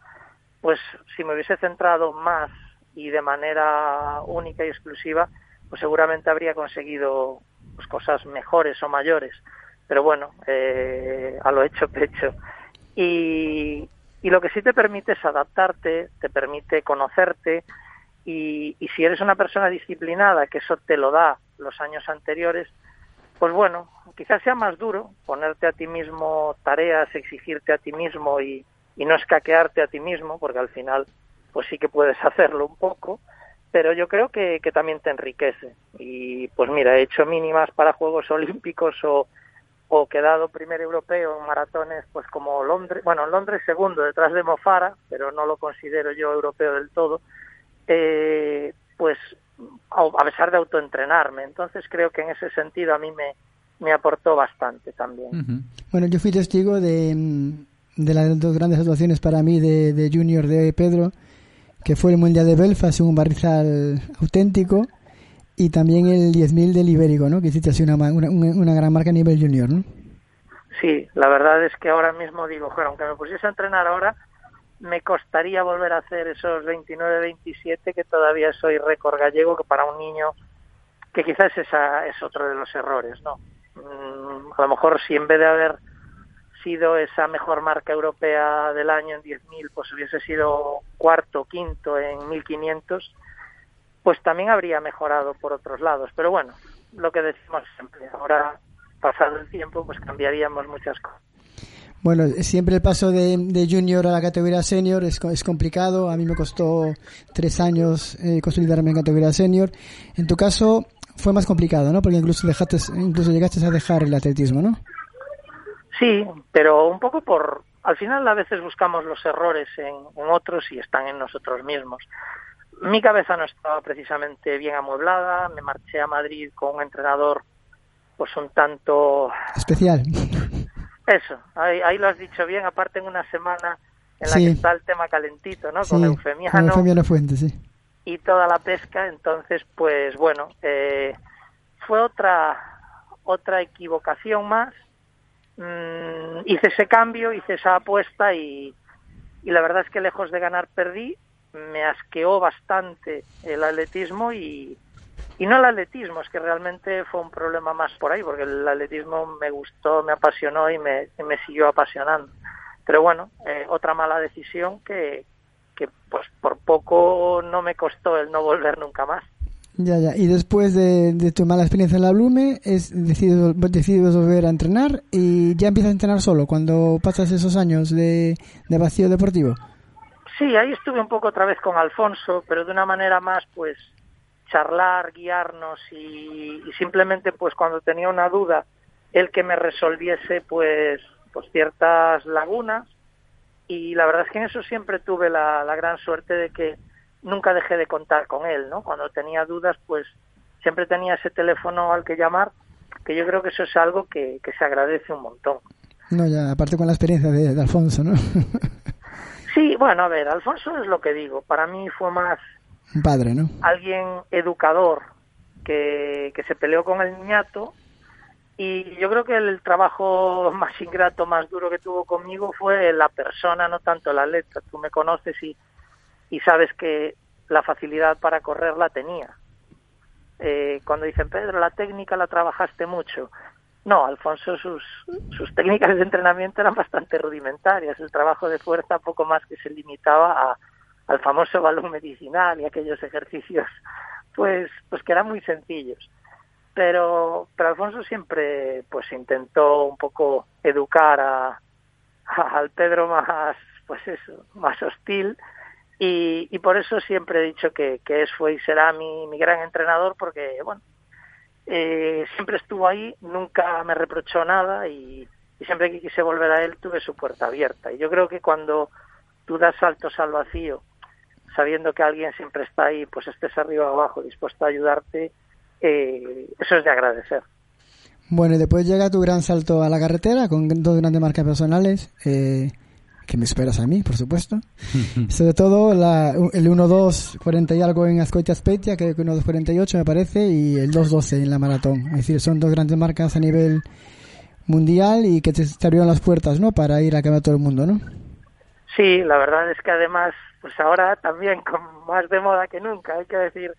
pues si me hubiese centrado más y de manera única y exclusiva, pues seguramente habría conseguido pues, cosas mejores o mayores. Pero bueno, eh, a lo hecho pecho. Y, y lo que sí te permite es adaptarte, te permite conocerte y, y si eres una persona disciplinada, que eso te lo da los años anteriores, pues bueno, quizás sea más duro ponerte a ti mismo tareas, exigirte a ti mismo y, y no escaquearte a ti mismo, porque al final pues sí que puedes [laughs] hacerlo un poco, pero yo creo que, que también te enriquece. Y pues mira, he hecho mínimas para Juegos Olímpicos o, o quedado primer europeo en maratones, pues como Londres, bueno, en Londres segundo detrás de Mofara, pero no lo considero yo europeo del todo, eh, pues a pesar de autoentrenarme. Entonces creo que en ese sentido a mí me, me aportó bastante también. Bueno, yo fui testigo de, de las dos grandes actuaciones para mí de, de Junior de Pedro, que fue el Mundial de Belfast, un barrizal auténtico, y también el 10.000 del Ibérico, ¿no? Que hiciste así una, una, una- gran marca a nivel junior, ¿no? Sí, la verdad es que ahora mismo digo, "Joder, aunque me pusiese a entrenar ahora, me costaría volver a hacer esos 29-27 que todavía soy récord gallego, que para un niño, que quizás esa es otro de los errores, ¿no? Mm, a lo mejor si en vez de haber sido esa mejor marca europea del año en 10.000, pues hubiese sido cuarto, quinto en 1.500, pues también habría mejorado por otros lados. Pero bueno, lo que decimos siempre, ahora pasado el tiempo, pues cambiaríamos muchas cosas. Bueno, siempre el paso de, de junior a la categoría senior es, es complicado. A mí me costó tres años eh, consolidarme en categoría senior. En tu caso fue más complicado, ¿no? Porque incluso dejaste, incluso llegaste a dejar el atletismo, ¿no? Sí, pero un poco por... Al final a veces buscamos los errores en, en otros y están en nosotros mismos. Mi cabeza no estaba precisamente bien amueblada, me marché a Madrid con un entrenador pues un tanto... Especial. Eso, ahí, ahí lo has dicho bien, aparte en una semana en la Sí. que está el tema calentito, ¿no? Sí, Con con Eufemiano Eufemiano Fuente, sí. y toda la pesca, entonces pues bueno, eh, fue otra otra equivocación más. Mm, hice ese cambio, hice esa apuesta y, y la verdad es que lejos de ganar perdí, me asqueó bastante el atletismo y, y no el atletismo, es que realmente fue un problema más por ahí, porque el atletismo me gustó, me apasionó y me, y me siguió apasionando. Pero bueno, eh, otra mala decisión que, que pues por poco no me costó el no volver nunca más. Ya, ya. Y después de, de tu mala experiencia en la Blume, es decides, volver a entrenar y ya empiezas a entrenar solo cuando pasas esos años de, de vacío deportivo. Sí, ahí estuve un poco otra vez con Alfonso, pero de una manera más, pues, charlar, guiarnos y, simplemente, pues, cuando tenía una duda, el que me resolviese, pues, pues ciertas lagunas. Y la verdad es que en eso siempre tuve la, la gran suerte de que nunca dejé de contar con él, ¿no? Cuando tenía dudas, pues, siempre tenía ese teléfono al que llamar, que yo creo que eso es algo que, que se agradece un montón. No, ya, aparte con la experiencia de, de Alfonso, ¿no? [laughs] Sí, bueno, a ver, Alfonso es lo que digo. Para mí fue más Un padre, ¿no? alguien educador que, que se peleó con el niñato y yo creo que el trabajo [laughs] más ingrato, más duro que tuvo conmigo fue la persona, no tanto la letra. Tú me conoces y, y sabes que la facilidad para correr la tenía. Eh, cuando dicen, Pedro, la técnica la trabajaste mucho. No, Alfonso, sus, sus técnicas de entrenamiento eran bastante rudimentarias. El trabajo de fuerza poco más que se limitaba a, al famoso balón medicinal y aquellos ejercicios, pues, pues que eran muy sencillos. Pero, pero Alfonso siempre, pues, intentó un poco educar a, al Pedro más, pues eso, más hostil. Y, y por eso siempre he dicho que, que es, fue y será mi, mi gran entrenador, porque, bueno, eh, siempre estuvo ahí, nunca me reprochó nada y, siempre que quise volver a él tuve su puerta abierta. Y yo creo que cuando tú das saltos al vacío, sabiendo que alguien siempre está ahí, pues estés arriba o abajo, dispuesto a ayudarte, eh, eso es de agradecer. Bueno, y después llega tu gran salto a la carretera con dos grandes marcas personales, eh, que me esperas a mí, por supuesto. [laughs] Sobre todo la, el 1-2, 40 y algo en Ascoitia Aspetia, que 1-2, 48 me parece, y el 2-12 en la maratón. Es decir, son dos grandes marcas a nivel mundial y que te, te abrieron las puertas, ¿no? Para ir a cambiar todo el mundo, ¿no? Sí, la verdad es que además, pues ahora también [laughs] con más de moda que nunca, hay que decir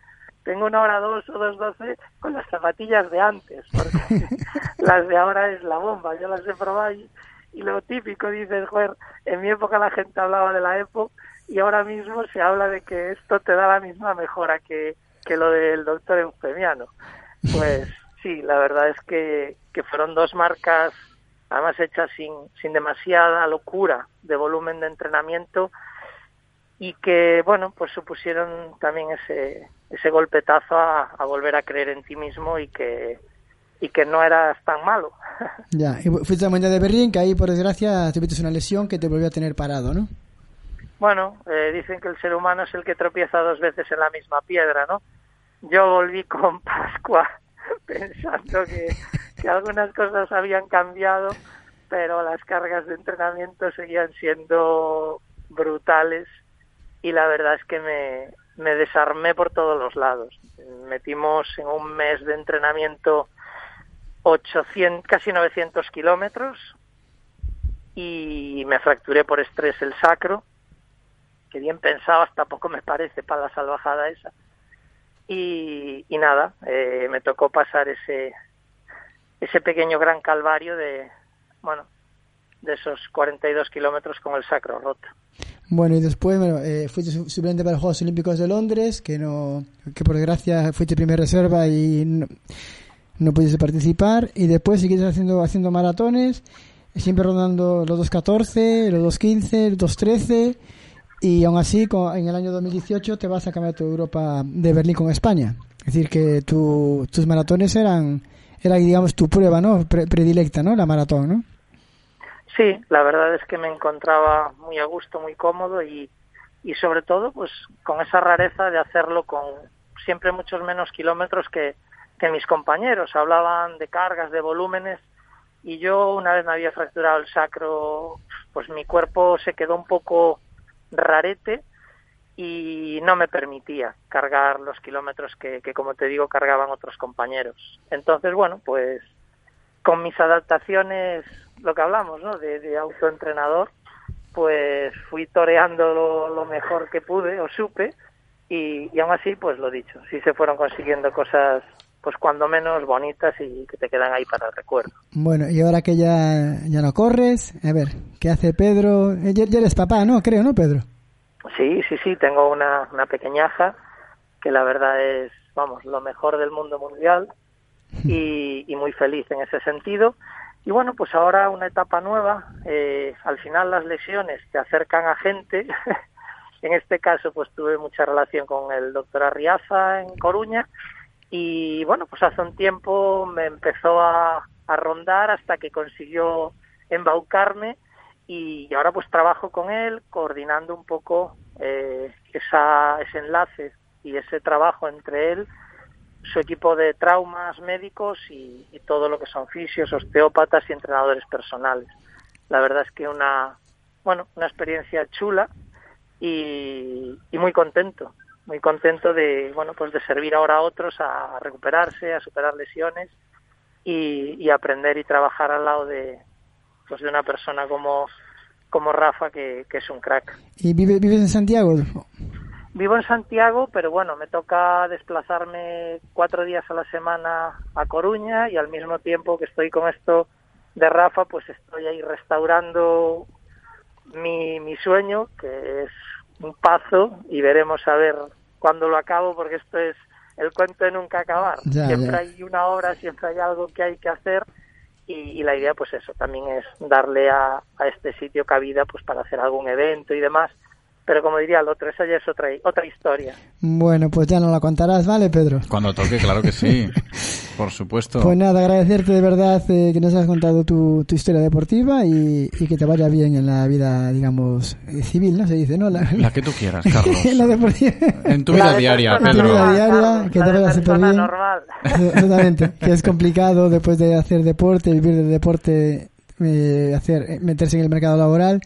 tengo una hora dos o dos doce con las zapatillas de antes, porque [laughs] las de ahora es la bomba, yo las he probado y, y lo típico, dices, joder, en mi época la gente hablaba de la EPO y ahora mismo se habla de que esto te da la misma mejora que, que lo del doctor Eufemiano. Pues [laughs] sí, la verdad es que, que fueron dos marcas, además hechas sin, sin demasiada locura de volumen de entrenamiento y que, bueno, pues supusieron también ese, ese golpetazo a, a volver a creer en ti mismo y que, y que no eras tan malo. [laughs] Ya, y fuiste a la Mundial de Berlín, que ahí por desgracia tuviste una lesión que te volvió a tener parado, ¿no? Bueno, eh, dicen que el ser humano es el que tropieza dos veces en la misma piedra, ¿no? Yo volví [laughs] con Pascua [laughs] pensando que, que algunas cosas habían cambiado, pero las cargas de entrenamiento seguían siendo brutales y la verdad es que me, me desarmé por todos los lados. Metimos en un mes de entrenamiento 800, casi 900 kilómetros y me fracturé por estrés el sacro, que bien pensado, hasta poco me parece para la salvajada esa. Y, nada, eh, me tocó pasar ese, ese pequeño gran calvario de, bueno, de esos 42 kilómetros con el sacro roto. Bueno, y después bueno, eh, fuiste su- suplente para los Juegos Olímpicos de Londres, que no que por desgracia fuiste primera reserva y no pudiste participar. Y después seguiste haciendo, haciendo maratones, siempre rondando los 2.14, los 2.15, los 2.13. Y aún así, en el año 2018 te vas a Campeonato de Europa de Berlín con España. Es decir, que tu, tus maratones eran, era digamos, tu prueba ¿no? Pre- predilecta, ¿no? La maratón, ¿no? Sí, la verdad es que me encontraba muy a gusto, muy cómodo y, y sobre todo pues con esa rareza de hacerlo con siempre muchos menos kilómetros que, que mis compañeros. Hablaban de cargas, de volúmenes y yo una vez me había fracturado el sacro, pues mi cuerpo se quedó un poco rarete y no me permitía cargar los kilómetros que, que como te digo cargaban otros compañeros. Entonces, bueno, pues con mis adaptaciones, lo que hablamos, ¿no? De, de autoentrenador, pues fui toreando lo, lo mejor que pude o supe y, y aún así, pues lo dicho, sí se fueron consiguiendo cosas, pues cuando menos bonitas y que te quedan ahí para el recuerdo. Bueno, y ahora que ya, ya no corres, a ver, ¿qué hace Pedro? Eh, Ya, ya eres papá, ¿no? Creo, ¿no, Pedro? Sí, sí, sí, tengo una, una pequeñaja que la verdad es, vamos, lo mejor del mundo mundial y, [laughs] y muy feliz en ese sentido. Y bueno, pues ahora una etapa nueva. eh, al final las lesiones te acercan a gente. [laughs] en este caso, pues tuve mucha relación con el doctor Arriaza en Coruña. Y bueno, pues hace un tiempo me empezó a, rondar hasta que consiguió embaucarme y ahora pues trabajo con él coordinando un poco eh, esa, ese enlace y ese trabajo entre él, su equipo de traumas médicos y, todo lo que son fisios, osteópatas y entrenadores personales. La verdad es que una, bueno, una experiencia chula y muy contento, muy contento de, bueno, pues de servir ahora a otros a, recuperarse, a superar lesiones y, y aprender y trabajar al lado de, pues de una persona como, como Rafa, que, que es un crack. ¿Y vive- vives en Santiago? Vivo en Santiago, pero bueno, me toca desplazarme cuatro días a la semana a Coruña y al mismo tiempo que estoy con esto de Rafa, pues estoy ahí restaurando mi, mi sueño, que es un paso, y veremos a ver cuándo lo acabo, porque esto es el cuento de nunca acabar. Ya, siempre ya. hay una hora, siempre hay algo que hay que hacer, y, y la idea, pues eso, también es darle a, a este sitio cabida, pues para hacer algún evento y demás. Pero como diría el otro, esa ya es otra, otra historia. Bueno, pues ya no la contarás, ¿vale, Pedro? Cuando toque, claro que sí. [laughs] Por supuesto. Pues nada, agradecerte de verdad eh, que nos has contado tu, tu historia deportiva y, y que te vaya bien en la vida, digamos, eh, civil, ¿no? Se dice, ¿no? La, La que tú quieras, Carlos. en [laughs] la deportiva. En tu vida diaria, En tu Pedro. vida diaria, que te vaya súper bien. normal. Exactamente, que es [laughs] complicado después de hacer deporte, vivir del deporte, eh, hacer, eh, meterse en el mercado laboral.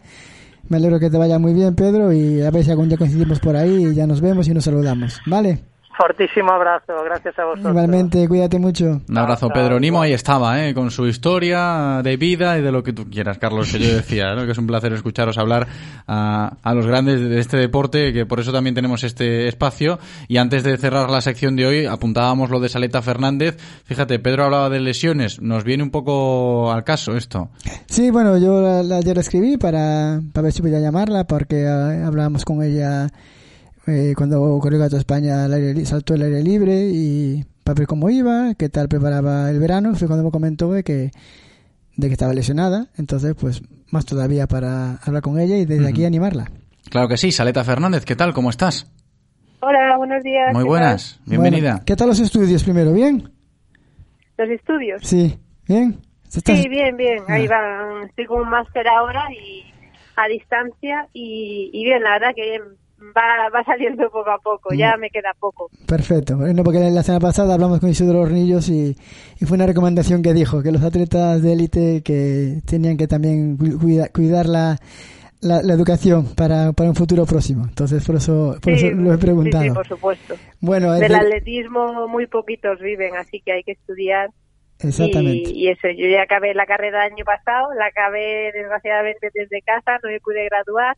Me alegro que te vaya muy bien, Pedro, y a ver si algún día coincidimos por ahí y ya nos vemos y nos saludamos, ¿vale? Fortísimo abrazo, gracias a vosotros. Igualmente, cuídate mucho. Un abrazo, Pedro Nimo. Ahí estaba, ¿eh? con su historia de vida y de lo que tú quieras, Carlos, que yo decía, ¿no? que es un placer escucharos hablar a, a los grandes de este deporte, que por eso también tenemos este espacio. Y antes de cerrar la sección de hoy, apuntábamos lo de Saleta Fernández. Fíjate, Pedro hablaba de lesiones. Nos viene un poco al caso esto. Sí, bueno, yo la, la- ayer la escribí para, para ver si podía llamarla, porque eh, hablábamos con ella eh, cuando corrió Gato España al aire, saltó el aire libre y para ver cómo iba, qué tal preparaba el verano. Fue cuando me comentó de que, de que estaba lesionada, entonces pues más todavía para hablar con ella y desde aquí animarla. Claro que sí, Saleta Fernández, ¿qué tal? ¿Cómo estás? Hola, buenos días. Muy ¿qué buenas, bienvenida. Bueno, ¿Qué tal los estudios primero? ¿Bien? ¿Los estudios? Sí, ¿bien? ¿Estás- Sí, bien, bien. Ahí Ah. van. Estoy con un máster ahora y a distancia y, y bien, la verdad que bien. Va, va saliendo [laughs] poco a poco, ya Mm. me queda poco. Perfecto. Bueno, porque la semana pasada hablamos con Isidro Hornillos y, y fue una recomendación que dijo que los atletas de élite que tenían que también cu- cuida- cuidar la, la, la educación para, para un futuro próximo. Entonces, por eso, por Sí, eso lo he preguntado. Sí, sí, por supuesto. Bueno, Del de- atletismo muy poquitos viven, así que hay que estudiar. Exactamente. Y, y eso, yo ya acabé la carrera el año pasado, la acabé desgraciadamente desde casa, no me pude graduar,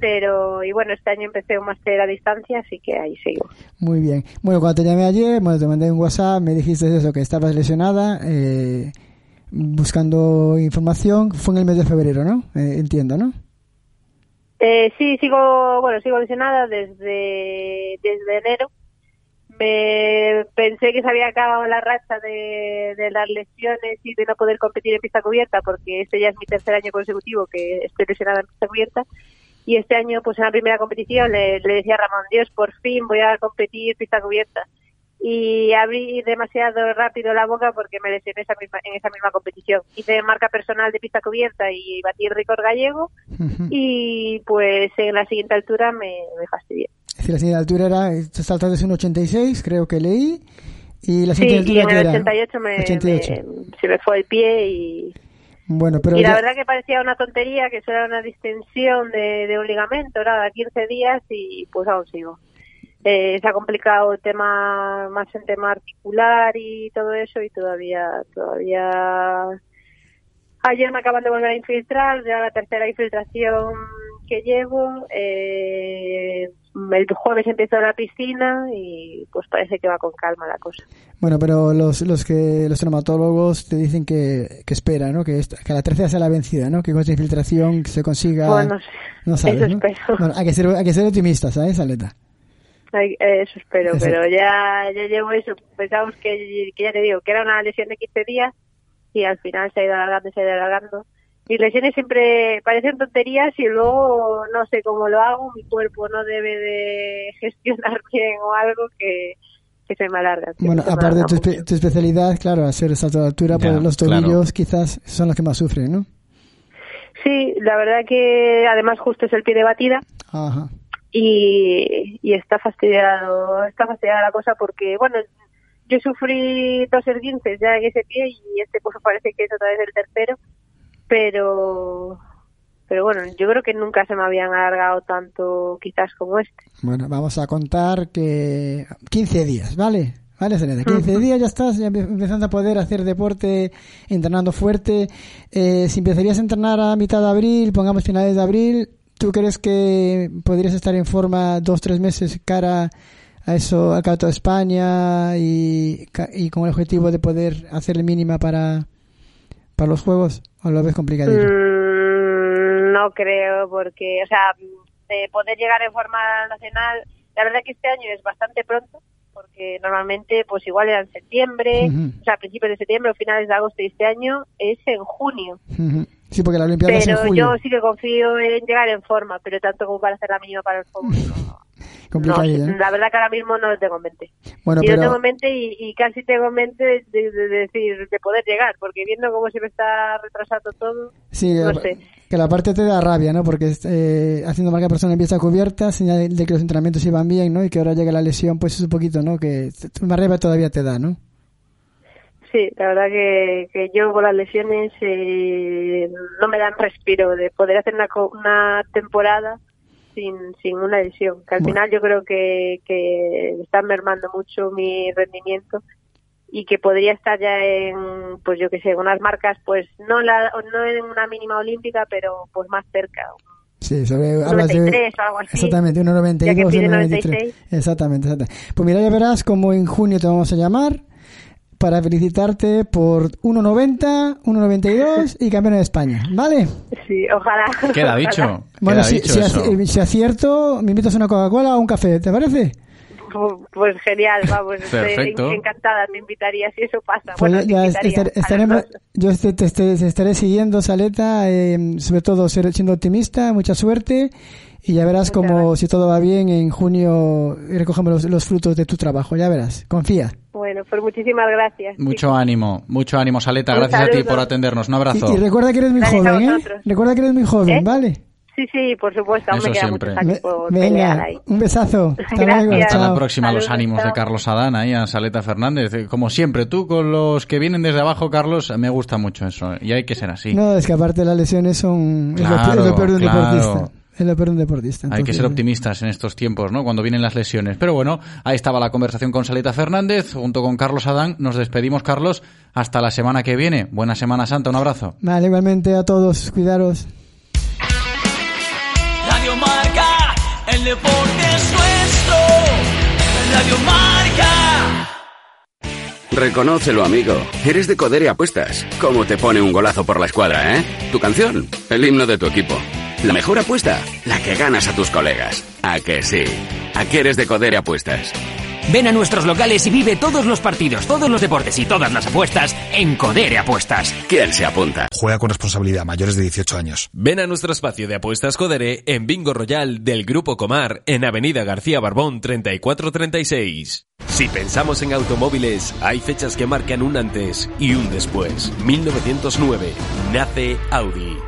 pero, y bueno, este año empecé un máster a distancia, así que ahí sigo. Muy bien. Bueno, cuando te llamé ayer, bueno, te mandé un WhatsApp, me dijiste eso, que estabas lesionada, eh, buscando información. Fue en el mes de febrero, ¿no? Eh, entiendo, ¿no? Eh, sí, sigo, bueno, sigo lesionada desde, desde enero. Me pensé que se había acabado la racha de, de las lesiones y de no poder competir en pista cubierta porque este ya es mi tercer año consecutivo que estoy lesionada en pista cubierta. Y este año, pues en la primera competición, le, le decía a Ramón, Dios, por fin voy a competir pista cubierta. Y abrí demasiado rápido la boca porque me lesioné esa misma, en esa misma competición. Hice marca personal de pista cubierta y batí el récord gallego y pues en la siguiente altura me, me fastidié. Es decir, la siguiente altura era, te saltas desde un 86, creo que leí, y la siguiente Sí, y altura en que el era 88 me, 88. me- se me fue el pie y, Bueno, pero y la ya- verdad que parecía una tontería que eso era una distensión de, de un ligamento, nada, 15 días y pues aún sigo. Eh, se ha complicado el tema más en tema articular y todo eso y todavía todavía ayer me acaban de volver a infiltrar ya la tercera infiltración que llevo eh, el jueves empiezo la piscina y pues parece que va con calma la cosa Bueno, pero los, los que los traumatólogos te dicen que, que espera, ¿no? Que, esta- que la tercera sea la vencida, ¿no? Que con esta infiltración se consiga... Bueno, no sabes, Eso ¿no? espero. Bueno, hay que ser, hay que ser optimistas, ¿sabes, Aleta? Ay, Eso espero, Eso. pero ya, ya llevo eso. Pensamos que, que ya te digo, que era una lesión de 15 días y al final se ha ido alargando, se ha ido alargando. Mis lesiones siempre parecen tonterías y luego no sé cómo lo hago, mi cuerpo no debe de [laughs] gestionar bien o algo que, que se me alarga. que Bueno, me aparte de tu, espe- tu especialidad, claro, hacer salto de altura, Ya, pues los claro. tobillos quizás son los que más sufren, ¿no? Sí, la verdad que además justo es el pie de batida Ajá. y, y está fastidiado, está fastidiada la cosa porque, bueno, yo sufrí dos esguinces ya en ese pie y este pues parece que es otra vez el tercero, pero pero bueno, yo creo que nunca se me habían alargado tanto quizás como este. Bueno, vamos a contar que 15 días, ¿vale? Vale, Selena, 15 días ya estás ya empe- empezando a poder hacer deporte, entrenando fuerte. Eh, si empezarías a entrenar a mitad de abril, pongamos finales de abril, ¿tú crees que podrías estar en forma dos, tres meses cara a eso, al Campeonato de España y con el objetivo de poder hacerle mínima para, para los Juegos? ¿O lo ves complicadillo? Mm, no creo, porque, o sea, de poder llegar en forma nacional, la verdad que este año es bastante pronto, porque normalmente, pues igual era en septiembre, o sea, a principios de septiembre o finales de agosto, y este año es en junio. Sí, porque la Olimpiada es en Pero julio. yo sí que confío en llegar en forma, pero tanto como para hacer la mínima para el juego. [laughs] No, ¿no? la verdad que ahora mismo no lo tengo en mente. Bueno, y pero- tengo en mente y, y casi tengo en mente de, de- de decir, de poder llegar, porque viendo cómo se me está retrasando todo, Sí, no eh, sé. que la parte te da rabia, ¿no? Porque eh, haciendo marca persona empieza cubierta, señal de que los entrenamientos iban bien, ¿no? Y que ahora llega la lesión, pues es un poquito, ¿no? Que más rabia todavía te da, ¿no? Sí, la verdad que, que yo con las lesiones eh, no me dan respiro de poder hacer una, una temporada sin, sin una lesión. Que al final yo creo que, que está mermando mucho mi rendimiento y que podría estar ya en, pues yo que sé, unas marcas, pues no, la, no en una mínima olímpica, pero pues más cerca. Sí, sobre, de... 93 o algo así. Exactamente, Ya 1,92, que pide 1,93. 96. Exactamente, exactamente. Pues mira, ya verás como en junio te vamos a llamar para felicitarte por 1,90, 1,92 y campeón de España, ¿vale? Sí, ojalá. Queda ojalá. dicho. Bueno, queda si, dicho si, eso. aci- si acierto, me invitas a una Coca-Cola o un café, ¿te parece? Pu- Pues genial, vamos, estoy Perfecto. encantada, me invitaría si eso pasa. Pues bueno, ya, te estar- estaremos, yo este- te, te- te estaré siguiendo, Saleta, eh, sobre todo siendo optimista, mucha suerte y ya verás como si todo va bien en junio recogemos los, los frutos de tu trabajo, ya verás, confía. Bueno, pues muchísimas gracias. Mucho ánimo, mucho ánimo, Saleta. Un Gracias a ti saludo. por atendernos. Un abrazo. Y, y recuerda que eres muy Gracias joven, ¿eh? Recuerda que eres muy joven, ¿Eh? ¿vale? Sí, sí, por supuesto, aún Eso me queda siempre. Venga, ahí. un besazo. [laughs] Hasta luego, Hasta la próxima, los Saludos, ánimos de chao. Carlos Adán, ahí a Saleta Fernández. Como siempre, tú con los que vienen desde abajo, Carlos, me gusta mucho eso. Y hay que ser así. No, es que aparte las lesiones son es lo peor- Claro, es lo peor de un claro. deportista. Hay que ser optimistas en estos tiempos, ¿no? Cuando vienen las lesiones. Pero bueno, ahí estaba la conversación con Saleta Fernández, junto con Carlos Adán. Nos despedimos, Carlos, hasta la semana que viene. Buena Semana Santa, un abrazo. Vale, igualmente a todos, cuidaros. Radio Marca, el deporte es nuestro. Radio Marca. Reconócelo, amigo. Eres de Codere Apuestas. ¿Cómo te pone un golazo por la escuadra, eh? Tu canción, el himno de tu equipo. La mejor apuesta, la que ganas a tus colegas. ¿A que sí? ¿A que eres de Codere Apuestas? Ven a nuestros locales y vive todos los partidos, todos los deportes y todas las apuestas en Codere Apuestas. ¿Quién se apunta? Juega con responsabilidad, mayores de 18 años. Ven a nuestro espacio de apuestas Codere en Bingo Royal del Grupo Comar en Avenida García Barbón 3436. Si pensamos en automóviles, hay fechas que marcan un antes y un después. 1909 nace Audi.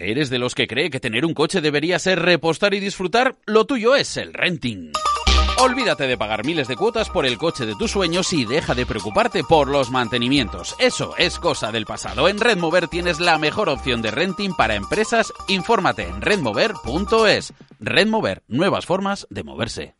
¿Eres de los que cree que tener un coche debería ser repostar y disfrutar? Lo tuyo es el renting. Olvídate de pagar miles de cuotas por el coche de tus sueños y deja de preocuparte por los mantenimientos. Eso es cosa del pasado. En Redmover tienes la mejor opción de renting para empresas. Infórmate en redmover.es. Redmover, nuevas formas de moverse.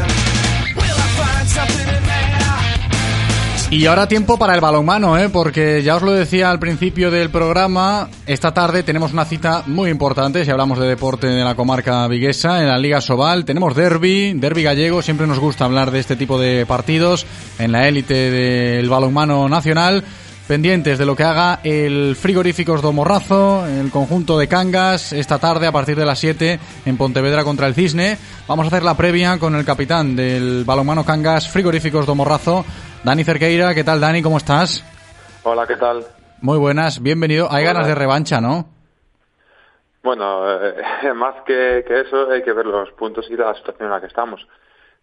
Y ahora tiempo para el balonmano, ¿eh? porque ya os lo decía al principio del programa, esta tarde tenemos una cita muy importante, si hablamos de deporte de la comarca viguesa, en la Liga Sobal, tenemos derby, derby gallego, siempre nos gusta hablar de este tipo de partidos en la élite del balonmano nacional, pendientes de lo que haga el Frigoríficos do Morrazo, el conjunto de Cangas, esta tarde a partir de las 7 en Pontevedra contra el Cisne. Vamos a hacer la previa con el capitán del balonmano Cangas Frigoríficos do Morrazo, Dani Cerqueira. ¿Qué tal, Dani? ¿Cómo estás? Hola, ¿qué tal? Muy buenas, bienvenido. Hay ganas de revancha, ¿no? Bueno, eh, [laughs] más que, que eso hay que ver los puntos y la situación en la que estamos.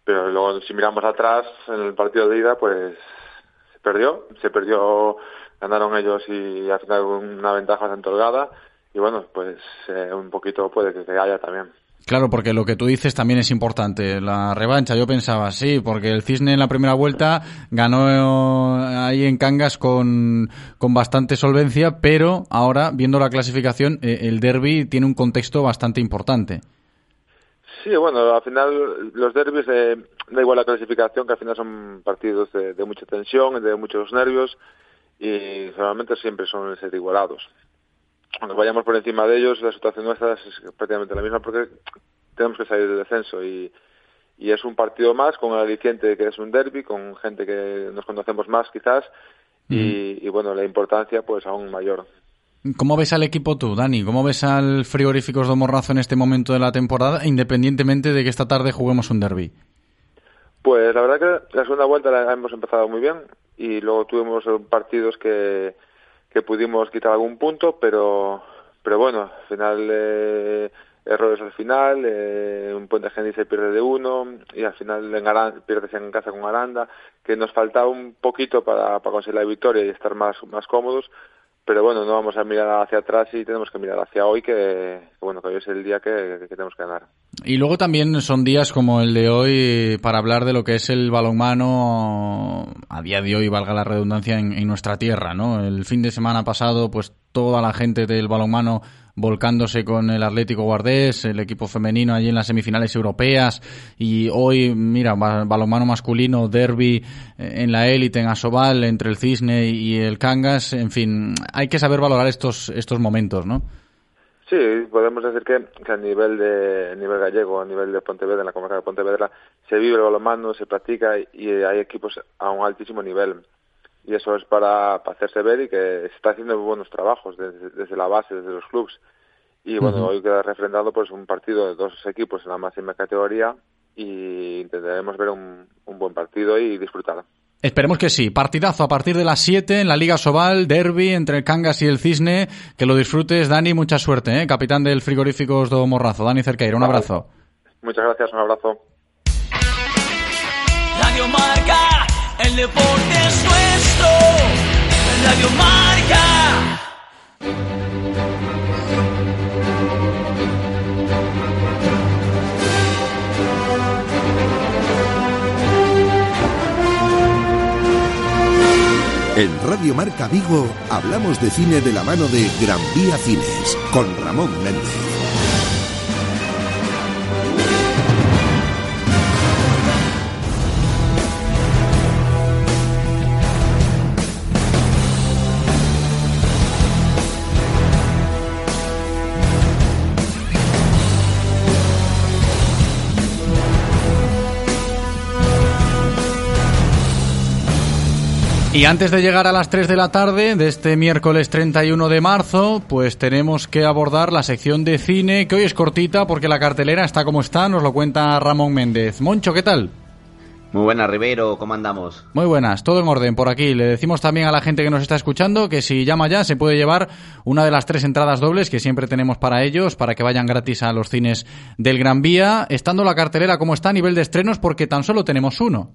Pero luego si miramos atrás en el partido de ida, pues se perdió, se perdió, ganaron ellos y al final una ventaja bastante holgada y bueno, pues eh, un poquito puede que haya también. Claro, porque lo que tú dices también es importante. La revancha, yo pensaba, sí, porque el Cisne en la primera vuelta ganó ahí en Cangas con, con bastante solvencia, pero ahora, viendo la clasificación, eh, el derby tiene un contexto bastante importante. Sí, bueno, al final los derbis, eh, da igual la clasificación, que al final son partidos de, de mucha tensión, de muchos nervios, y normalmente siempre son ser igualados. Cuando vayamos por encima de ellos, la situación nuestra es prácticamente la misma porque tenemos que salir del descenso y, y es un partido más con el aliciente que es un derby, con gente que nos conocemos más quizás, y, y bueno, la importancia pues aún mayor. ¿Cómo ves al equipo tú, Dani? ¿Cómo ves al Frigoríficos de Morrazo en este momento de la temporada, independientemente de que esta tarde juguemos un derby? Pues la verdad que la segunda vuelta la hemos empezado muy bien y luego tuvimos partidos que, que pudimos quitar algún punto, pero pero bueno, al final eh, errores al final, eh, un puente Genil se pierde de uno y al final en pierdes en casa con Aranda, que nos faltaba un poquito para, para conseguir la victoria y estar más, más cómodos, pero bueno, no vamos a mirar hacia atrás y tenemos que mirar hacia hoy, que, bueno, que hoy es el día que, que tenemos que ganar. Y luego también son días como el de hoy para hablar de lo que es el balonmano a día de hoy, valga la redundancia, en, en nuestra tierra, ¿no? El fin de semana pasado, pues toda la gente del balonmano volcándose con el Atlético Guardés, el equipo femenino allí en las semifinales europeas y hoy, mira, ba- balonmano masculino, derby eh, en la élite, en Asobal, entre el Cisne y el Cangas, en fin, hay que saber valorar estos, estos momentos, ¿no? Sí, podemos decir que, que a nivel de a nivel gallego, a nivel de Pontevedra, en la comarca de Pontevedra, se vive el balonmano, se practica y hay equipos a un altísimo nivel. Y eso es para, para hacerse ver y que se está haciendo buenos trabajos desde, desde la base, desde los clubs. Y bueno, hoy queda refrendado pues un partido de dos equipos en la máxima categoría y intentaremos ver un, un buen partido y disfrutar. Esperemos que sí. Partidazo a partir de las 7 en la Liga Sobal, derby entre el Cangas y el Cisne. Que lo disfrutes, Dani. Mucha suerte, ¿eh? capitán del Frigoríficos do Morrazo. Dani Cerqueira, un abrazo. Muchas gracias, un abrazo. Radio Marca, el deporte es nuestro. Radio Marca. En Radio Marca Vigo hablamos de cine de la mano de Gran Vía Cines con Ramón Méndez. Y antes de llegar a las 3 de la tarde de este miércoles 31 de marzo, pues tenemos que abordar la sección de cine, que hoy es cortita porque la cartelera está como está, nos lo cuenta Ramón Méndez. Moncho, ¿qué tal? Muy buenas, Rivero, ¿cómo andamos? Muy buenas, todo en orden por aquí. Le decimos también a la gente que nos está escuchando que si llama ya se puede llevar una de las tres entradas dobles que siempre tenemos para ellos, para que vayan gratis a los cines del Gran Vía, estando la cartelera como está a nivel de estrenos porque tan solo tenemos uno.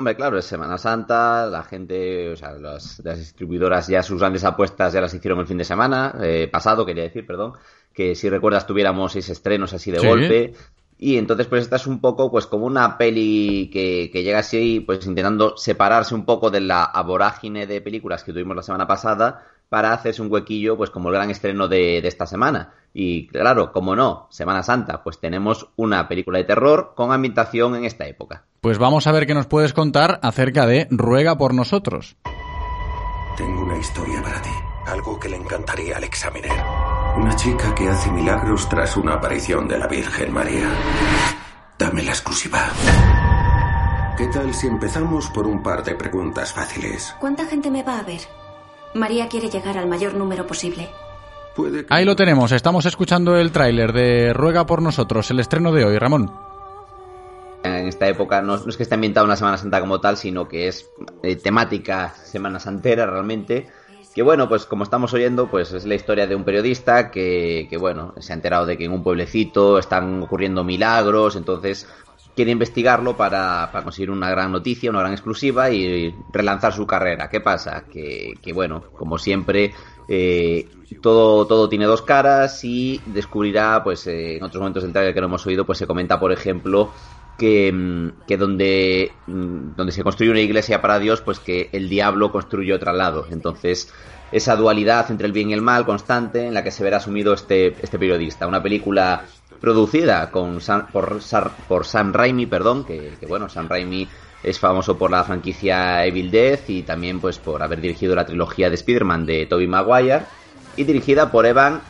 Hombre, claro, es Semana Santa, la gente, o sea, las, las distribuidoras ya sus grandes apuestas ya las hicieron el fin de semana, eh, pasado, quería decir, perdón, que si recuerdas tuviéramos seis estrenos así de Sí. golpe. Y entonces, pues esta es un poco, pues como una peli que, que llega así, pues intentando separarse un poco de la vorágine de películas que tuvimos la semana pasada para hacerse un huequillo, pues como el gran estreno de, de esta semana. Y claro, como no, Semana Santa, pues tenemos una película de terror con ambientación en esta época. Pues vamos a ver qué nos puedes contar acerca de Ruega por nosotros. Tengo una historia para ti. Algo que le encantaría al examiner. Una chica que hace milagros tras una aparición de la Virgen María. Dame la exclusiva. ¿Qué tal si empezamos por un par de preguntas fáciles? ¿Cuánta gente me va a ver? María quiere llegar al mayor número posible. Puede que Ahí lo tenemos, estamos escuchando el tráiler de Ruega por nosotros, el estreno de hoy, Ramón. en esta época no, no es que esté ambientado en la Semana Santa como tal, sino que es eh, temática Semana Santera realmente. Que bueno, pues como estamos oyendo, pues es la historia de un periodista que, que bueno, se ha enterado de que en un pueblecito están ocurriendo milagros, entonces quiere investigarlo para, conseguir una gran noticia, una gran exclusiva y relanzar su carrera. ¿Qué pasa? Que, que bueno, como siempre, eh, todo, todo tiene dos caras y descubrirá, pues eh, en otros momentos del trailer que no hemos oído, pues se comenta, por ejemplo, que, mm, donde, mm, donde se construye una iglesia para Dios, pues que el diablo construye otro lado. Entonces, esa dualidad entre el bien y el mal constante en la que se verá asumido este, este periodista. Una película producida con Sam- por, Sam Raimi, perdón, que, bueno, Sam Raimi es famoso por la franquicia Evil Death y también pues por haber dirigido la trilogía de Spider-Man de Tobey Maguire y dirigida por Evan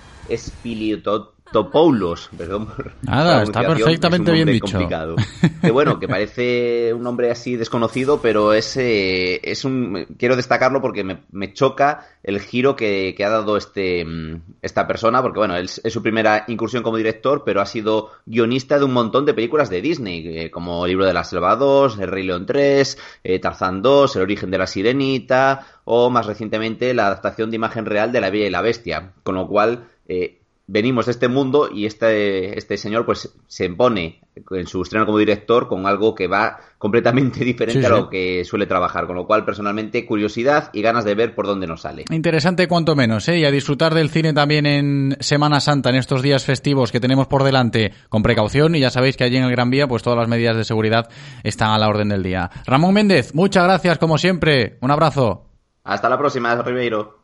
Spiliotopoulos, perdón Nada, está perfectamente es bien dicho. complicado. Que bueno, que parece un nombre así desconocido, pero es, eh, es un... Quiero destacarlo porque me, me choca el giro que, que ha dado este mm, esta persona, porque bueno, es, es su primera incursión como director, pero ha sido guionista de un montón de películas de Disney, eh, como El libro de la selva 2, El Rey León 3, eh, Tarzán 2, El origen de la sirenita, o más recientemente la adaptación de imagen real de La Bella y la Bestia, con lo cual... eh, venimos de este mundo y este, este señor pues se impone en su estreno como director con algo que va completamente [laughs] diferente Sí, a lo que suele trabajar, con lo cual personalmente curiosidad y ganas de ver por dónde nos sale. Interesante cuanto menos, ¿eh? Y a disfrutar del cine también en Semana Santa, en estos días festivos que tenemos por delante, con precaución. Y ya sabéis que allí en el Gran Vía, pues todas las medidas de seguridad están a la orden del día. Ramón Méndez, muchas gracias como siempre. Un abrazo. Hasta la próxima, Ribeiro.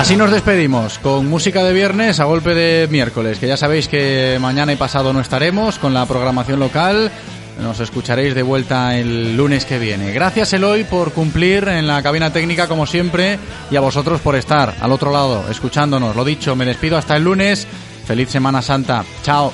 Así nos despedimos, con música de viernes a golpe de miércoles, que ya sabéis que mañana y pasado no estaremos con la programación local. Nos escucharéis de vuelta el lunes que viene. Gracias Eloy por cumplir en la cabina técnica como siempre y a vosotros por estar al otro lado, escuchándonos. Lo dicho, me despido hasta el lunes. Feliz Semana Santa. Chao.